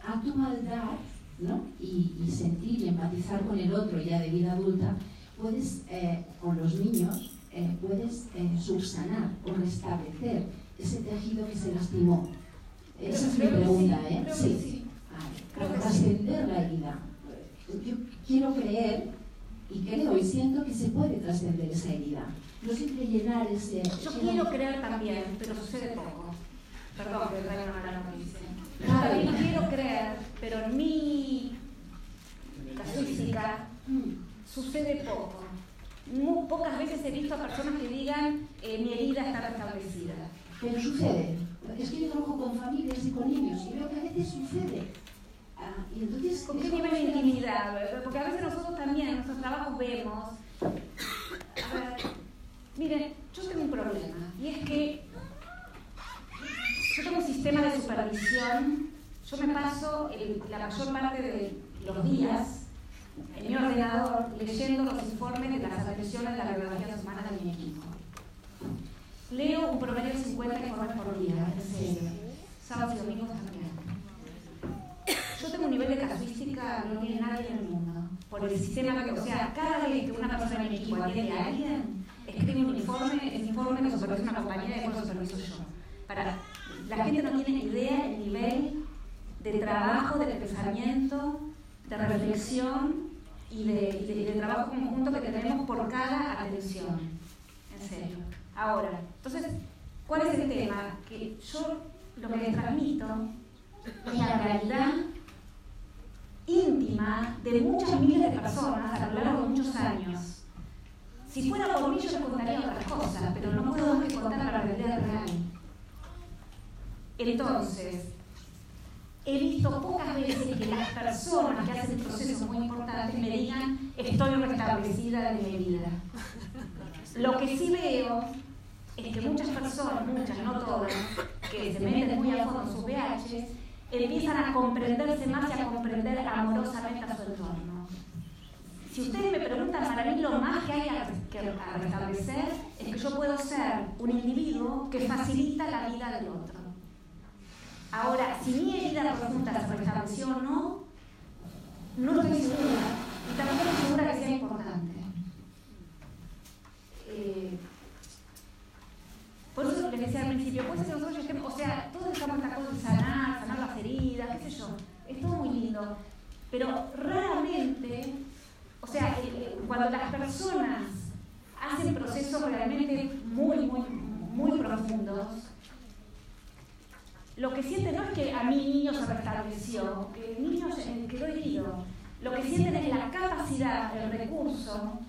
a tu maldad, ¿no? Y, y sentir y empatizar con el otro ya de vida adulta, puedes, eh, con los niños, eh, puedes eh, subsanar o restablecer ese tejido que se lastimó. Esa es mi pregunta, ¿eh? sí. Vale. Que trascender la herida. Yo quiero creer y creo y siento que se puede trascender esa herida. No siempre llenar ese... Yo quiero creer también, pero sucede poco. Perdón que. Yo Claro. también quiero creer, pero en mi casuística sucede poco. Muy pocas veces he visto a personas que digan eh, mi herida está restablecida. Pero sucede es que yo trabajo con familias y con niños y veo que a veces sucede. Ah, y entonces, ¿Con qué nivel de intimidad? Porque a veces nosotros también en nuestros trabajos vemos. A ver, miren, yo tengo un problema y es que yo tengo un sistema de supervisión. Yo me paso la mayor parte de los días en mi ordenador leyendo los informes de las agresiones de la violación humana de mi equipo. Leo un promedio de 50 informes por día, en serio. Sábados y domingos también. Yo tengo un nivel de casuística no tiene nadie en el mundo. Por el sistema que, o sea, cada vez que una persona en mi equipo atiende a alguien, escribe un informe, ese informe lo supervisa una compañera y después lo superviso yo. Para, la gente no tiene idea del nivel de trabajo, de pensamiento, de reflexión y de, de- y de trabajo conjunto que tenemos por cada atención. En serio. Ahora, entonces, ¿cuál es el tema? Que yo lo que les transmito es la realidad íntima de muchas miles de personas a lo largo de muchos años. Si fuera por mí yo les contaría otras cosas, pero no puedo más que contar la realidad real. Entonces, he visto pocas veces que las personas que hacen procesos muy importantes me digan estoy restablecida de mi vida. Lo que sí veo es que muchas personas, muchas, no todas, que se meten muy a fondo en sus VHs, empiezan a comprenderse más y a comprender amorosamente a su entorno. Si ustedes me preguntan, para mí lo más que hay que restablecer es que yo puedo ser un individuo que facilita la vida del otro. Ahora, si mi herida profunda se restableció o no, no estoy segura. Y tampoco estoy segura que sea importante. Eh, por eso les decía al principio, puede ser nosotros, o sea, todos estamos en cosa de sanar, sanar las heridas, qué sé yo, es todo muy lindo, pero raramente, o sea, el- el- cuando las personas hacen procesos realmente muy, muy, muy profundos, lo que sienten no es que a mi niño se restableció, que el niño quedó herido, lo que sienten es la capacidad, el recurso,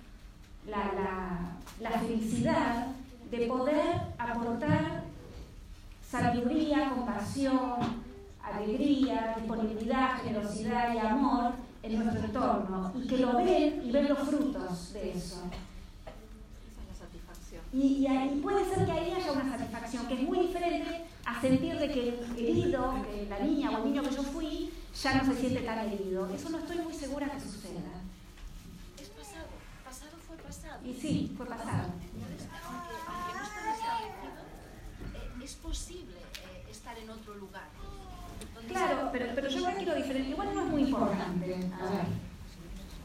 la, la, la felicidad de poder aportar sabiduría, compasión, alegría, disponibilidad, generosidad y amor en nuestro entorno y que lo ven y ven los frutos de eso. la satisfacción. Y, puede ser que ahí haya una satisfacción que es muy diferente a sentir de que el herido, la niña o el niño que yo fui, ya no se siente tan herido. Eso no estoy muy segura que suceda. Es pasado, pasado fue pasado. Y sí, fue pasado. Aunque, no es posible eh, estar en otro lugar. Claro, pero, pero yo igual quiero diferente. Igual no es muy importante. A ver,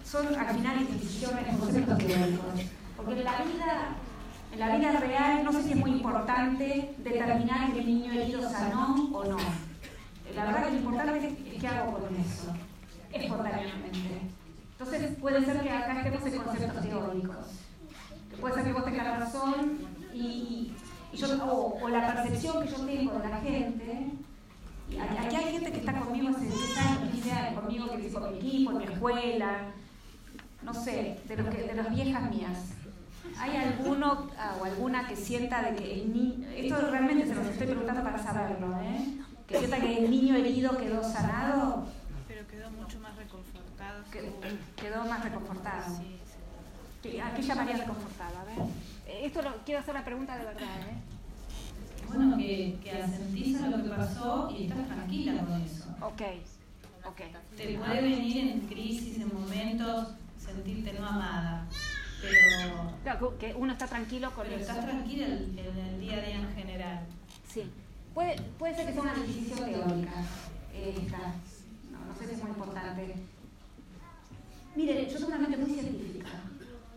son al final instituciones, conceptos teóricos. Porque en la vida, en la vida real, no sé si es muy importante determinar que el niño herido sanó o no. La verdad que lo importante es qué hago con eso, espontáneamente. Entonces puede ser que acá estemos en conceptos teóricos. Puede ser que vos tengas razón y, y yo, o, o la percepción que yo tengo de la gente. Y aquí hay gente que está conmigo hace 10 años, 15 años, conmigo, que con mi equipo, en mi escuela, no sé, de, los que, de las viejas mías. ¿Hay alguno ah, o alguna que sienta de que el niño, esto realmente se los estoy preguntando para saberlo, ¿eh? que sienta que el niño herido quedó sanado, Pero quedó mucho más reconfortado. que- quedó más reconfortado? ¿Qué- ¿A qué llamaría reconfortado? A ver. Eh, Esto lo, quiero hacer una pregunta de verdad, ¿eh? Bueno, que, que asentís a lo que pasó y estás tranquila con eso. Ok, ok. Te puede venir en crisis, en momentos, sentirte no amada, pero, Claro, que uno está tranquilo con pero eso. estás tranquila en en el día a día en general. Sí. Puede, puede ser que sea una definición teórica. eh, esta. No, no sé si es muy importante. Mire, yo tengo una mente muy científica.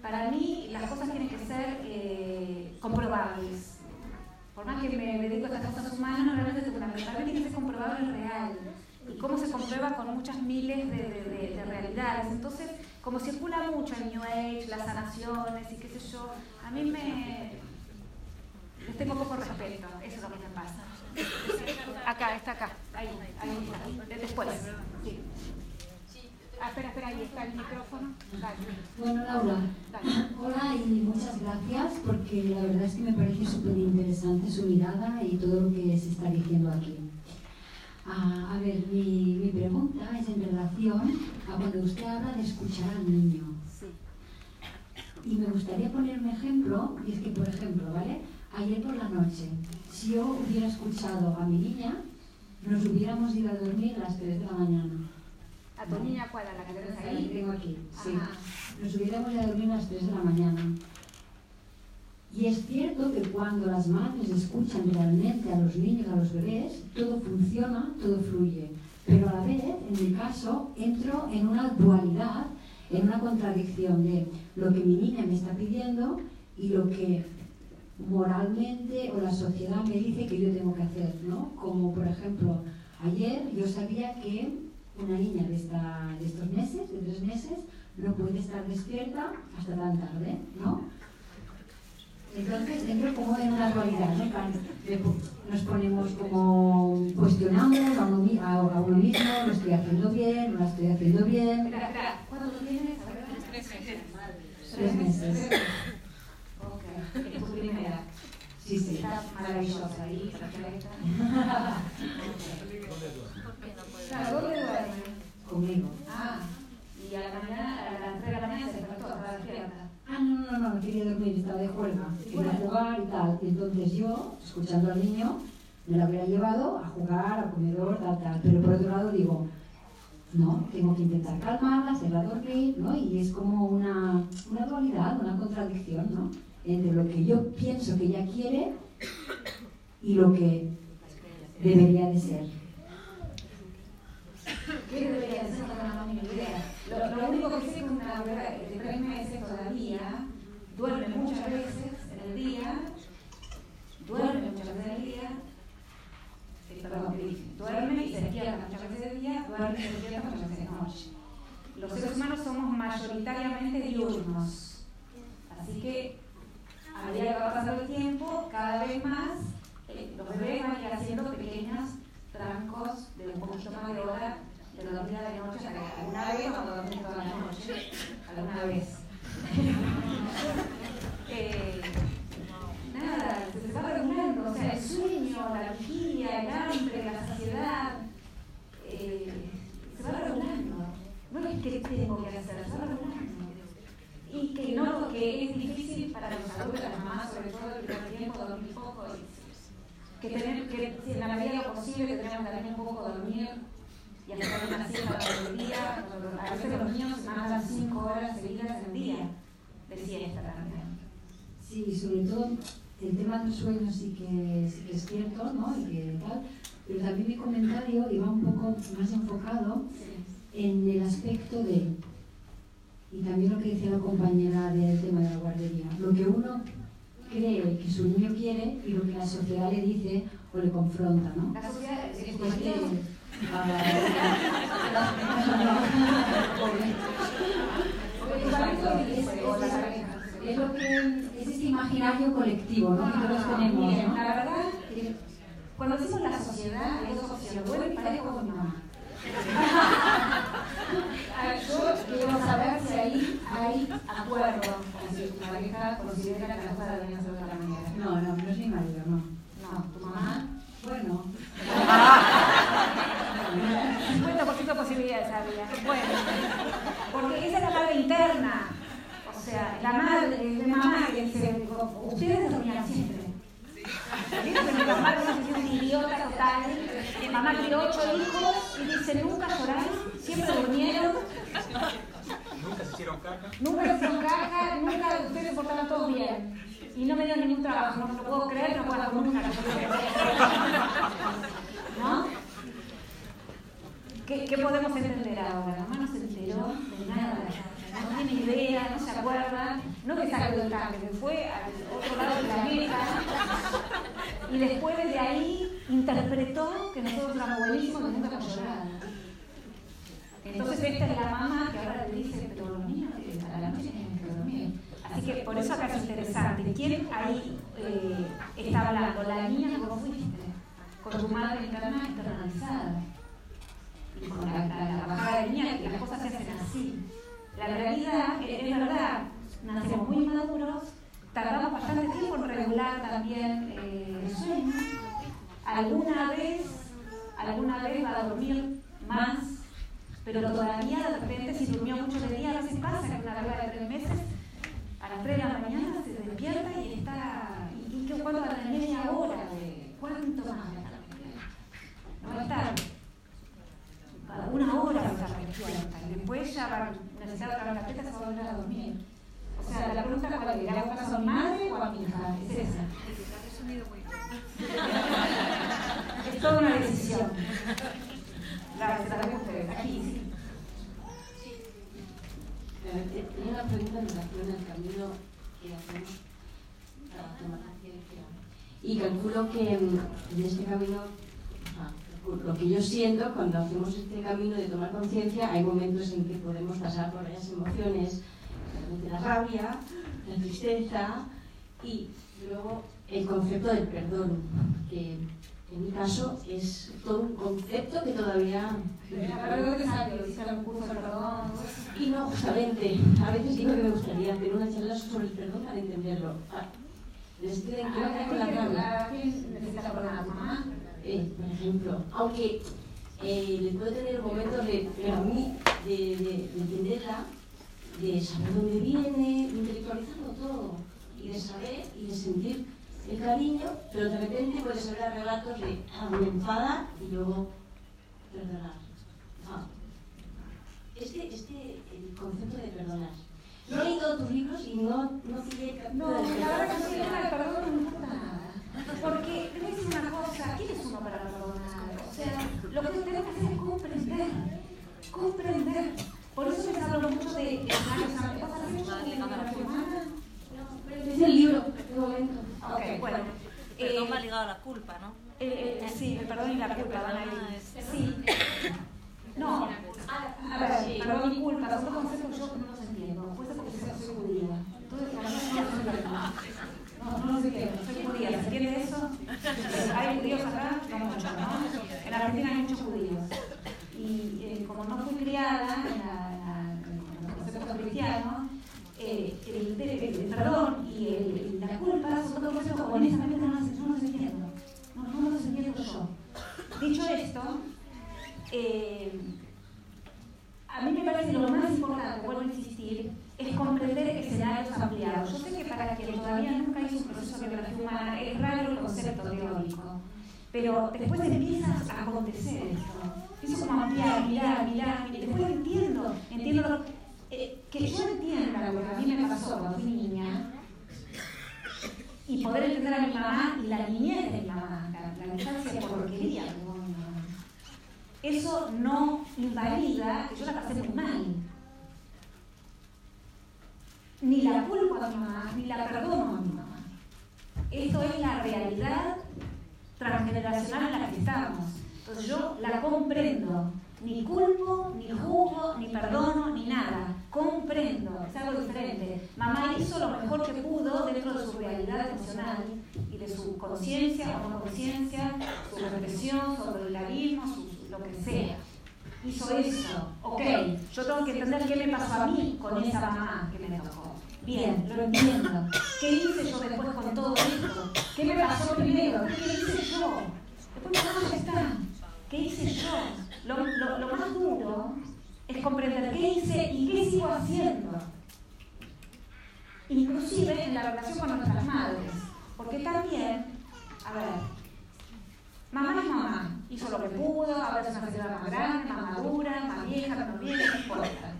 Para mí las cosas tienen que ser eh, comprobables. Por más que me dedico a estas cosas humanas, no realmente tengo una mente. Para mí tiene que ser comprobable real. Y cómo se comprueba con muchas miles de, de- de- de realidades. Entonces, como circula mucho el New Age, las sanaciones y qué sé yo, a mí me, les tengo poco respeto, eso es lo que me pasa. Acá, está acá, ahí, ahí después. Sí. Ah, espera, espera, ahí está el micrófono. Dale. Bueno, Laura, Dale. hola y muchas gracias porque la verdad es que me parece súper interesante su mirada y todo lo que se está diciendo aquí. Ah, a ver, mi, mi pregunta es en relación a cuando usted habla de escuchar al niño. Y me gustaría poner un ejemplo, y es que, por ejemplo, ¿vale? Ayer por la noche, si yo hubiera escuchado a mi niña, nos hubiéramos ido a dormir a las 3 de la mañana. ¿A tu niña cuál? ¿A la que tienes Ahí ahí? tengo aquí, sí. Ajá. Nos hubiéramos ido a dormir a las 3 de la mañana. Y es cierto que cuando las madres escuchan realmente a los niños, a los bebés, todo funciona, todo fluye. Pero a la vez, en mi caso, entro en una dualidad, en una contradicción de lo que mi niña me está pidiendo y lo que moralmente o la sociedad me dice que yo tengo que hacer, ¿no? Como por ejemplo, ayer yo sabía que una niña de, esta, de estos meses, de tres meses, no puede estar despierta hasta tan tarde, ¿no? Entonces entro como en una dualidad, ¿no? Nos ponemos como, cuestionamos a uno, a, a uno mismo, lo estoy haciendo bien, no lo estoy haciendo bien. ¿cuánto tienes? Tres meses. Tres meses. Ok, es tu primera. Sí, sí. Está maravillosa ahí, perfecta. Claro, ¿dónde duerme? Conmigo. Ah, y a la mañana, a las 3 de la mañana se despertó, estaba despierta. Ah, no, no, no, no quería dormir, estaba de juerga, quería jugar y tal. Entonces yo, escuchando al niño, me la hubiera llevado a jugar, al comedor, tal, tal. Pero por otro lado digo, no, tengo que intentar calmarla, hacerla dormir, ¿no? Y es como una, una dualidad, una contradicción, ¿no? Entre lo que yo pienso que ella quiere y lo que debería de ser. ¿Qué debería ser? No tengo mínima idea. Lo, único que sé es que una bebé de tres meses todavía duerme muchas veces en el día, duerme muchas veces en el día, eh, perdón, duerme y se despierta muchas veces de día, duerme y se despierta muchas veces de noche. Los seres humanos somos mayoritariamente diurnos, así que a medida que va pasando el tiempo, cada vez más eh, los bebés van a ir haciendo pequeños de un poquito más de hora de dormir a la noche, alguna vez cuando dormís toda la noche, alguna vez. Eh, nada, se va regulando, o sea, el sueño, la vigilia, el hambre, la saciedad, eh, se va regulando. No es que tengo que hacer, se va regulando. Y que no, que es difícil para los adultos, las sobre todo el primer tiempo, dormir que tener, que si en la medida de lo posible tenemos también un poco dormir y hacer una siesta todo el día. A veces los niños mandan cinco horas seguidas en el día de siesta también. Sí, sobre todo el tema del sueño sí que, sí que es cierto, ¿no? Y que tal, pero también mi comentario iba un poco más enfocado en el aspecto de, y también lo que decía la compañera del tema de la guardería, lo que uno cree que su niño quiere y lo que la sociedad le dice o le confronta, ¿no? La sociedad es Pues es lo que es ese imaginario colectivo ¿no? que todos tenemos Miren, ¿no? la verdad, que cuando decimos la sociedad, dos opciones. Bueno, y con mi mamá. Yo quiero saber si ahí hay acuerdo no, no, no es mi marido, no No, tu mamá. bueno 50% de posibilidades había. Bueno, porque esa es la madre interna. O sea, la madre mamá ustedes dormían siempre. ¿Viste que mi mamá crió ocho hijos y dice, nunca lloraron, siempre durmieron, Nunca se hicieron caca. nunca se hicieron caja, nunca ustedes se portaron todos bien. Y no me dio ningún trabajo, no lo puedo creer, no puedo con una ¿No? ¿Qué, ¿Qué podemos entender ahora? La mamá no se enteró de nada, no tiene idea, no se acuerda, no que salió del tanque, que fue al otro lado del planeta y después de ahí interpretó que nosotros éramos buenísimos, que nunca hemos. Entonces esta es la mamá que ahora le dice, pero los niños a la noche tienen que dormir. Así que por eso acá es interesante. ¿Quién ahí eh, está hablando? La niña que vos fuiste, con tu madre interna internalizada. Y con la, la, la bajada de niña, que las cosas se hacen así. La realidad es, es verdad, nacemos muy maduros, tardamos bastante tiempo en regular también eh, el sueño. Alguna vez, alguna vez va a dormir más, pero todavía de repente si durmió mucho de día, a veces pasa que una larga de tres meses, a las 3 de la mañana se despierta y está, ¿y qué cuánto a la media hora? De, ¿Cuánto más No va a estar una hora está despierta y después ya va a necesitar otra la teta, se va a volver a dormir. O sea, la pregunta es cuál es, ¿le hago a mi madre o a mi hija? Es esa. Es toda una decisión. Tenía una pregunta en relación al camino que hacemos para tomar. Y calculo que mm, en este camino, lo que yo siento cuando hacemos este camino de tomar conciencia, hay momentos en que podemos pasar por varias emociones, la rabia, la tristeza y luego el concepto del perdón, que en mi caso es todo un concepto que todavía... Que. Y no, justamente, a veces digo que me gustaría hacer una charla sobre el perdón para entenderlo. Ah, Les estoy de ¿A con la rabia. ¿A quién necesita perdonar? ¿A tu mamá? Eh, por ejemplo, aunque eh, le puedo tener momentos de, pero a mí, de, de- de entenderla, de saber dónde viene, de intelectualizarlo todo, y de saber y de sentir el cariño, pero de repente puedes haber relatos de ah, me enfada y luego perdonar. Ah, este, este el concepto de perdonar. No he leído tus libros y no, no sigue No, la verdad que el tema del perdón no nada. Porque a decir una cosa, ¿quién es uno para perdonar? O sea, lo que tenemos que hacer es comprender. Comprender. Por eso les hablo mucho de de Es el libro, de momento. Ok, bueno. Perdón eh, va ligado a la culpa, ¿no? eh, eh, sí, el perdón y la culpa van a ir. es- Sí. No, a, ver, perdón y culpa son dos conceptos que yo no los entiendo. Puede porque soy judía. Entonces, no. No, no los entiendo. Soy judía, ¿se entiende eso? Eh, ¿Hay judíos acá? No muchos, ¿no? En Argentina hay muchos judíos. Y eh, como no fui criada en los conceptos cristianos, eh, el, el- perdón y el- la culpa son dos conceptos que honestamente no los, no entiendo. No, no los entiendo yo. Dicho esto, eh, a mí me parece lo más importante, vuelvo a insistir, es comprender escenarios ampliados. Yo sé que para quien todavía nunca hizo un proceso de biografía humana es raro el concepto teórico, pero después empieza a acontecer esto. Empiezo como ampliar, mirar, mirar, y después entiendo, entiendo que yo entienda lo que a mí me pasó cuando fui niña y poder entender a mi mamá y la niñez de mi mamá, la, la infancia porquería que mi mamá. Eso no invalida que yo la pasé muy mal. Ni la culpo a mi mamá, ni la perdono a mi mamá. Esto es la realidad transgeneracional en la que estamos. Entonces yo la comprendo. Ni culpo, ni juzgo, ni perdono, ni nada. Comprendo, es algo diferente. Mamá hizo lo mejor que pudo dentro de su y de su conciencia o no conciencia, su represión, su autoritarismo, lo que sea. Hizo eso. Ok, yo tengo que entender qué me pasó a mí con esa mamá que me tocó. Bien, lo entiendo. ¿Qué hice yo después con todo esto? ¿Qué me pasó primero? ¿Qué hice yo? Después no, ya está. ¿Qué hice yo? Lo, lo- lo más duro es comprender qué hice y qué sigo haciendo. Inclusive en la relación con nuestras madres. Porque también, a ver, mamá es mamá. Hizo lo que pudo, ahora es una señora más grande, más madura, más vieja, menos vieja, no importa.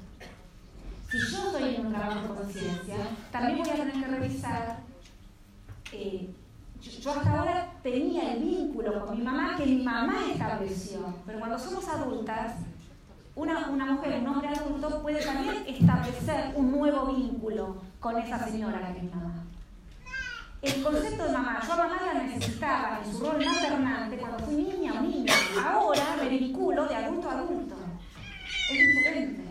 Si yo estoy en un trabajo de conciencia, también voy a tener que revisar eh, yo, yo hasta ahora tenía el vínculo con mi mamá que mi mamá estableció, pero cuando somos adultas, una, una mujer, un hombre adulto puede también establecer un nuevo vínculo con esa señora que es mamá. El concepto de mamá, yo a mamá la necesitaba en su rol maternante cuando fui niña o niño. Ahora me vinculo de adulto a adulto. Es diferente.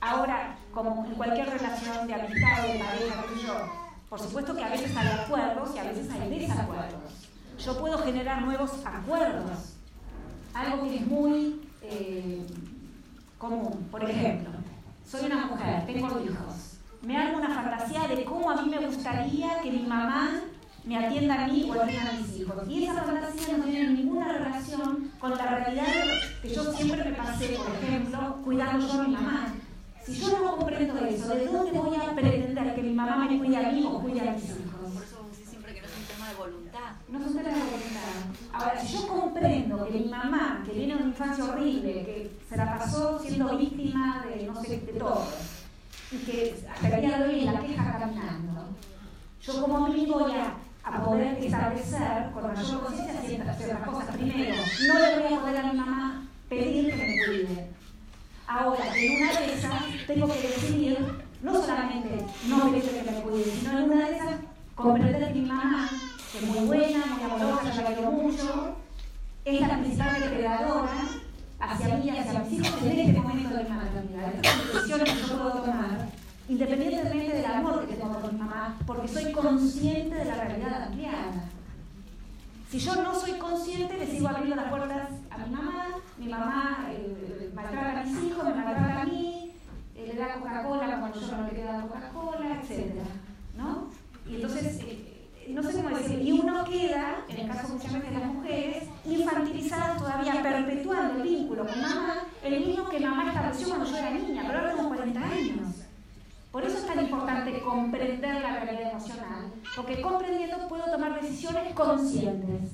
Ahora, como en cualquier relación de amistad o de pareja, yo, por supuesto que a veces hay acuerdos y a veces hay desacuerdos. Yo puedo generar nuevos acuerdos. Algo que es muy eh, común. Por ejemplo, soy una mujer, tengo hijos. Me hago una fantasía de cómo a mí me gustaría que mi mamá me atienda a mí o atienda a mis hijos. Y esa fantasía no tiene ninguna relación con la realidad que yo siempre me pasé, por ejemplo, cuidando yo a mi mamá. Si yo no comprendo eso, ¿de dónde voy a pretender que mi mamá me cuide a mí o cuide a mis hijos? Por eso siempre que no es un tema de voluntad. No es un tema de voluntad. Ahora, si yo comprendo que mi mamá, que viene de una infancia horrible, que se la pasó siendo víctima de no sé, de todo, y que hasta el día de hoy en la queja caminando, yo como mí voy a, poder establecer con mayor conciencia ciertas, ciertas cosas. Primero, no le voy a poder a mi mamá pedir que me cuide. Ahora, en una de esas, tengo que decidir, no solamente no pedir que me cuide, sino en una de esas, comprender que mi mamá, es muy buena, muy amorosa, yo la quiero mucho, es la principal depredadora hacia mí y hacia mis hijos en este momento de mi maternidad. Estas son decisiones que yo puedo tomar independientemente del amor que tengo por mi mamá, porque soy consciente de la realidad ampliada. Si yo no soy consciente, le sigo abriendo las puertas a mi mamá, mi mamá eh, maltrata a mis hijos, me maltrata a mí, eh, le da Coca-Cola cuando yo no le quiero dar Coca-Cola, etc. ¿no? Y entonces, eh, y uno queda, en el caso muchas de las mujeres, infantilizada todavía, perpetuando el vínculo con mamá, el mismo que mamá estableció cuando yo era niña, pero ahora tengo 40 años. Por eso es tan importante comprender la realidad emocional, porque comprendiendo puedo tomar decisiones conscientes.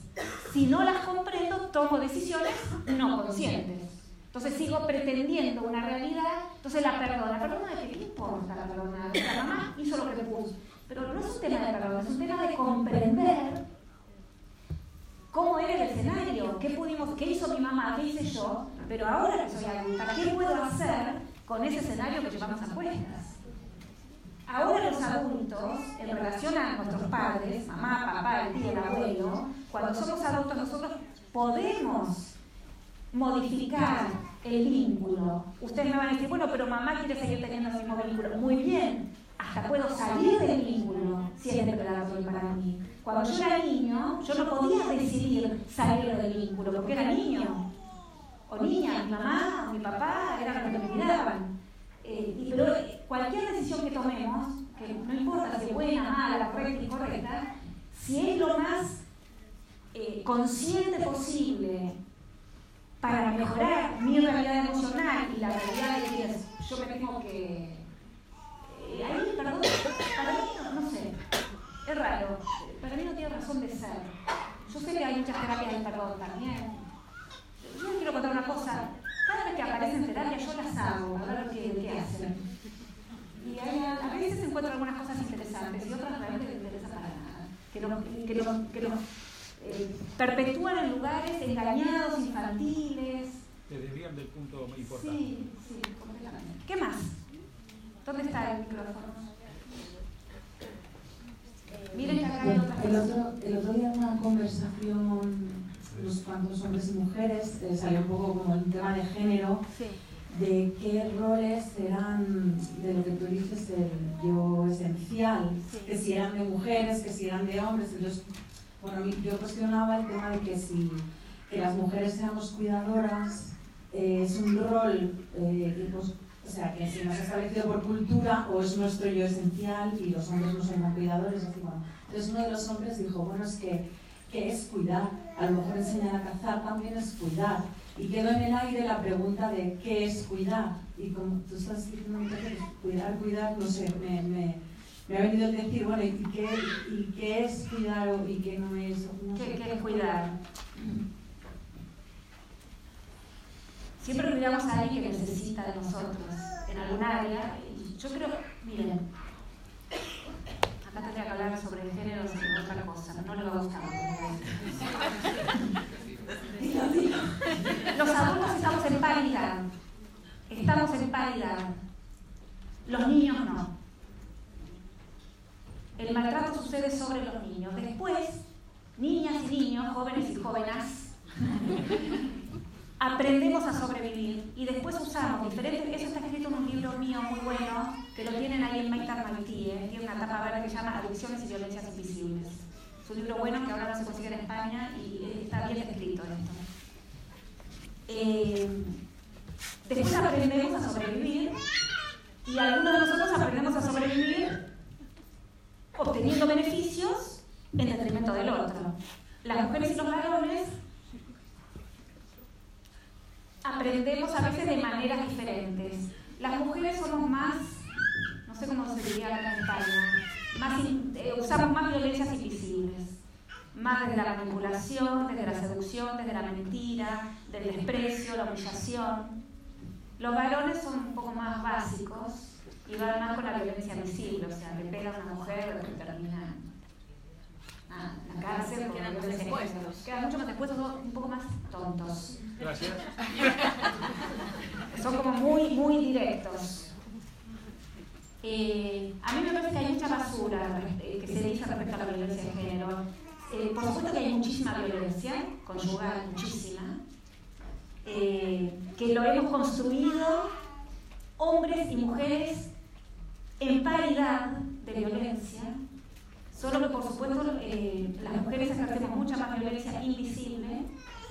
Si no las comprendo, tomo decisiones no conscientes. Entonces sigo pretendiendo una realidad, entonces la perdono. ¿La perdona de qué? importa la perdona? La mamá hizo lo que puso. Pero no es un tema de perdón, es un tema de comprender cómo era el escenario, qué, pudimos, qué hizo mi mamá, qué hice yo, pero ahora que soy adulta, ¿qué puedo hacer con ese escenario que llevamos a cuestas? Ahora los adultos, en relación a nuestros padres, mamá, papá, el tío, el abuelo, cuando somos adultos nosotros podemos modificar el vínculo. Ustedes me van a decir, bueno, pero mamá quiere seguir teniendo el mismo vínculo. Muy bien, hasta puedo salir del vínculo si es depredatorio para mí. Cuando yo era niño, yo no podía decidir salir del vínculo porque era niño. O niña, mi mamá, mi papá, eran los que me miraban. Eh, pero cualquier decisión que tomemos, que no importa si es buena, mala, correcta, incorrecta, si es lo más eh, consciente posible para mejorar mi realidad emocional y la realidad de que yo me tengo que... Eh, ahí, perdón, para mí no, no, sé, es raro, para mí no tiene razón de ser. Yo sé que hay muchas terapias de perdón también. Yo les quiero contar una cosa, cada vez que aparecen terapias yo las hago, a ver qué, qué hacen. Y hay, a veces encuentro algunas cosas interesantes y otras realmente no interesan para nada. Que que nos eh, perpetúan en lugares engañados, infantiles. Te desvían del punto importante. Sí, sí, completamente. ¿Qué más? ¿Dónde está el micrófono? Miren que acá hay otras el, otro, el otro día en una conversación unos cuantos hombres y mujeres, eh, salió un poco como el tema de género, sí. de qué roles eran de lo que tú dices el yo esencial, Sí. que si eran de mujeres, que si eran de hombres. Entonces, bueno, yo cuestionaba el tema de que si que las mujeres seamos cuidadoras eh, es un rol eh, que, pues, o sea, que si nos ha establecido por cultura o es nuestro yo esencial y los hombres no son tan cuidadores. Así, bueno. Entonces uno de los hombres dijo, bueno, es que ¿qué es cuidar? A lo mejor enseñar a cazar también es cuidar. Y quedó en el aire la pregunta de ¿qué es cuidar? Y como tú estás diciendo, pues, cuidar, cuidar, no sé, me, me, me ha venido el decir, bueno, ¿y qué, y qué es cuidar o- y qué no es? No ¿Qué, sé, qué es cuidar? Siempre cuidamos a alguien que necesita de nosotros en algún área. Y yo creo, miren, acá tendría que hablar sobre género sobre otra cosa, no lo decir. Los adultos estamos en paridad. Estamos en paridad. Los niños no. El maltrato sucede sobre los niños. Después, niñas y niños, jóvenes y jóvenes, aprendemos a sobrevivir y después usamos diferentes. Eso está escrito en un libro mío muy bueno, que lo tienen ahí en Maitar Maltie, tiene una tapa verde que se llama Adicciones y Violencias Invisibles. Es un libro bueno que ahora no se consigue en España y está bien escrito esto. Eh, después aprendemos a sobrevivir y algunos de nosotros aprendemos a sobrevivir obteniendo beneficios en detrimento del otro. Las mujeres y los varones aprendemos a veces de maneras diferentes. Las mujeres somos más, no sé cómo se diría acá en España, más eh, usamos más violencias invisibles, más desde la manipulación, desde la seducción, desde la mentira, del desprecio, la humillación. Los varones son un poco más básicos y van más con la violencia visible, o sea, le pegan a una mujer y termina a la cárcel Quedan más de género. expuestos. Quedan mucho más expuestos, un poco más tontos. Gracias. Son como muy, muy directos. Eh, a mí me parece que hay mucha basura que se dice respecto a la violencia de género. Eh, por supuesto que hay muchísima violencia conyugal, muchísima, eh, que lo hemos construido hombres y mujeres en paridad de violencia, solo que por supuesto eh, las mujeres ejercemos mucha más violencia invisible,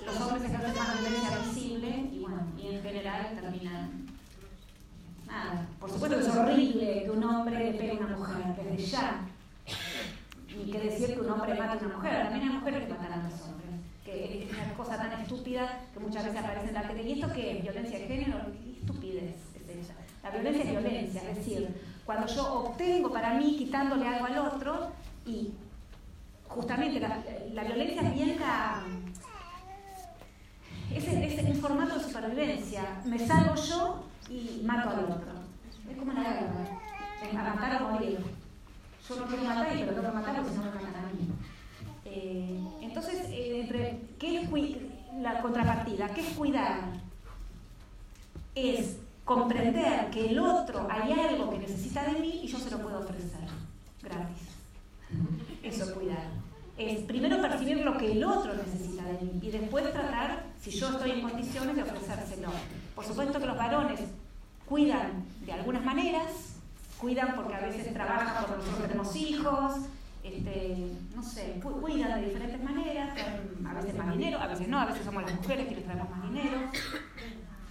los hombres ejercen más violencia visible y bueno, y en general terminan nada. Por supuesto que es horrible que un hombre pegue a una mujer, desde ya. Ni que decir que un hombre mate a una mujer, también hay mujeres que matan a los hombres. Que es una cosa tan estúpida que muchas veces aparece en la tele. ¿Y esto qué es? ¿Violencia de género? ¿Qué estupidez es esa? La violencia es violencia, es decir, cuando yo obtengo para mí quitándole algo al otro y justamente la, la violencia es bien la, es, es el formato de supervivencia. Me salvo yo y mato al otro. Es como la guerra. A matar o morir. Yo no quiero matar, pero tengo que matar porque si no me matan a mí. Eh, entonces, eh, ¿qué es la contrapartida? ¿Qué es cuidar? Es comprender que el otro hay algo que necesita de mí y yo se lo puedo ofrecer gratis. Eso es cuidar. Es primero percibir lo que el otro necesita de mí y después tratar, si yo estoy en condiciones, de ofrecérselo. Por supuesto que los varones cuidan de algunas maneras, cuidan porque a veces trabajan porque nosotros tenemos hijos, este, no sé, cu- cuidan de diferentes maneras, a veces más dinero, a veces no, a veces somos las mujeres quienes traemos más dinero,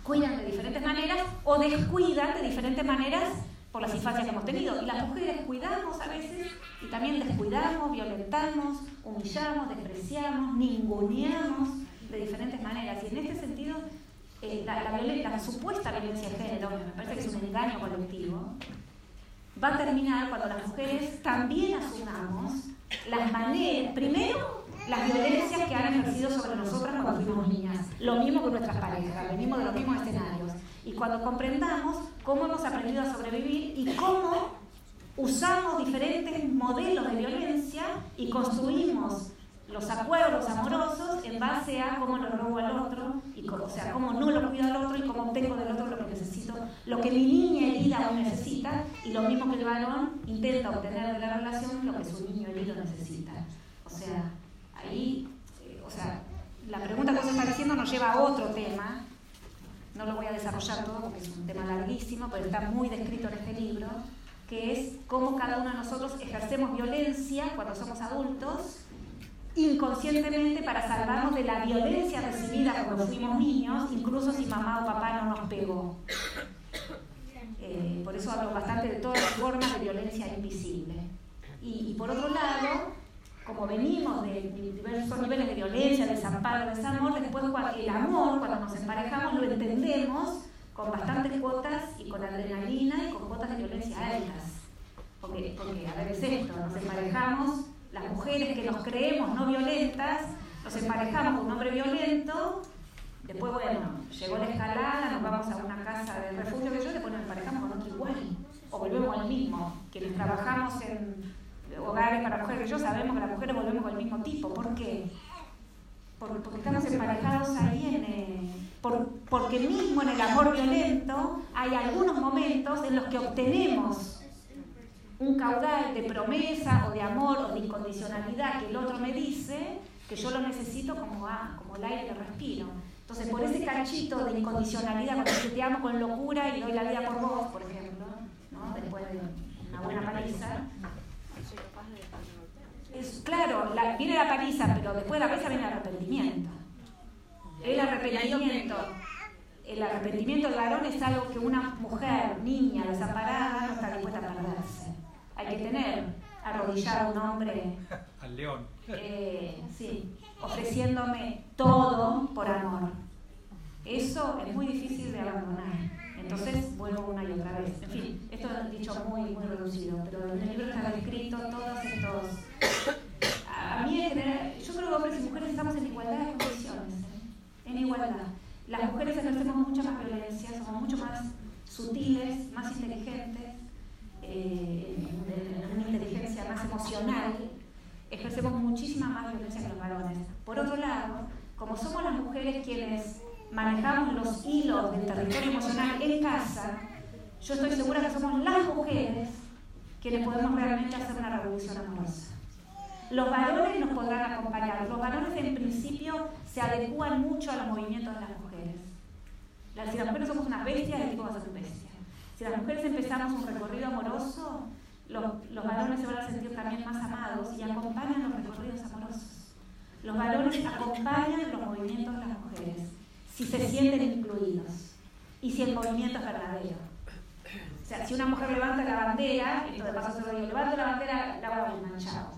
cuidan de diferentes maneras o descuidan de diferentes maneras por las infancias que hemos tenido. Y las mujeres cuidamos a veces y también descuidamos, violentamos, humillamos, despreciamos, ninguneamos de diferentes maneras. Y en este sentido, eh, la, la violen- la supuesta violencia de género, que me parece que es un engaño colectivo, va a terminar cuando las mujeres también asumamos las maneras, primero, las violencias que han ejercido sobre nosotras cuando fuimos niñas, lo mismo con nuestras parejas, venimos de los mismos escenarios. Y cuando comprendamos cómo hemos aprendido a sobrevivir y cómo usamos diferentes modelos de violencia y construimos los acuerdos amorosos en base a cómo lo robo al otro, y cómo, o sea, cómo no lo cuido al otro y cómo obtengo del otro lo que necesito, lo que mi niña herida aún necesita, y lo mismo que el varón intenta obtener de la relación lo que su niño herido necesita. O sea, ahí, eh, o sea, la pregunta que usted está diciendo nos lleva a otro tema, no lo voy a desarrollar todo porque es un tema larguísimo, pero está muy descrito en este libro, que es cómo cada uno de nosotros ejercemos violencia cuando somos adultos inconscientemente para salvarnos de la violencia recibida cuando fuimos niños, incluso si mamá o papá no nos pegó. Eh, por eso hablo bastante de todas las formas de violencia invisible. Y, y por otro lado, como venimos de diversos niveles de violencia, desamparo, desamor, después cuando- el amor, cuando nos emparejamos, lo entendemos con bastantes cuotas y con adrenalina y con cuotas de violencia altas. Porque, porque a ver, es esto, nos emparejamos, las mujeres que nos creemos no violentas, nos emparejamos con un hombre violento, después, bueno, llegó la escalada, nos vamos a una casa de refugio que yo, después nos emparejamos con otro igual, o volvemos al mismo. Quienes trabajamos en hogares para mujeres que yo sabemos que las mujeres volvemos con el mismo tipo. ¿Por qué? Por- porque estamos emparejados ahí en... eh, por- porque mismo en el amor violento hay algunos momentos en los que obtenemos un caudal de promesa o de amor o de incondicionalidad que el otro me dice que yo lo necesito como, ah, como el aire que respiro. Entonces, por ese cachito de incondicionalidad, cuando yo te amo con locura y doy la vida por vos, por ejemplo, después de una buena paliza, es, claro, la- viene la paliza, pero después de la paliza viene el arrepentimiento. El arrepentimiento, el arrepentimiento del varón es algo que una mujer, niña, desamparada, no está dispuesta a perderse. Hay que tener arrodillado a un hombre, Al león. eh, sí, ofreciéndome todo por amor. Eso es muy difícil de abandonar. Entonces vuelvo una y otra vez. En fin, esto lo he dicho muy, muy reducido, pero en el libro está descrito todos estos. A a mí, en general, yo creo que hombres y mujeres estamos en igualdad de condiciones, ¿eh? en igualdad. Las mujeres ejercemos mucha más violencia, somos mucho más sutiles, más inteligentes, eh, una inteligencia más emocional, ejercemos muchísimo más violencia que los varones. Por otro lado, como somos las mujeres quienes manejamos los hilos del territorio emocional en casa, yo estoy segura que somos las mujeres quienes podemos realmente hacer una revolución amorosa. Los varones nos podrán acompañar. Los varones en principio se adecúan mucho a los movimientos de las mujeres. Si las mujeres somos unas bestias, el tipo va a ser. Si las mujeres empezamos un recorrido amoroso, los, los varones se van a sentir también más amados y acompañan los recorridos amorosos. Los varones acompañan los movimientos de las mujeres si se sienten incluidos y si el movimiento es verdadero. O sea, si una mujer levanta la bandera, esto de paso se lo digo, levanto la bandera, la voy a manchado.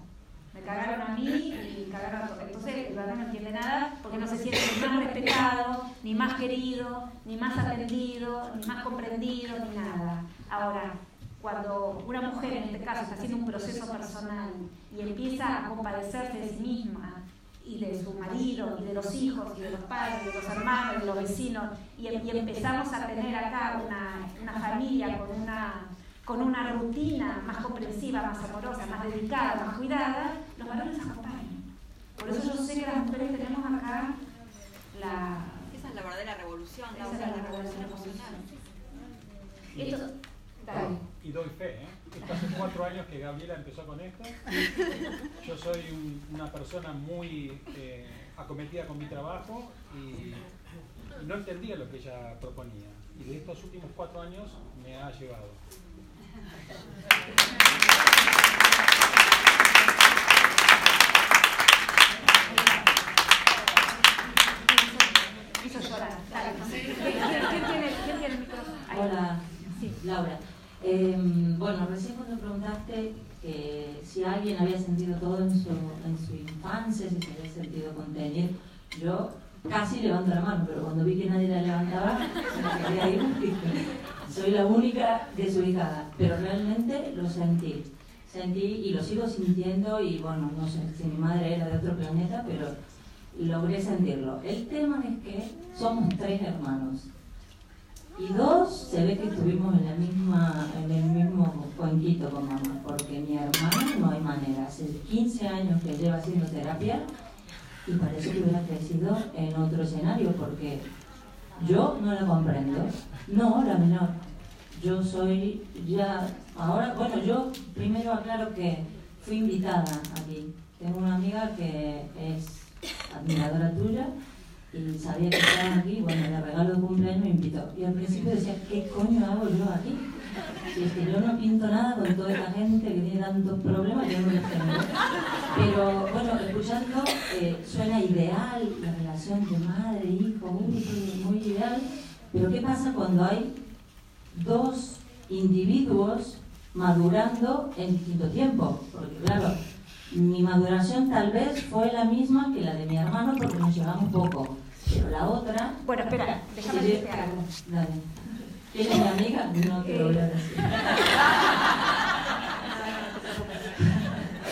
Me cagaron a mí y cagaron a todos. Entonces el varón no entiende nada porque no se siente ni más respetado, ni más querido, ni más atendido, ni más comprendido, ni nada. Ahora, cuando una mujer en este caso está haciendo un proceso personal y empieza a compadecerse de sí misma y de su marido y de los hijos y de los padres, de los hermanos, de los vecinos y, empezamos a tener acá una, una familia con una, con una rutina más comprensiva, más amorosa, más dedicada, más cuidada, los varones acompañan. Por eso yo sé que las mujeres tenemos acá la... Esa es la verdadera revolución, esa es la, revolución emocional. Esto, y doy fe, ¿eh? hace cuatro años que Gabriela empezó con esto. Yo soy una persona muy eh, acometida con mi trabajo y, no entendía lo que ella proponía. Y de estos últimos cuatro años me ha llevado. Hola, Laura. Em, bueno, recién cuando preguntaste si alguien había sentido todo en su, en su infancia, si se había sentido contenido, yo casi levanto la mano, pero cuando vi que nadie la levantaba, me quería ir. Soy la única desubicada, pero realmente lo sentí. Sentí y lo sigo sintiendo y bueno, no sé si mi madre era de otro planeta, pero logré sentirlo. El tema es que somos tres hermanos y dos, se ve que estuvimos en, la misma, en el mismo cuenquito con mamá, porque mi hermana no hay manera. Hace 15 años que lleva haciendo terapia y parece que hubiera crecido en otro escenario, porque yo no la comprendo. No, la menor. Yo soy ya, ahora, bueno, yo primero aclaro que fui invitada aquí. Tengo una amiga que es admiradora tuya y sabía que estaban aquí, bueno, le regalo de cumpleaños me invitó. Y al principio decía, ¿qué coño hago yo aquí? Si es que yo no pinto nada con toda esta gente que tiene tantos problemas, yo no los tengo. Pero bueno, escuchando, eh, suena ideal la relación de madre, hijo, muy, muy ideal. Pero ¿qué pasa cuando hay dos individuos madurando en distinto tiempo? Porque claro, mi maduración tal vez fue la misma que la de mi hermano porque nos llevamos poco. Pero la otra. Bueno, espera, déjame decirte algo. Dale. ¿Quién es mi amiga? No te lo voy a decir.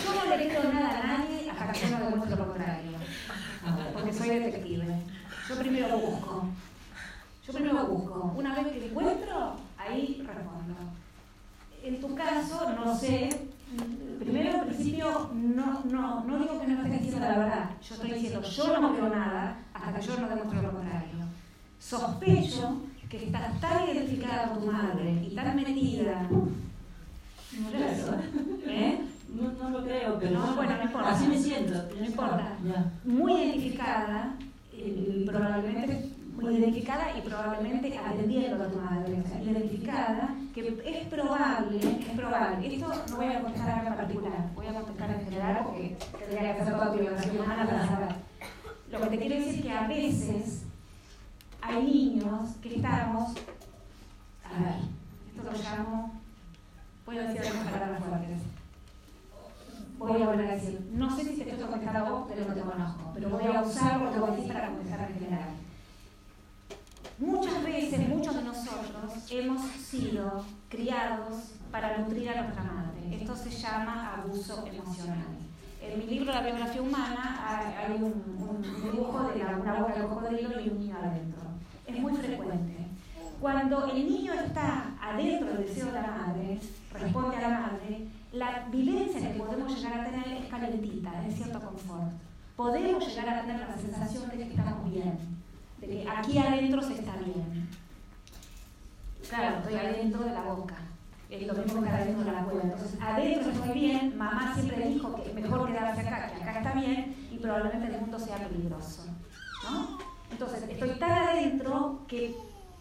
Yo no le digo nada a nadie hasta que yo no demuestre lo contrario. Porque soy detective. Yo primero busco. Yo primero busco. Una vez que encuentro, ahí respondo. En tu caso, no sé primero, al principio, no, no, no digo que no estés diciendo la verdad. Yo estoy diciendo, yo no veo nada hasta que yo no demuestro lo contrario. Sospecho que estás tan identificada con tu madre y tan metida. ¿Eh? No, no lo creo, pero no, bueno, no importa. así me siento. No importa. Muy identificada, eh, probablemente identificada y probablemente atendiendo a madre, o sea, identificada, que es probable, es probable, esto no voy a contestar en particular, voy a contestar en general porque tendría que hacer toda tu biografía humana para saber. Lo que te quiero decir es que a veces hay niños que estamos, a ver, esto lo llamo, voy a decir algunas palabras fuertes. Voy a volver a decir, no sé si te estoy contestando a vos, pero no te conozco, pero voy a usar lo que voy a decir para contestar en general Muchas veces, muchos de nosotros hemos sido criados para nutrir a nuestra madre. Esto se llama abuso emocional. En mi libro La biografía humana hay un, dibujo de la, una boca de cocodrilo y un niño adentro. Es muy frecuente. Cuando el niño está adentro del deseo de la madre, responde a la madre, la vivencia que podemos llegar a tener es calentita, es cierto confort. Podemos llegar a tener la sensación de que estamos bien, aquí adentro se está bien. Claro, estoy adentro de la boca, es lo mismo que adentro de la cueva. Entonces, adentro estoy bien, mamá siempre dijo que es mejor quedarse acá, que acá está bien y probablemente el mundo sea peligroso. ¿no? Entonces, estoy tan adentro que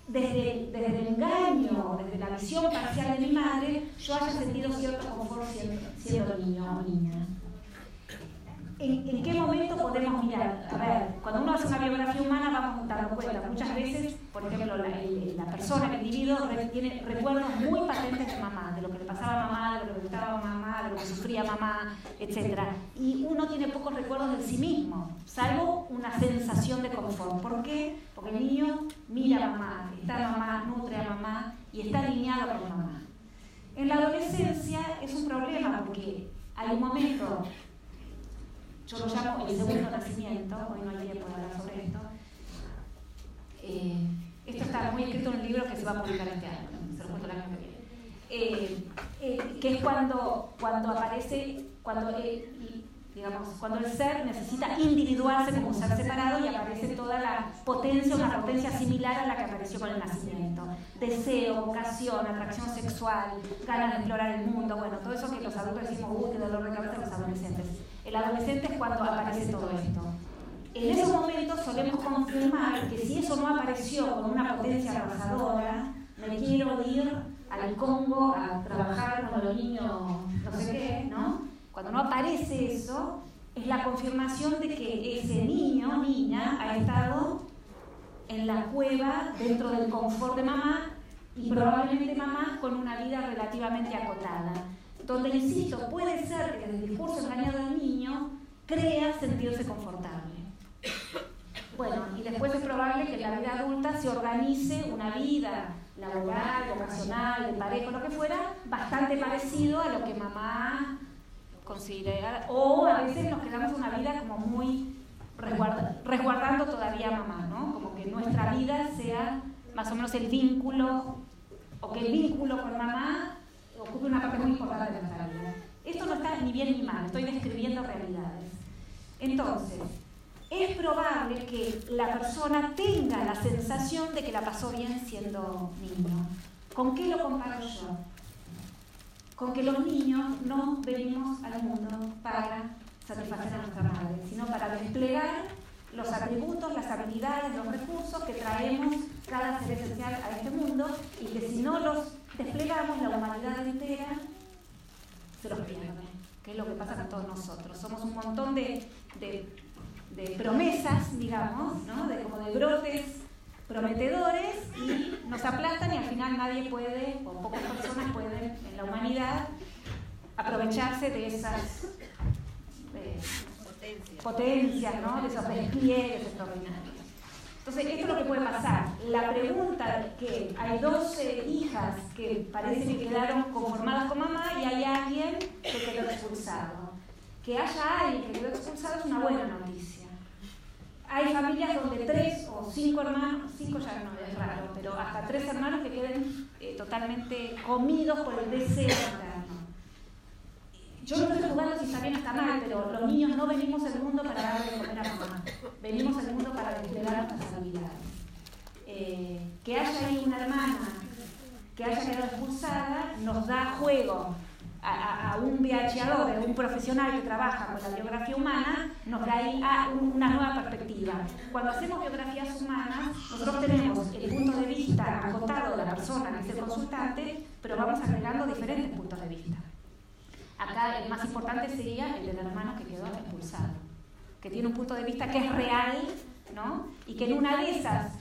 desde, desde el engaño, desde la visión parcial de mi madre, yo haya sentido cierto confort siendo, siendo niño o niña. ¿En, ¿En, qué momento podemos mirar? A ver, cuando uno hace una biografía humana vamos a dar cuenta. Muchas veces, por ejemplo, la, el, la persona, el individuo, tiene recuerdos muy patentes de mamá, de lo que le pasaba a mamá, de lo que le gustaba a mamá, de lo que sufría mamá, etc. Y uno tiene pocos recuerdos de sí mismo, salvo una sensación de confort. ¿Por qué? Porque el niño mira a mamá, está a mamá, nutre a mamá y está alineado con mamá. En la adolescencia es un problema porque hay un momento yo lo llamo el segundo nacimiento, hoy no hay tiempo de hablar sobre esto. Eh, esto está muy escrito en un libro que se va a publicar este año, se lo cuento el año que viene. Eh, eh, que es cuando, aparece, cuando, digamos, cuando el ser necesita individuarse como un ser separado y aparece toda la potencia, una potencia similar a la que apareció con el nacimiento. Deseo, vocación, atracción sexual, ganas de explorar el mundo, bueno, todo eso que los adultos decimos, uy, qué dolor de cabeza los adolescentes. El adolescente es cuando aparece todo esto. En esos momentos solemos confirmar que si eso no apareció con una potencia arrasadora, me quiero ir al Congo a trabajar con los niños, no sé qué, ¿no? Cuando no aparece eso, es la confirmación de que ese niño o niña ha estado en la cueva dentro del confort de mamá y probablemente mamá con una vida relativamente acotada donde, insisto, puede ser que el discurso engañado del niño crea sentirse confortable. Bueno, y después es probable que en la vida adulta se organice una vida laboral, vocacional, de pareja, lo que fuera, bastante parecido a lo que mamá considera, o a veces nos quedamos una vida como muy resguardando todavía a mamá, ¿no? Como que nuestra vida sea más o menos el vínculo, o que el vínculo con mamá ocupe una parte muy importante de nuestra vida. Esto no está ni bien ni mal, estoy describiendo realidades. Entonces, es probable que la persona tenga la sensación de que la pasó bien siendo niño. ¿Con qué lo comparo yo? Con que los niños no venimos al mundo para satisfacer a nuestra madre, sino para desplegar los atributos, las habilidades, los recursos que traemos cada ser esencial a este mundo y que si no los desplegamos, la humanidad entera se los pierde, que es lo que pasa con todos nosotros. Somos un montón de, de, de promesas, digamos, ¿no? de, como de brotes prometedores y nos aplastan y al final nadie puede, o pocas personas pueden en la humanidad aprovecharse de esas potencias, ¿no? de esos despliegues extraordinarios. Entonces, esto es lo que puede pasar. La pregunta que hay dos hijas que parece que quedaron conformadas con mamá y hay alguien que quedó expulsado. Que haya alguien que quedó expulsado es una buena noticia. Hay familias donde tres o cinco hermanos, cinco ya no es raro, pero hasta tres hermanos que queden eh, totalmente comidos por el deseo yo no estoy jugando si está bien o está mal, pero los niños no venimos al mundo para darle de comer a mamá. Venimos al mundo para desplegar nuestras habilidades. Eh, que haya ahí una hermana que haya quedado expulsada nos da juego a, un viajeador, a un profesional que trabaja con la biografía humana, nos da ahí una nueva perspectiva. Cuando hacemos biografías humanas, nosotros tenemos el punto de vista acotado de la persona que es el consultante, pero vamos agregando diferentes puntos de vista. Acá el más importante sería el del hermano que quedó expulsado, que tiene un punto de vista que es real, ¿no? Y que en una de esas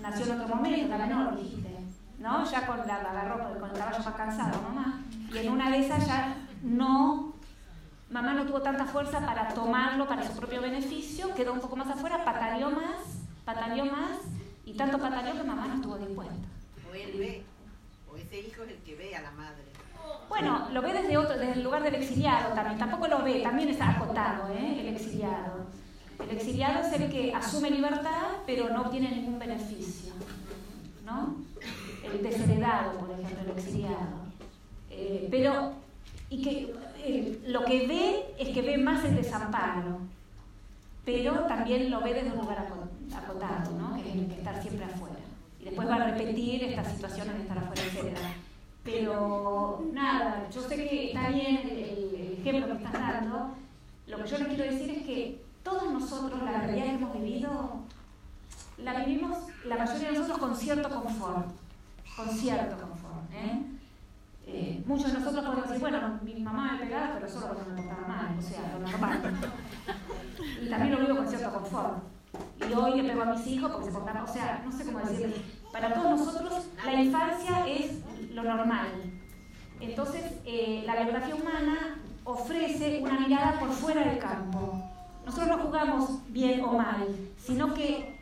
nació en otro momento, la menor, dijiste, ¿no? Ya con la agarró con el caballo más cansado, mamá. Y en una de esas ya no, mamá no tuvo tanta fuerza para tomarlo para su propio beneficio, quedó un poco más afuera, pataleó más, pataleó más, y tanto pataleó que mamá no estuvo dispuesta. O él ve, o ese hijo es el que ve a la madre. Bueno, lo ve desde, otro, desde el lugar del exiliado también, tampoco lo ve, también está acotado ¿eh? el exiliado. El exiliado es el que asume libertad pero no obtiene ningún beneficio. ¿no? El desheredado, por ejemplo, el exiliado. Eh, pero y que eh, lo que ve es que ve más el desamparo, pero también lo ve desde un lugar aco- acotado, ¿no? es el que estar siempre afuera. Y después va a repetir estas situaciones de estar afuera, etc. Pero nada, yo sé que está bien el, ejemplo que estás dando. Lo que yo les quiero decir es que todos nosotros, la realidad que hemos vivido, la vivimos la mayoría de nosotros con cierto confort. Con cierto confort. ¿eh? Eh, muchos de nosotros podemos decir, bueno, mi mamá me pegaba, pero solo cuando me portaba mal, o sea, lo normal. Y también lo vivo con cierto confort. Y hoy le pego a mis hijos porque se portaban, o sea, no sé cómo decirlo. Para todos nosotros, la infancia es lo normal. Entonces, eh, la biografía humana ofrece una mirada por fuera del campo. Nosotros no jugamos bien o mal, sino que,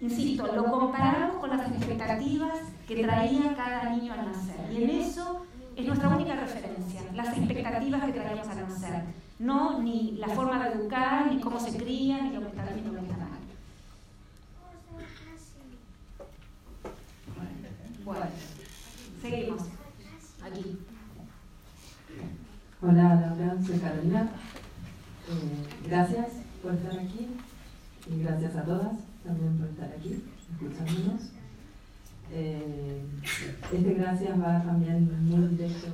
insisto, lo comparamos con las expectativas que traía cada niño al nacer. Y en eso es nuestra única referencia, las expectativas que traíamos al nacer. No ni la forma de educar, ni cómo se cría, ni lo que está bien, ni lo que está mal. Bueno, seguimos. Aquí. Hola Laura, soy Carolina. Eh, gracias por estar aquí y gracias a todas también por estar aquí, escuchándonos. Eh, este gracias va también muy directo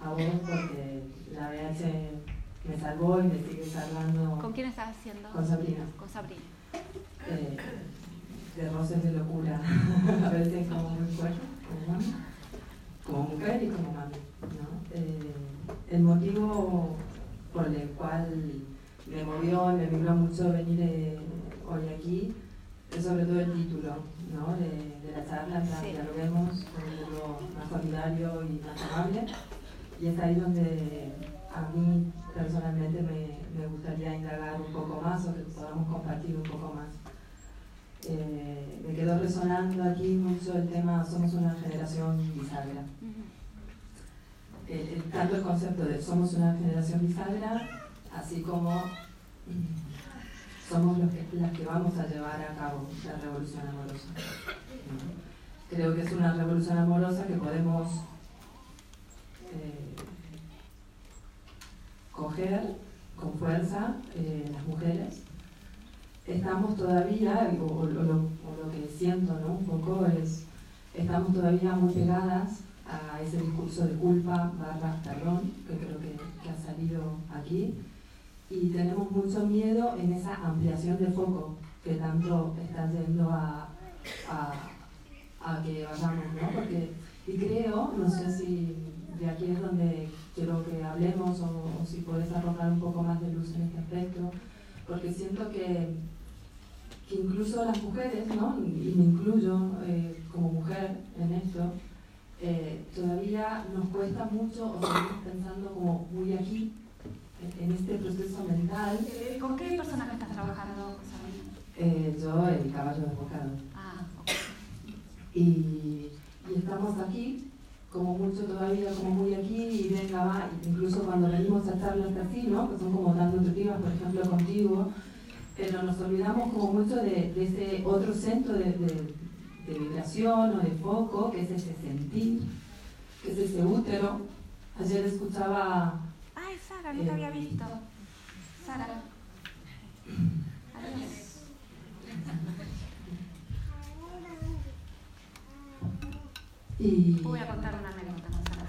a vos porque la VH me salvó y me sigue salvando. ¿Con quién estás haciendo? Con Sabrina. Con Sabrina. Eh, de roces de locura, a veces como muy fuerte, como mami, como mujer y como mami. ¿no? Eh, el motivo por el cual me movió me vibró mucho venir eh, hoy aquí es sobre todo el título ¿no? de, de la charla, plan, Sí. dialoguemos con un mundo más solidario y más amable. Y es ahí donde a mí personalmente me, me gustaría indagar un poco más o que podamos compartir un poco más. Eh, me quedó resonando aquí mucho el tema somos una generación bisagra. El- el- tanto el concepto de somos una generación bisagra, así como somos los que, las que vamos a llevar a cabo la revolución amorosa. Creo que es una revolución amorosa que podemos eh, coger con fuerza eh, las mujeres. Estamos todavía, o, o lo, o lo que siento ¿no? un poco es, estamos todavía muy pegadas a ese discurso de culpa barra perdón, que creo que, que ha salido aquí, y tenemos mucho miedo en esa ampliación de foco que tanto está yendo a, a, a que vayamos, ¿no? Porque, y creo, no sé si de aquí es donde quiero que hablemos o, o si puedes arrojar un poco más de luz en este aspecto, porque siento que, que incluso las mujeres, ¿no? y me incluyo eh, como mujer en esto, eh, todavía nos cuesta mucho o seguimos pensando como muy aquí, en- este proceso mental. Eh, ¿Con qué personaje estás trabajando? Eh, yo, el caballo desbocado. Ah, Y, y estamos aquí, como mucho todavía, como muy aquí, y venga, va, incluso cuando venimos a charlas así, ¿no? Que son como tan nutritivas, por ejemplo, contigo, pero nos olvidamos como mucho de, de ese otro centro de, de, de vibración o de foco, que es ese sentir, que es ese útero. Ayer escuchaba Ay, Sara, no te había visto. Sara. Adiós. y, Voy a contar una anécdota con Sara.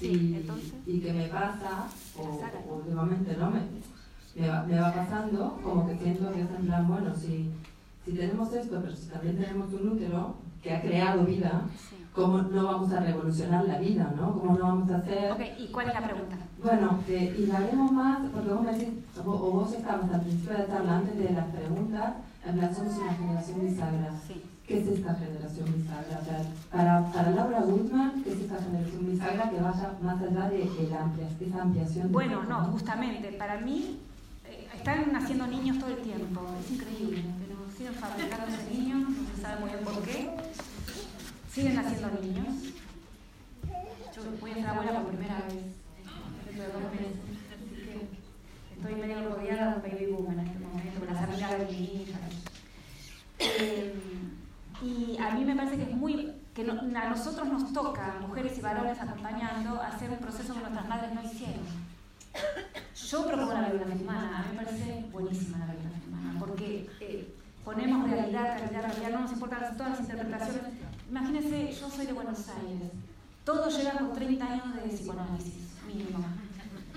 y, entonces. y que me pasa, o, o últimamente no, me, me, va, me va pasando, como que siento que es en plan, bueno, si, si tenemos esto, pero si también tenemos un útero que ha creado vida, ¿cómo no vamos a revolucionar la vida, no? ¿Cómo no vamos a hacer...? Ok, ¿y cuál es la pregunta? Bueno, que indaguemos más, porque vos me decís, o, o vos estabas al principio de la charla, antes de las preguntas, en plan, somos una generación bisagra. ¿Qué es esta generación bisagra? O sea, para, para Laura Guzmán, ¿qué es esta generación bisagra que vaya más allá de, de la amplia, esa ampliación? Bueno, no, justamente, para mí eh, están naciendo niños todo el tiempo, es increíble, pero siguen fabricándose niños, no se sabe muy bien por qué, siguen naciendo niños. Yo voy a ser abuela por primera vez, dentro de dos meses, así que estoy medio rodeada de baby boom en este momento, con las amigas de mi hija. Eh, y a mí me parece que es muy, que a nosotros nos toca, mujeres y varones acompañando, hacer un proceso que nuestras madres no hicieron. Yo propongo la biografía humana, a mí me parece buenísima la biografía humana, porque eh, ponemos realidad, realidad, realidad, no nos importan todas las interpretaciones. Imagínense, yo soy de Buenos Aires, todo llega con 30 años de psicoanálisis, mínimo.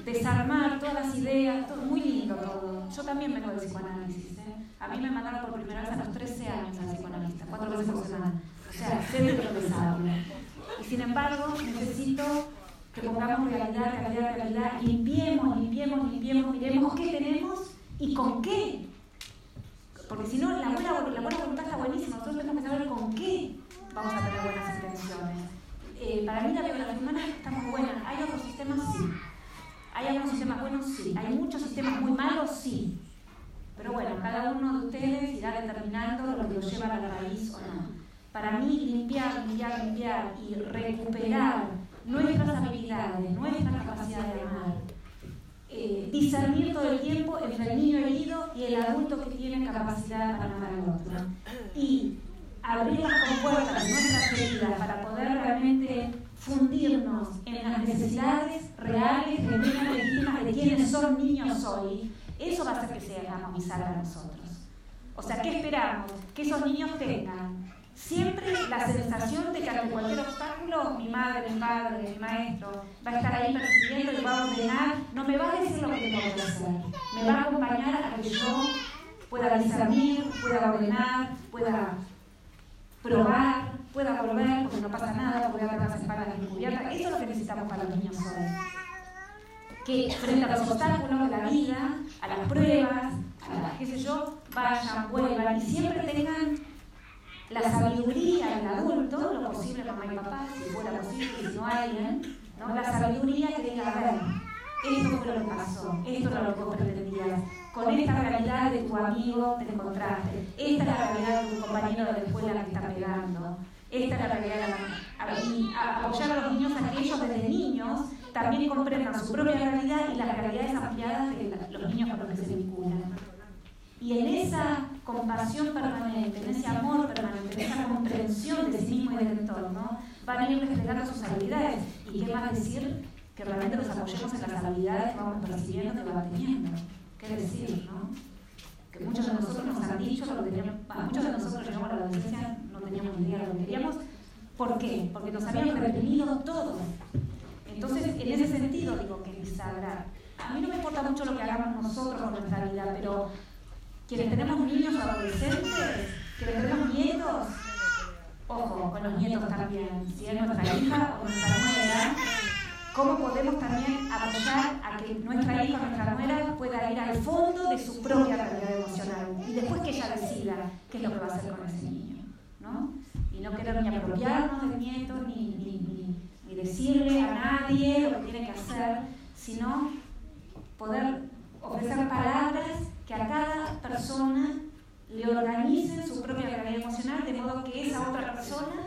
Desarmar todas las ideas, todo, muy lindo todo. Yo también vengo del psicoanálisis. ¿eh? A mí me mandaron por primera vez a los 13 años al psicoanalista, cuatro veces por semana. O sea, sé de lo que. Y sin embargo, necesito que pongamos realidad, realidad, realidad, limpiemos, limpiemos, limpiemos, miremos qué tenemos y con qué. Porque si no, la buena, la buena voluntad está buenísima, nosotros tenemos que saber con qué vamos a tener buenas intenciones. Eh, para mí la biología humana está muy buena. ¿Hay otros sistemas? Sí. ¿Hay algunos sistemas buenos? Sí. ¿Hay muchos sistemas muy malos? Sí. Pero bueno, cada uno de ustedes irá determinando lo que lo lleva a la raíz o no. Para mí, limpiar, limpiar, limpiar y recuperar nuestras habilidades, nuestra capacidad de amar, eh, discernir todo el tiempo entre el niño herido y el adulto que tiene capacidad para amar al otro. Y abrir las compuertas de nuestras heridas para poder realmente fundirnos en las necesidades reales, genuinas, legítimas de quienes son niños hoy, eso va a hacer que seamos mis para nosotros. O sea, ¿qué esperamos? Que esos niños tengan siempre la sensación de que ante cualquier obstáculo, mi madre, mi padre, mi maestro va a estar ahí percibiendo y va a ordenar, no me va a decir lo que tengo que hacer, me va a acompañar a que yo pueda discernir, pueda ordenar, pueda probar, pueda volver, porque no pasa nada, porque voy a tener las espaldas descubiertas. Eso es lo que necesitamos para los niños hoy. Que frente a los obstáculos de la vida, a las pruebas, a las, qué sé yo, vayan, vuelvan y siempre tengan la sabiduría del adulto, lo posible mamá y papá, si fuera posible, si no alguien, ¿no? la sabiduría que diga, a ver, esto fue lo que pasó, esto no lo que vos pretendías, con esta realidad de tu amigo te encontraste, esta es la realidad de tu compañero de la escuela que está pegando, esta es la realidad de la a- apoyar a los niños a que ellos desde niños también comprendan su propia realidad y las realidades ampliadas de los niños con los que se vinculan. Y en esa compasión permanente, en ese amor permanente, en esa comprensión de sí mismo y del entorno, van a ir desplegando sus habilidades. ¿Y qué más decir? Que realmente los apoyemos en las habilidades que vamos percibiendo que van teniendo. ¿Qué decir, no? Que muchos de nosotros nos han dicho lo teníamos, muchos de nosotros llegamos a la adolescencia, no teníamos ni idea de lo que queríamos. ¿Por qué? Porque nos habían reprimido todo. Entonces, en ese sentido digo que bisagra. A mí no me importa mucho lo que hagamos nosotros con nuestra vida, pero quienes tenemos niños o adolescentes, quienes tenemos nietos, ojo, con los nietos también, si es nuestra hija o nuestra nuera, cómo podemos también apoyar a que nuestra hija o nuestra nuera pueda ir al fondo de su propia realidad emocional y después que ella decida qué es lo que va a hacer con ese niño, ¿no? Y no querer ni apropiarnos del nieto, ni, ni, ni, ni decirle a nadie lo que tiene que hacer, sino poder ofrecer palabras que a cada persona le organicen su propia realidad emocional de modo que esa otra persona,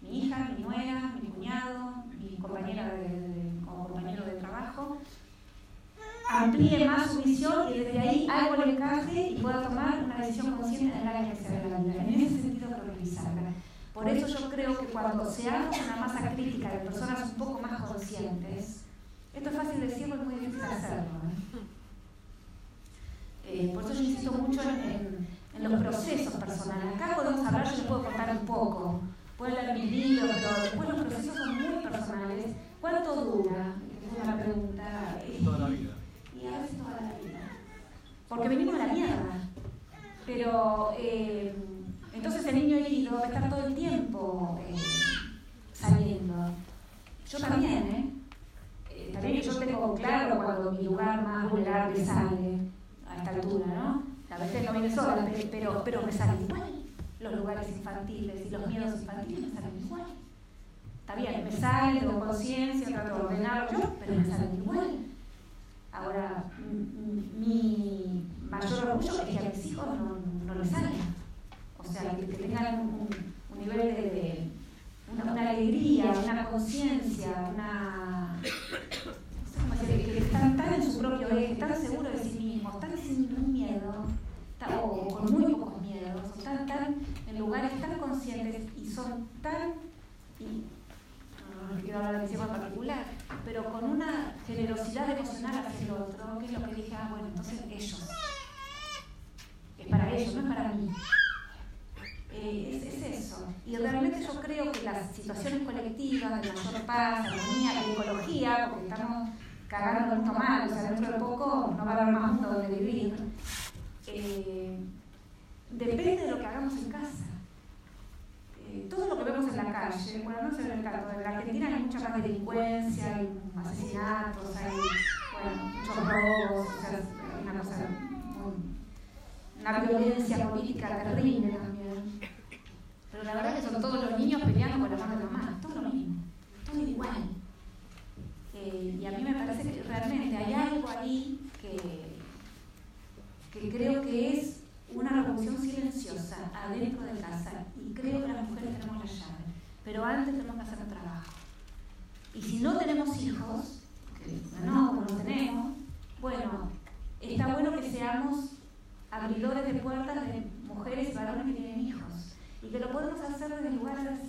mi hija, mi nuera, mi cuñado, mi compañera de, o compañero de trabajo, amplíe más su visión y desde ahí algo le encaje y pueda tomar una decisión consciente en el área que de la vida. En ese sentido bisagra. Por eso yo creo que cuando seamos una masa crítica de personas un poco más conscientes, esto es fácil decirlo, es muy difícil hacerlo. ¿eh? Eh, por eso yo insisto mucho en, en- en los procesos personales. Acá podemos hablar, yo les puedo contar un poco, pueden leer mis libros, pero después los procesos son muy personales. ¿Cuánto dura? Es una pregunta. eh, Toda la vida. Y a veces toda la vida. Porque venimos de la mierda. Pero eh, entonces el niño herido va a estar todo el tiempo eh, saliendo. Yo también, ¿eh? Eh, También yo tengo claro cuando mi lugar más vulnerable sale a esta altura, ¿no? A veces no viene sola, pe- pero, pero me salen igual los lugares infantiles y los miedos infantiles me salen igual. Está bien, me salen, tengo conciencia, trato de ordenarlo pero me salen igual. Ahora, m- m- mi mayor orgullo es que a mis hijos no, no les salga. O sea, que, tengan un, nivel de, una, alegría, una conciencia, una... No sé cómo decir, que están tan en su propio eje, tan seguros de sí mismos, sin ningún miedo, o con muy pocos miedos, o tan, tan en lugares tan conscientes y son tan y no quiero hablar de mi en particular, pero con una generosidad emocional hacia el otro, que es lo que dije, ah, bueno, entonces ellos. Es para ellos, no es para mí. Eh, es, es, eso. Y realmente yo creo que las situaciones colectivas de mayor paz, armonía ecología, porque estamos cagando esto mal, o sea, dentro de poco no va a haber más mundo donde vivir, eh, depende de lo que hagamos en casa. Eh, todo lo que vemos en la calle, bueno, no sé en el caso, en la Argentina hay mucha más delincuencia, hay asesinatos, hay bueno, muchos robos, o sea, una violencia política terrible también. Pero la verdad es que son todos los niños peleando con la mano de la mamá, todo lo mismo, todo igual. Eh, y a mí me parece que realmente hay algo ahí que, que creo que es una revolución silenciosa adentro de casa y creo que las mujeres tenemos la llave, pero antes tenemos que hacer un trabajo. Y si no tenemos hijos, que no, no tenemos, bueno, está bueno que seamos abridores de puertas de mujeres y varones que tienen hijos y que lo podemos hacer desde lugares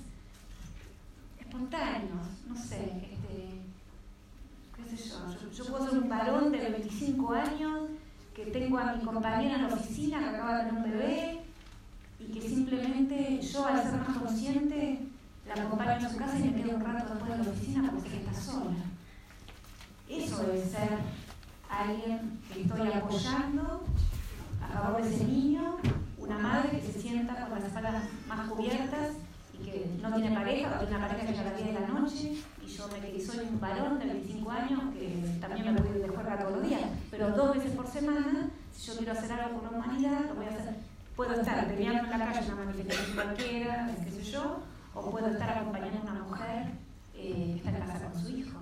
espontáneos, no sé, este, qué sé yo, yo, puedo ser un varón de 25 años que tengo a mi compañera en la oficina que acaba de tener un bebé y que simplemente yo al ser más consciente la acompaño a su casa y me quedo un rato después de la oficina porque está sola. Eso es ser alguien que estoy apoyando a favor de ese niño, una madre que se sienta con las espaldas más cubiertas y que no tiene pareja, o tiene una pareja que llega a las 10 de la noche, y yo me, soy un varón de 25 años que también me voy de juerga todos los días, pero dos veces por semana, si yo quiero hacer algo por la humanidad, lo voy a hacer. Puedo estar peleando en la calle una manifestación cualquiera, qué sé yo, o puedo estar acompañando a una mujer eh, que está en casa con su hijo.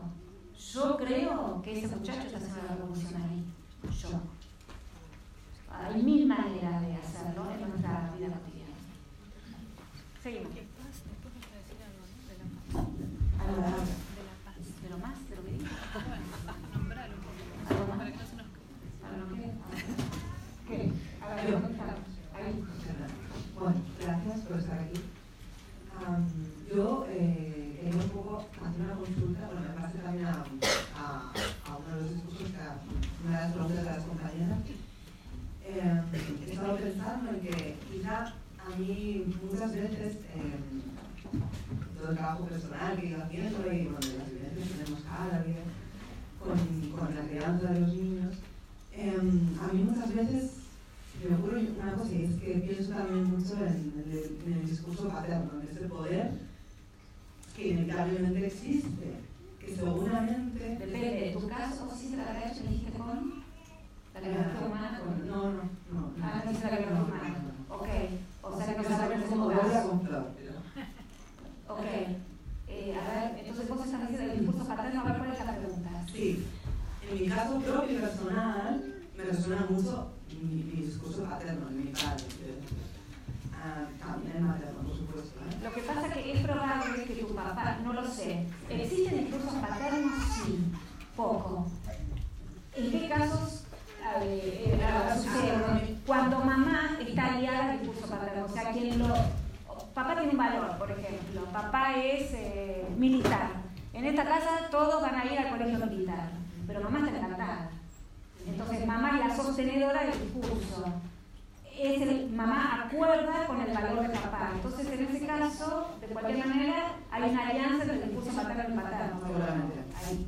Yo creo que ese muchacho está haciendo la revolución ahí. Yo. Hay mil maneras de hacerlo en nuestra vida cotidiana. Seguimos. Pero más de lo que digo. ¿Algo más? ¿Qué? Bueno, gracias por estar aquí. yo eh, quería un poco hacer una consulta, bueno, me parece también a, a, a uno de los discursos que una de las preguntas de las compañeras eh, he estado pensando en que quizá a mí muchas veces eh, todo el trabajo personal que he ido haciendo y bueno, las vivencias que tenemos cada día con, con la crianza de los niños, eh, a mí muchas veces me ocurre una cosa y es que pienso también mucho en, el, en el discurso paterno, en ese poder que inevitablemente existe, que seguramente... Depende, en tu caso, si se la me dijiste con la libertad humana con... No, no, no. Ah, no dice la libertad humana. Ok. O sea que no sabes cómo voy a comprar. Ok. Eh, a ver, entonces vos estás diciendo el discurso paterno, a ver cuál es la pregunta. Sí. En mi caso propio y personal, me resuena mucho mi, mi discurso paterno, en mi padre. También por supuesto. ¿eh? Lo que pasa es que es probable que tu papá, no lo sé, ¿existen discursos paternos? Sí, poco. ¿En qué casos eh, sucede cuando mamá está aliada al discurso paterno. O sea, quien lo. Papá tiene un valor, por ejemplo. Papá es eh, militar. En esta casa todos van a ir al colegio militar, pero mamá está encantada. Entonces, mamá es la sostenedora del discurso. Es el, mamá acuerda con el valor de papá. Entonces, en ese caso, de cualquier manera, hay una alianza entre el discurso paterno y paterno. Ahí.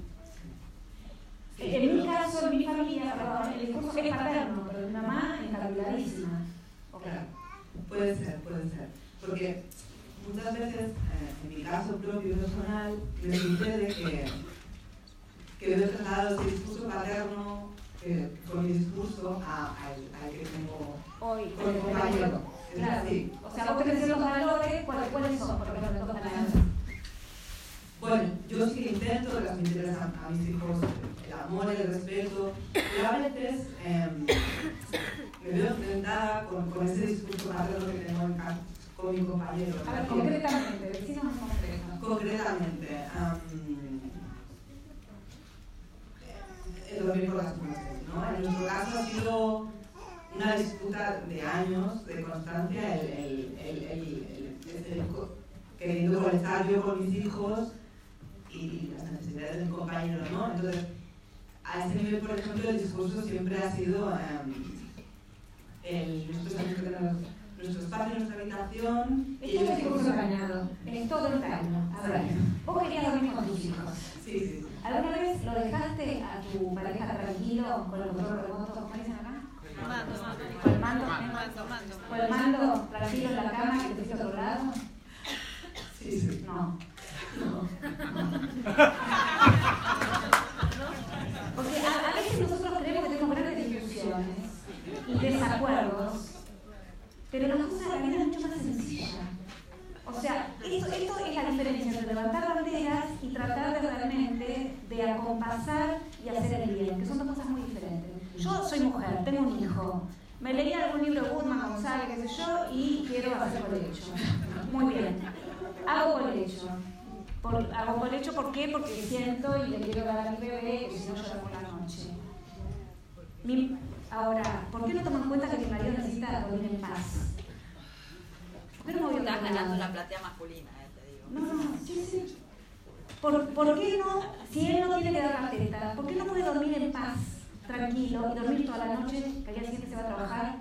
En mi caso, en mi familia, perdón, el discurso es paterno, pero mi mamá encabridadísima. Okay. Puede ser, puede ser. Porque muchas veces, eh, en mi caso propio personal, me sucede que, que he trasladado ese discurso paterno eh, con mi discurso al que tengo hoy con mi compañero. Claro. O sea, vos tenés los valores, ¿cuáles, ¿cuáles son? Porque me tocan Bueno, yo sí que intento transmitir a, a mis hijos amor y el respeto, pero a veces eh, me veo enfrentada con, con ese discurso paterno que tengo en casa con mi compañero. A ver, concretamente, concreto. Concretamente, um, lo mismo las mujeres, ¿no? En nuestro caso ha sido una disputa de años, de constancia, el, el, el, el queriendo conectar yo con mis hijos y las necesidades de mi compañero, ¿no? Entonces, a ese nivel, por ejemplo, el discurso siempre ha sido el, nosotros tenemos que tener nuestro espacio, nuestra habitación. Es todo el discurso engañado, es todo engaño. A ver, vos querías dormir con tus hijos. Sí, sí. ¿Alguna vez lo dejaste a tu pareja tranquilo con el control remoto? Mando, con el mando tranquilo en la cama que te otro lado. Sí, sí. No. Porque a, a veces nosotros creemos que tenemos grandes discusiones y desacuerdos, pero las cosas de la vida es mucho más sencilla. O sea, esto, esto es la diferencia entre levantar banderas y tratar de realmente de acompasar y hacer el bien, que son dos cosas muy diferentes. Yo soy mujer, tengo un hijo, me leí algún libro de Woodman, González, qué sé yo, y quiero hacer colecho. Muy bien. Hago colecho. Por, hago colecho, ¿por qué? Porque siento y le quiero dar a mi bebé, que si no llora por la noche. Mi- ahora, ¿por qué no tomo en cuenta que mi marido necesita dormir en paz? ¿Por qué no me voy a ganando la platea masculina, eh, te digo. No, no, sí, sí. ¿Por, por qué no, si él no tiene que dar la teta, por qué no puede dormir en paz, tranquilo, y dormir toda la noche, que al día siguiente se va a trabajar?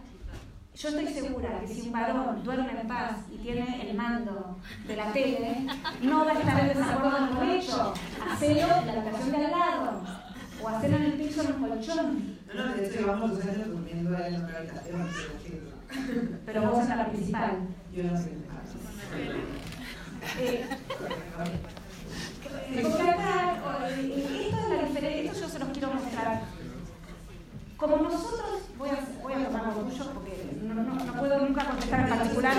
Yo estoy segura que si un varón duerme en paz y tiene el mando de la tele, no va a estar en desacuerdo con el colecho. Hacelo en la habitación de al lado, o hacerlo en el piso en un colchón. No, no, de hecho llevamos dos años durmiendo en otra habitación. Pero vos en la principal. Yo en la principal. Eh, porque acá, eh, esto es la diferencia, esto yo se los quiero mostrar. Como nosotros, voy a, voy a tomar orgullo porque no, no, no puedo nunca contestar en particular,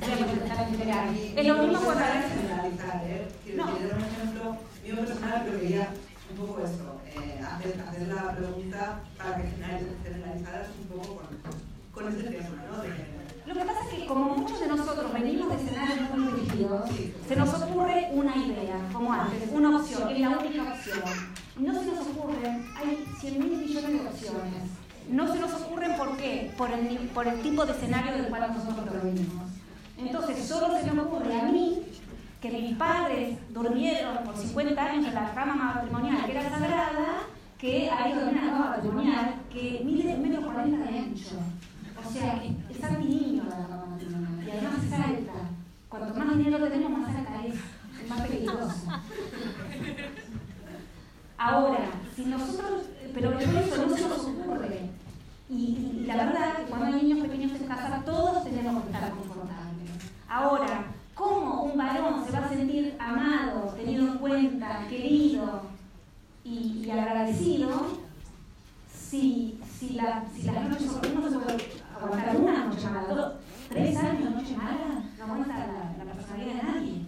voy a contestar en general. Es lo mismo cuando generalizar, ¿eh? Era un ejemplo mío personal, pero quería un poco eso, eh, hacer, hacer la pregunta para que general- generalizaras un poco con, con ese tema, ¿no? De, Lo que pasa es que como muchos de nosotros venimos de escenarios muy rígidos, se nos ocurre una idea, como antes, una opción, es la única opción. No se nos ocurren, hay 100 mil millones de opciones. No se nos ocurren ¿por qué? Por el, tipo de escenario del cual nosotros provenimos. Entonces, solo se me ocurre a mí que mis padres durmieron por 50 años en la cama matrimonial, que era sagrada, que hay la cama matrimonial que mide metro cuarenta de ancho. O sea, es antiniño la cama matrimonial. Y además es alta. Cuanto más dinero tenemos, más alta es. Es más peligrosa. Ahora, si nosotros, pero por eso no se nos ocurre. Y, y la verdad que cuando hay niños pequeños en casa, todos tenemos que estar confortables. Ahora, ¿cómo un varón se va a sentir amado, tenido en cuenta, querido y, agradecido si, si, la, si las noches uno no se puede aguantar una noche mala, dos, tres años noche mala, no aguanta la, la personalidad de nadie.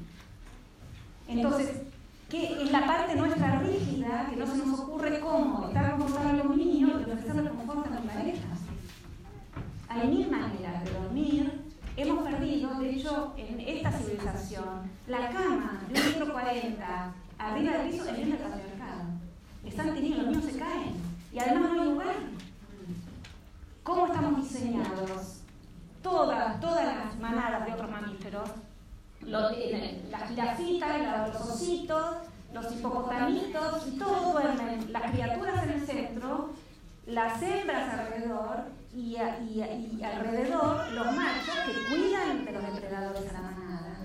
Entonces, ¿qué es la parte nuestra rígida que no se nos ocurre cómo estar confortable con mi niño y ofrecerle confort a mi pareja? Hay mil maneras de dormir. Hemos perdido, de hecho, en esta civilización, la cama de un metro cuarenta arriba del piso es del patriarcado. Están teniendo, los niños se caen. Y además no hay lugar. ¿Cómo estamos diseñados? Todas, todas las manadas de otros mamíferos, las jirafitas, los ositos, los hipopotamitos, y todos duermen, las criaturas en el centro, las hembras alrededor y, alrededor los machos que cuidan de los depredadores a la manada.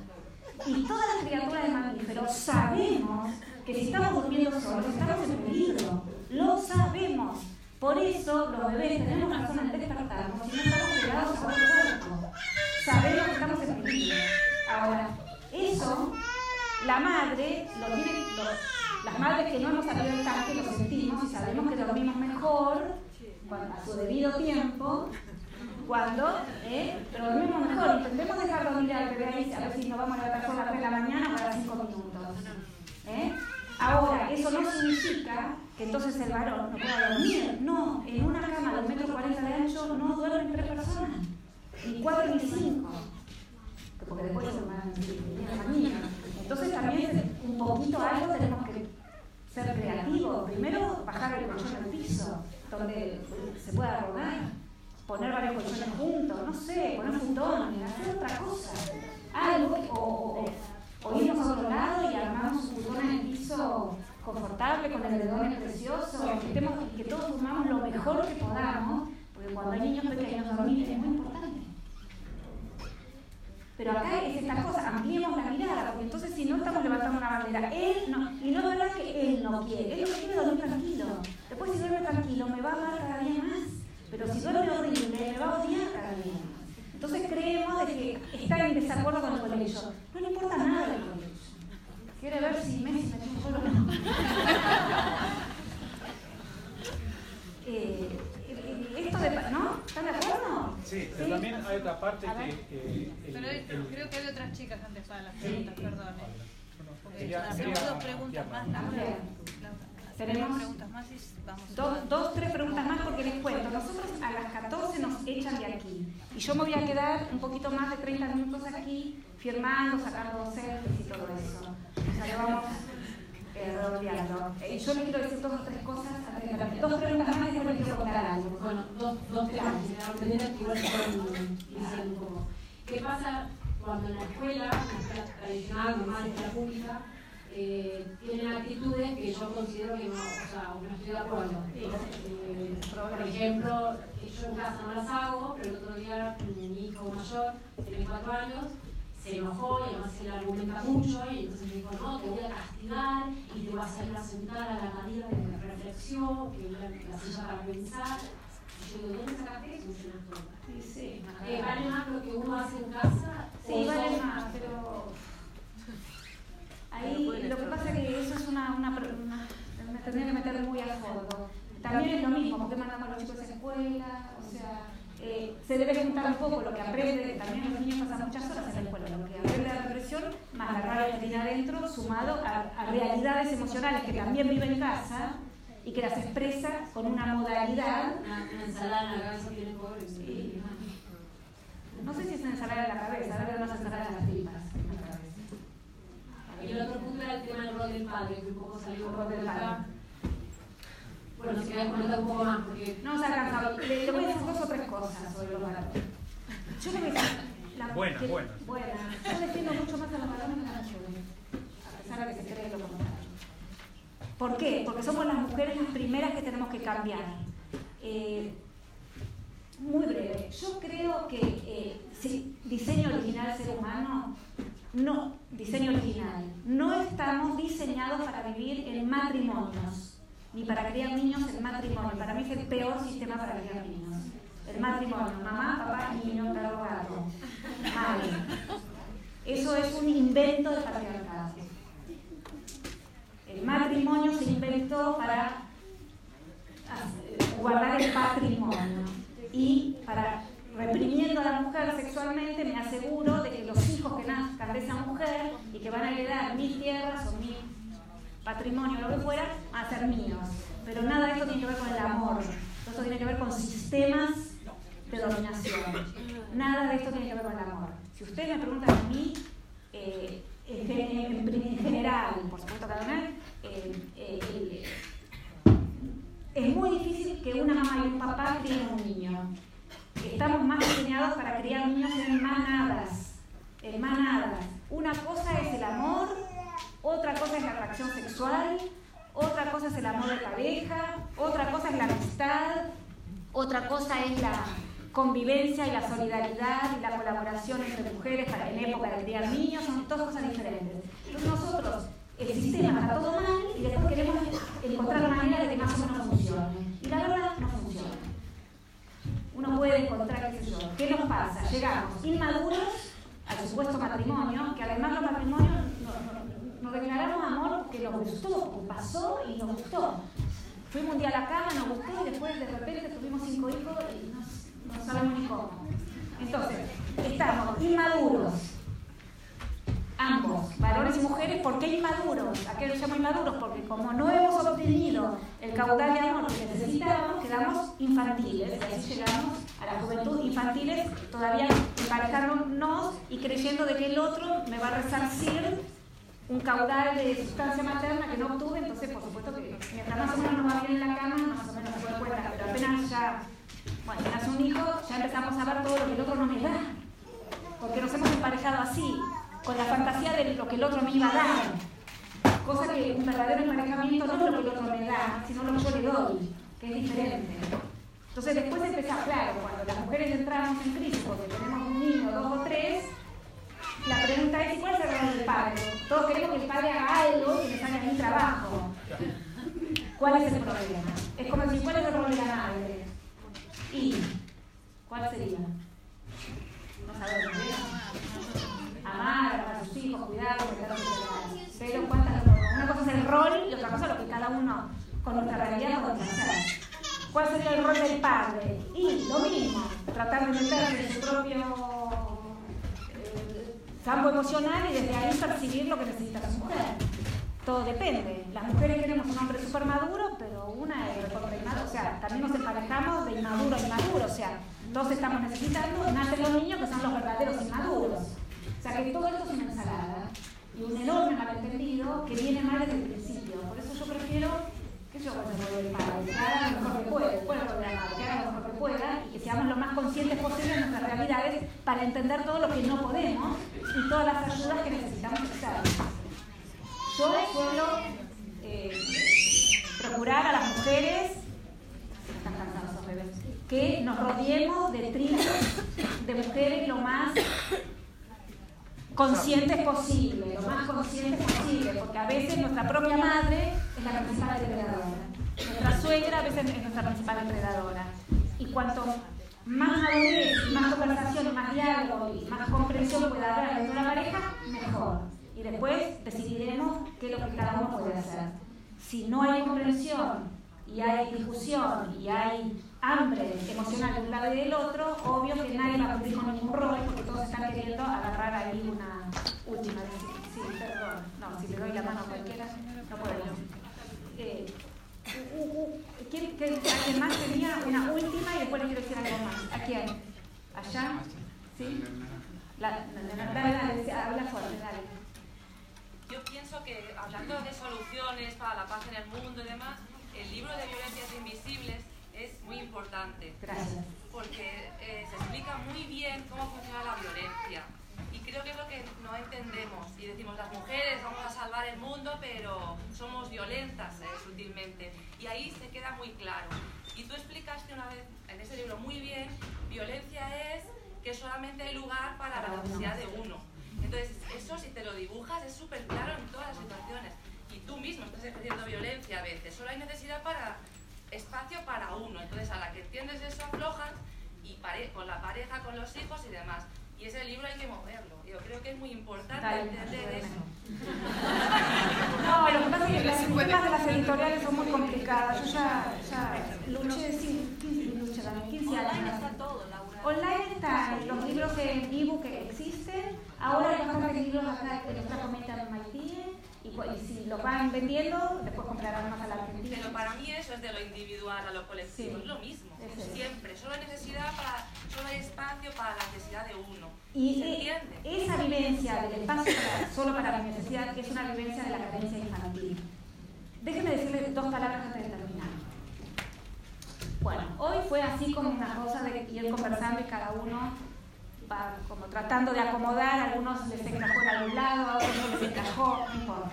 Y todas las criaturas de mamíferos sabemos que si estamos durmiendo solos estamos en peligro. Lo sabemos. Por eso los bebés tenemos razón en despertarnos y no estamos pegados a otro cuerpo. Sabemos que estamos en peligro. Ahora, eso, la madre lo tiene, las madres que no hemos salido del lo sentimos y sabemos que dormimos mejor a su debido tiempo cuando, ¿eh? dormimos mejor. Intentemos dejar dormir al bebé ahí, a ver si nos vamos a levantar a las 3 de la mañana para 5 minutos. ¿eh? Ahora, eso no significa que entonces el varón no pueda dormir. No, en una cama de un metro cuarenta de ancho no duermen tres personas, ni cuatro ni cinco porque después son más niños. Entonces también un poquito algo tenemos que ser creativos. Primero bajar el colchón al piso, donde se pueda rodar, poner varios colchones juntos, no sé, poner futones, hacer otra cosa. Algo, o, irnos a otro lado y armamos un futón en el piso confortable, con el edredones preciosos, que, estemos, que todos durmamos lo mejor que podamos, porque cuando hay niños pequeños dormir es muy importante. Pero acá es esta cosa, ampliemos la mirada, porque entonces si no estamos levantando una bandera, él no, y no es verdad que él no quiere, él no quiere dormir tranquilo. Después si duerme tranquilo me va a amar cada día más, pero si duerme horrible me va a odiar cada día más. Entonces creemos de que está en desacuerdo con el colegio. No le importa nada el colegio. Quiere ver si Messi me gol o no. eh, esto de, ¿no? ¿Están de acuerdo? Sí, pero también hay otra parte que... Eh, el, pero el, creo que hay otras chicas antes para las preguntas, perdón. Porque Quería- hacemos dos preguntas más. Tenemos Tenemos preguntas más y vamos. dos, dos, tres preguntas más porque les cuento. Nosotros a las 14 nos echan de aquí. Y yo me voy a quedar un poquito más de 30 minutos aquí, firmando, sacando selfies y todo eso. O sea, vamos eh, redondeando. Eh, yo les quiero decir dos o tres cosas. Dos preguntas más y después les quiero contar algo. Bueno, dos, dos temas que igual dicen poco. ¿Qué pasa cuando en la escuela, en la escuela tradicional, normal, escuela pública, eh, tienen actitudes que yo considero que no, o sea, no estoy de acuerdo? Eh, por ejemplo, yo en casa no las hago, pero el otro día mi hijo mayor, tiene cuatro años, se enojó y además él argumenta mucho y entonces me dijo, no, te voy a castigar y te voy a hacer a sentar a la cadena de reflexión, que es la, la silla para pensar. Y yo digo, ¿dónde sacaste eso? Dice una tonta. Sí, sí. Eh, ¿Vale más lo que uno hace en casa? Sí, o vale más, pero ahí lo que pasa es que eso es una, una, una- me tendría que meter muy a fondo. También es lo mismo, porque mandamos a los chicos a la escuela, o sea, eh, se debe juntar un poco lo que aprende, también los niños pasan muchas horas en la escuela, lo que aprende de la represión, más la rabia que tiene adentro, sumado a, a realidades emocionales que también vive en casa y que las expresa con una modalidad. Una, una ensalada en la cabeza tiene pobre. Sí. No sé si es ensalada en la cabeza, ahora no es ensalada en las tripas. en la. Y el otro punto era el tema del rol del padre, que un poco salió El rol del padre. Bueno, si querés comentar un poco más, porque... No se ha cansado. Le, le voy a decir dos o tres cosas sobre los varones. Yo le voy a decir. La, que- buenas. buenas. Yo defiendo mucho más a los varones que a las mujeres. A pesar de que se cree lo contrario. ¿Por qué? Porque somos las mujeres las primeras que tenemos que cambiar. Eh, muy breve. Yo creo que eh, si diseño original ser humano, no, diseño original, no estamos diseñados para vivir en matrimonios, ni para criar niños en matrimonio. Para mí es el peor sistema para criar niños. El matrimonio, mamá, papá, niño, perro, gato. Mal. Eso es un invento del patriarcado. El matrimonio se inventó para guardar el patrimonio y para reprimiendo a la mujer sexualmente me aseguro de que los hijos que nazcan de esa mujer y que van a heredar mis tierras o mi patrimonio lo que fuera a ser míos pero nada de esto tiene que ver con el amor esto tiene que ver con sistemas de dominación nada de esto tiene que ver con el amor si ustedes me preguntan a mí eh, en, gen- en- en general por supuesto cada una eh, eh, es muy difícil que una mamá y un papá críen un niño. Estamos más diseñados para criar niños en manadas. En manadas. Una cosa es el amor, otra cosa es la atracción sexual, otra cosa es el amor de pareja, otra cosa es la amistad, otra cosa es la convivencia y la solidaridad y la colaboración entre mujeres para en época de criar niños, son dos cosas diferentes. Entonces nosotros, el sistema está todo mal y después queremos encontrar la manera de que más o menos funcione. Y la verdad no funciona. Uno puede encontrar, qué sé yo, ¿qué nos pasa? Llegamos inmaduros al supuesto matrimonio, que además los matrimonios no- no- nos declaramos amor porque nos gustó, pasó y nos gustó. Fuimos un día a la cama, nos gustó y después de repente tuvimos cinco hijos y no, sabemos ni cómo. Entonces, estamos inmaduros, ambos, varones y mujeres, ¿por qué inmaduros? ¿A qué los llamo inmaduros? Porque como no hemos obtenido el caudal de amor que necesitábamos, quedamos infantiles, así llegamos a la juventud infantiles, todavía emparejándonos y creyendo de que el otro me va a resarcir un caudal de sustancia materna que no obtuve, entonces por supuesto que mientras más o menos nos va bien en la cama, más o menos se puede cuenta, pero apenas ya, bueno, nace un hijo, ya empezamos a ver todo lo que el otro no me da, porque nos hemos emparejado así, con la fantasía de lo que el otro me iba a dar, Cosa que un verdadero emparejamiento no es lo que el otro me da, sino lo que yo le doy, que es diferente. Entonces después empezar, claro, cuando las mujeres entramos en crisis porque tenemos un niño, dos o tres, la pregunta es, ¿cuál es el rol del padre? Todos queremos que el padre haga algo que me salga mi trabajo. ¿Cuál es el problema? Es como decir, ¿cuál es el rol de la madre? ¿Y cuál sería? Amar, amar a sus hijos, cuidarlos, cuidarlos Pero ¿cuántas Una cosa es el rol y otra cosa es lo que cada uno con nuestra realidad puede hacer. ¿Cuál sería el rol del padre? Y lo mismo, tratar de meterse en su propio campo emocional y desde ahí percibir lo que necesita la mujer. Todo depende. Las mujeres queremos un hombre súper maduro, pero una es inmaduro. O sea, también nos emparejamos de inmaduro a inmaduro. O sea, todos estamos necesitando, nacen los niños que son los verdaderos inmaduros. O sea, que todo esto es una ensalada y un enorme malentendido que viene mal desde el principio. Por eso yo prefiero que yo voy el padre, que haga lo mejor que pueda, la madre, que haga lo mejor que pueda y que seamos lo más conscientes posible de nuestras realidades para entender todo lo que no podemos y todas las ayudas que necesitamos usar. Yo suelo eh, procurar a las mujeres, que nos rodeemos de tribus de mujeres lo más conscientes posible, lo más conscientes posible, porque a veces nuestra propia madre es la principal depredadora. Nuestra suegra a veces es nuestra principal depredadora. Y cuanto más madurez, más conversación, más diálogo y más comprensión pueda haber de una pareja, mejor. Y después decidiremos qué es lo que cada uno puede hacer. Si no hay comprensión y hay discusión y hay hambre emocional de un lado y del otro, obvio que nadie va a cumplir con ningún rol porque todos están queriendo agarrar ahí una última. Sí, perdón. No, si le doy la mano a cualquiera, no puedo. ¿Quién, ¿Alguien más tenía una última y después le quiero decir algo más? ¿A quién? ¿Allá? ¿Sí? La, dale, dale, habla fuerte, dale. Yo pienso que hablando de soluciones para la paz en el mundo y demás, el libro de violencias invisibles es muy importante. Gracias. Porque eh, se explica muy bien cómo funciona la violencia. Creo que es lo que no entendemos. Y decimos, las mujeres vamos a salvar el mundo, pero somos violentas eh, sutilmente. Y ahí se queda muy claro. Y tú explicaste una vez en ese libro muy bien, violencia es que solamente hay lugar para la necesidad de uno. Entonces, eso si te lo dibujas es súper claro en todas las situaciones. Y tú mismo estás ejerciendo violencia a veces. Solo hay necesidad para espacio para uno. Entonces, a la que entiendes eso, aflojas y con la pareja, con los hijos y demás. Y ese libro hay que moverlo. Yo creo que es muy importante entender eso. No, lo que pasa es que las temas de las editoriales son muy complicadas. Yo ya, ya luché 15, años. está todo, Online están los libros en ebook que existen. Ahora bastantes libros acá que los Meta en Maití y, si lo van vendiendo, después comprarán más a la Argentina. Pero para mí eso es de lo individual a lo colectivo, es lo mismo, siempre. Solo hay necesidad para, solo hay espacio para la necesidad de uno. Y e esa vivencia del espacio solo para la necesidad es una vivencia de la carencia infantil. Déjenme decirles dos palabras antes de terminar. Bueno, hoy fue así como una cosa de ir conversando y cada uno como tratando de acomodar, a algunos les encajó en algún lado, a otros no les encajó, no importa.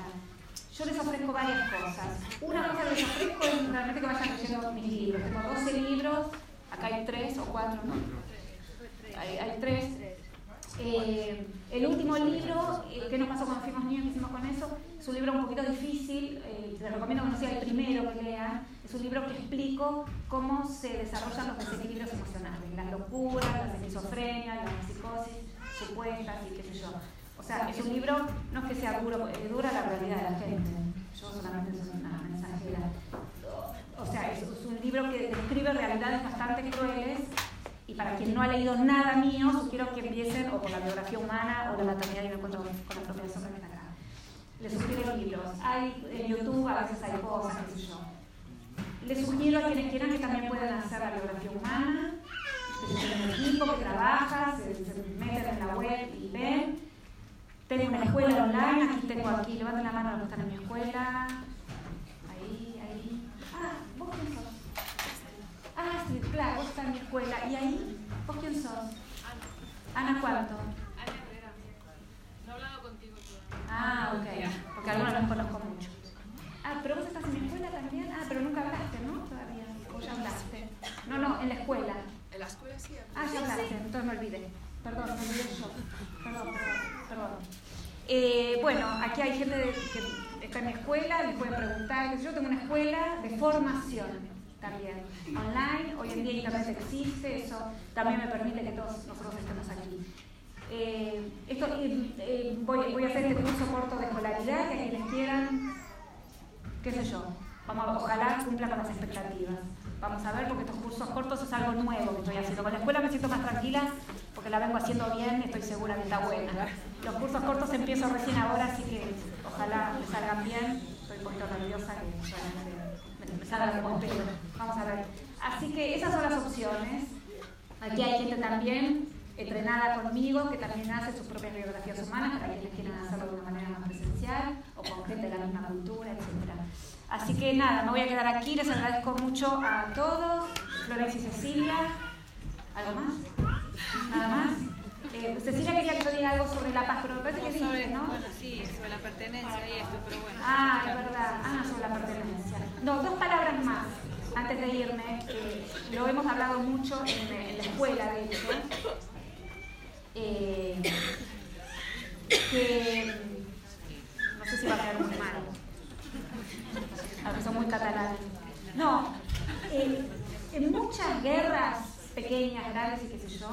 Yo les ofrezco varias cosas. Una cosa que les ofrezco es realmente que vayan leyendo mis libros. Tengo 12 libros, acá hay 3 o 4, ¿no? Hay, hay 3. Eh, el último libro, eh, ¿qué nos pasó cuando fuimos niños? ¿Qué hicimos con eso? Es un libro un poquito difícil, eh, les recomiendo que no sea el primero que lean. Es un libro que explico cómo se desarrollan los desequilibrios emocionales, las locuras, las esquizofrenias, las psicosis supuestas y qué sé yo. O sea, es un libro, no es que sea duro, es dura la realidad de la gente. Yo solamente soy una mensajera. O sea, es, un libro que describe realidades bastante crueles y para quien no ha leído nada mío, sugiero que empiecen o por la biografía humana o la maternidad y me encuentro con la propia que está acá. Les sugiero libros. Hay en YouTube a veces hay cosas, qué sé yo. Les sugiero a quienes quieran que también pueden hacer la biografía humana, que se el equipo que trabaja, se, meten en la web y ven. Tengo una escuela online, aquí tengo aquí, levanten la mano los que están en mi escuela. Ahí, ahí. Ah, vos quién sos. Ah, sí, claro, vos estás en mi escuela. ¿Y ahí? ¿Vos quién sos? Ana. ¿Ana cuánto? Ana Herrera. No he hablado contigo todavía. Ah, ok. Porque algunos los conozco mucho. Ah, pero vos estás en la escuela también. Ah, pero nunca hablaste, ¿no? Todavía. O ya hablaste. No, no, en la escuela. En la escuela sí. Ah, ya hablaste, entonces me olvidé. Perdón, me olvidé yo. Perdón, perdón. Eh, bueno, aquí hay gente que está en mi escuela, les pueden preguntar. Yo tengo una escuela de formación también, online, hoy en día Internet existe, eso también me permite que todos nosotros estemos aquí. Eh, esto, eh, voy, voy, a hacer este curso corto de escolaridad, que a quienes quieran qué sé yo, vamos, a- ojalá cumpla con las expectativas. Vamos a ver, porque estos cursos cortos es algo nuevo que estoy haciendo. Con la escuela me siento más tranquila porque la vengo haciendo bien, estoy segura que está buena. Los cursos cortos empiezo recién ahora, así que ojalá me salgan bien. Estoy un poquito nerviosa que me, me salga como espero. Vamos a ver. Así que esas son las opciones. Aquí hay gente también entrenada conmigo que también hace sus propias biografías humanas para quienes quieran hacerlo de una manera más presencial o con gente de la misma cultura, etc. Así que nada, me voy a quedar aquí. Les agradezco mucho a todos, Florencia y Cecilia. ¿Algo más? ¿Nada más? Eh, Cecilia quería que yo diga algo sobre la paz, pero me parece que sobre, dije, ¿no? Bueno, sí, sobre la pertenencia y esto, pero bueno. Ah, es verdad. Ah, sobre la pertenencia. No, dos palabras más antes de irme. eh, lo hemos hablado mucho en, en la escuela, de hecho. Eh, que no sé si va a quedar muy mal. A ver, son muy catalanes. No, en muchas guerras pequeñas, grandes y qué sé yo,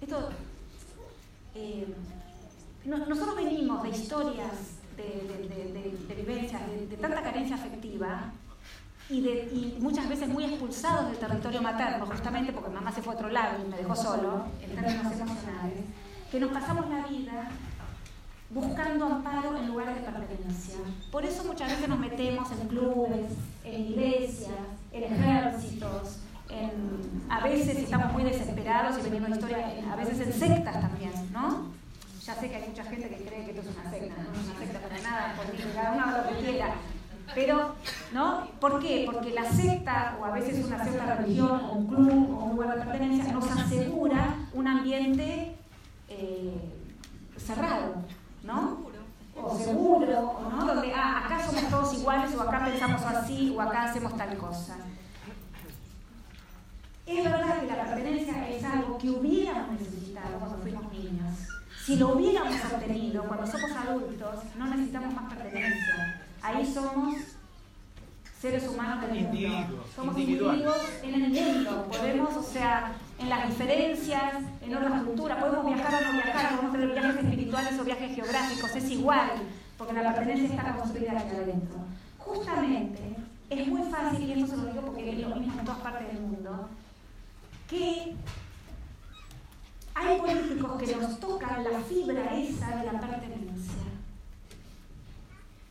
esto eh, no- nosotros venimos de historias, de, de- de- vivencias, de, tanta carencia afectiva y, y muchas veces muy expulsados del territorio materno, justamente porque mamá se fue a otro lado y me dejó solo, en términos emocionales, que nos pasamos la vida buscando amparo en lugares de pertenencia. Por eso muchas veces nos metemos en clubes, en iglesias, en ejércitos, en- a veces estamos muy desesperados y venimos historia, a veces en sectas también, ¿no? Ya sé que hay mucha gente que cree que esto es una secta, no es una secta para nada, porque cada uno lo que quiera. Pero, ¿no? ¿Por qué? Porque la secta, o a veces una cierta religión, o un club, o un lugar de pertenencia, nos asegura un ambiente eh, cerrado, ¿no? O seguro, ¿no? Donde, ah, acá somos todos iguales, o acá pensamos así, o acá hacemos tal cosa. Es verdad que la pertenencia es algo que hubiéramos necesitado cuando fuimos niños. Si lo hubiéramos obtenido cuando somos adultos, no necesitamos más pertenencia. Ahí somos seres humanos del mundo. Individuos, Somos individuos en el mundo. Podemos, o sea, en las diferencias, en otras culturas, podemos viajar o no viajar, podemos tener viajes espirituales o viajes geográficos, es igual, porque la pertenencia está construida aquí adentro. Justamente, es muy fácil, y esto se lo digo porque es lo mismo en todas partes del mundo, que hay políticos que nos tocan la fibra esa de la pertenencia,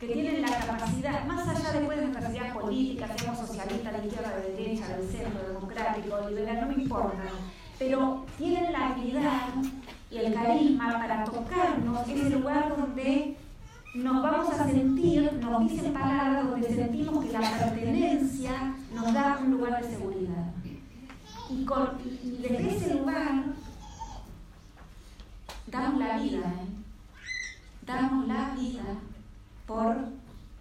que tienen la capacidad, más allá después de nuestra capacidad política, seamos socialistas, de izquierda, de derecha, del centro, democrático, liberal, no me importa, pero tienen la habilidad y el carisma para tocarnos ese lugar donde nos vamos a sentir, nos dicen palabras donde sentimos que la pertenencia nos da un lugar de seguridad. Y desde ese lugar damos la vida, ¿eh? damos la vida por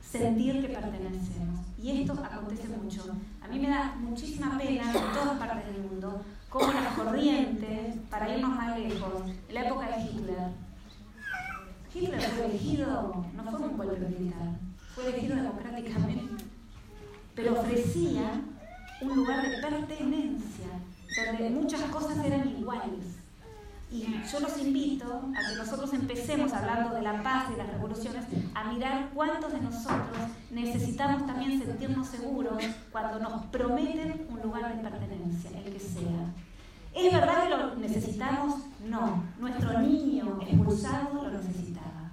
sentir que pertenecemos. Y esto acontece mucho. A mí me da muchísima pena en todas partes del mundo cómo las corrientes, para irnos más lejos, en la época de Hitler, Hitler fue elegido, no fue un golpe militar, fue elegido democráticamente, pero ofrecía un lugar de pertenencia, donde muchas cosas eran iguales. Y yo los invito a que nosotros empecemos hablando de la paz y las revoluciones, a mirar cuántos de nosotros necesitamos también sentirnos seguros cuando nos prometen un lugar de pertenencia, el que sea. ¿Es verdad que lo necesitamos? No. Nuestro niño expulsado lo necesitaba.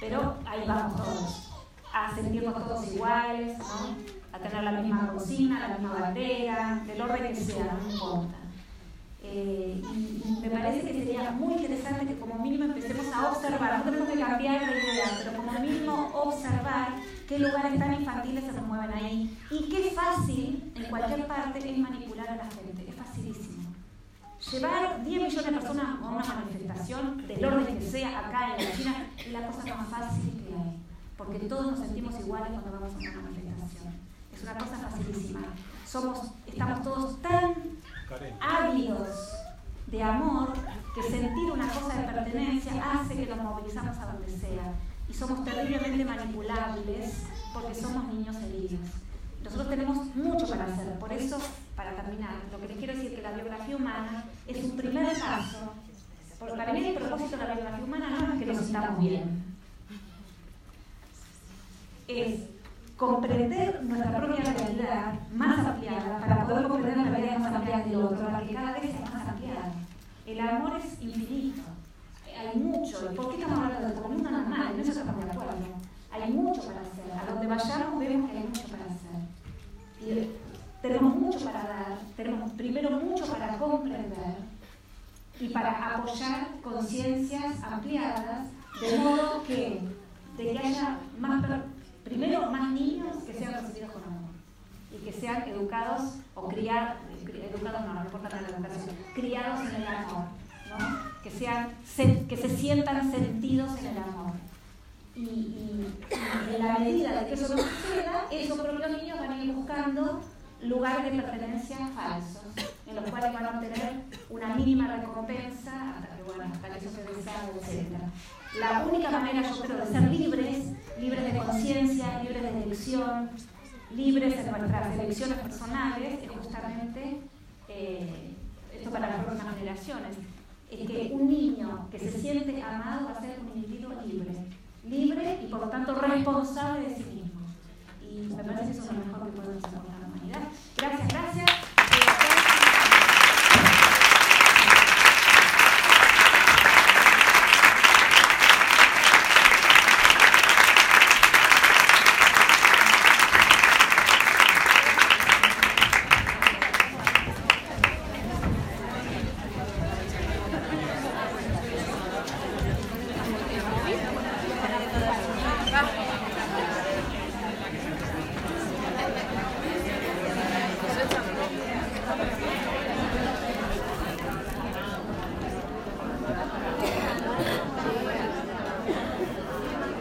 Pero ahí vamos todos, a sentirnos todos iguales, ¿no? a tener la misma cocina, la misma bandera, del orden que sea, no importa. Eh, y, me parece que sería muy interesante que como mínimo empecemos a observar, no tenemos que cambiar de idea, pero como mínimo observar qué lugares tan infantiles se mueven ahí y qué fácil en cualquier parte es manipular a la gente, es facilísimo. Llevar 10 millones de personas a una manifestación del orden que sea acá en la China es la cosa más fácil que hay, porque todos nos sentimos iguales cuando vamos a una manifestación. Es una cosa facilísima. Somos, estamos todos tan ávidos de amor que sentir una cosa de pertenencia hace que nos movilizamos a donde sea y somos terriblemente manipulables porque somos niños heridos. Nosotros tenemos mucho para hacer, por eso, para terminar, lo que les quiero decir es que la biografía humana es un primer paso. Porque para mí el propósito de la biografía humana no es que nos sintamos bien, comprender nuestra propia realidad más ampliada para poder comprender la realidad más ampliada del otro, para que cada vez sea más ampliada. El amor es infinito, hay mucho. ¿Por qué estamos hablando de una normal, en eso estamos de acuerdo. Hay mucho para hacer. A donde vayamos vemos que hay mucho para hacer. Y tenemos mucho para dar, tenemos primero mucho para comprender y para apoyar conciencias ampliadas, de modo que, de que haya más, primero más niños que sean recibidos con amor y que sean educados o criar, educados no, no importa la educación, criados en el amor, ¿no? que, sean, que se sientan sentidos en el amor. Y, y, en la medida de que eso no suceda, esos propios niños van a ir buscando lugares de pertenencia falsos, en los cuales van a obtener una mínima recompensa hasta que, bueno, hasta que eso se deshaga, etc. La única manera, yo creo, de ser libres, libres de conciencia, libres de elección, libres de nuestras elecciones personales, es justamente eh, esto para las próximas generaciones. Es que un niño que se siente amado va a ser un individuo libre, libre y por lo tanto responsable de sí mismo. Y me parece que eso es lo mejor que podemos hacer la humanidad. Gracias, gracias.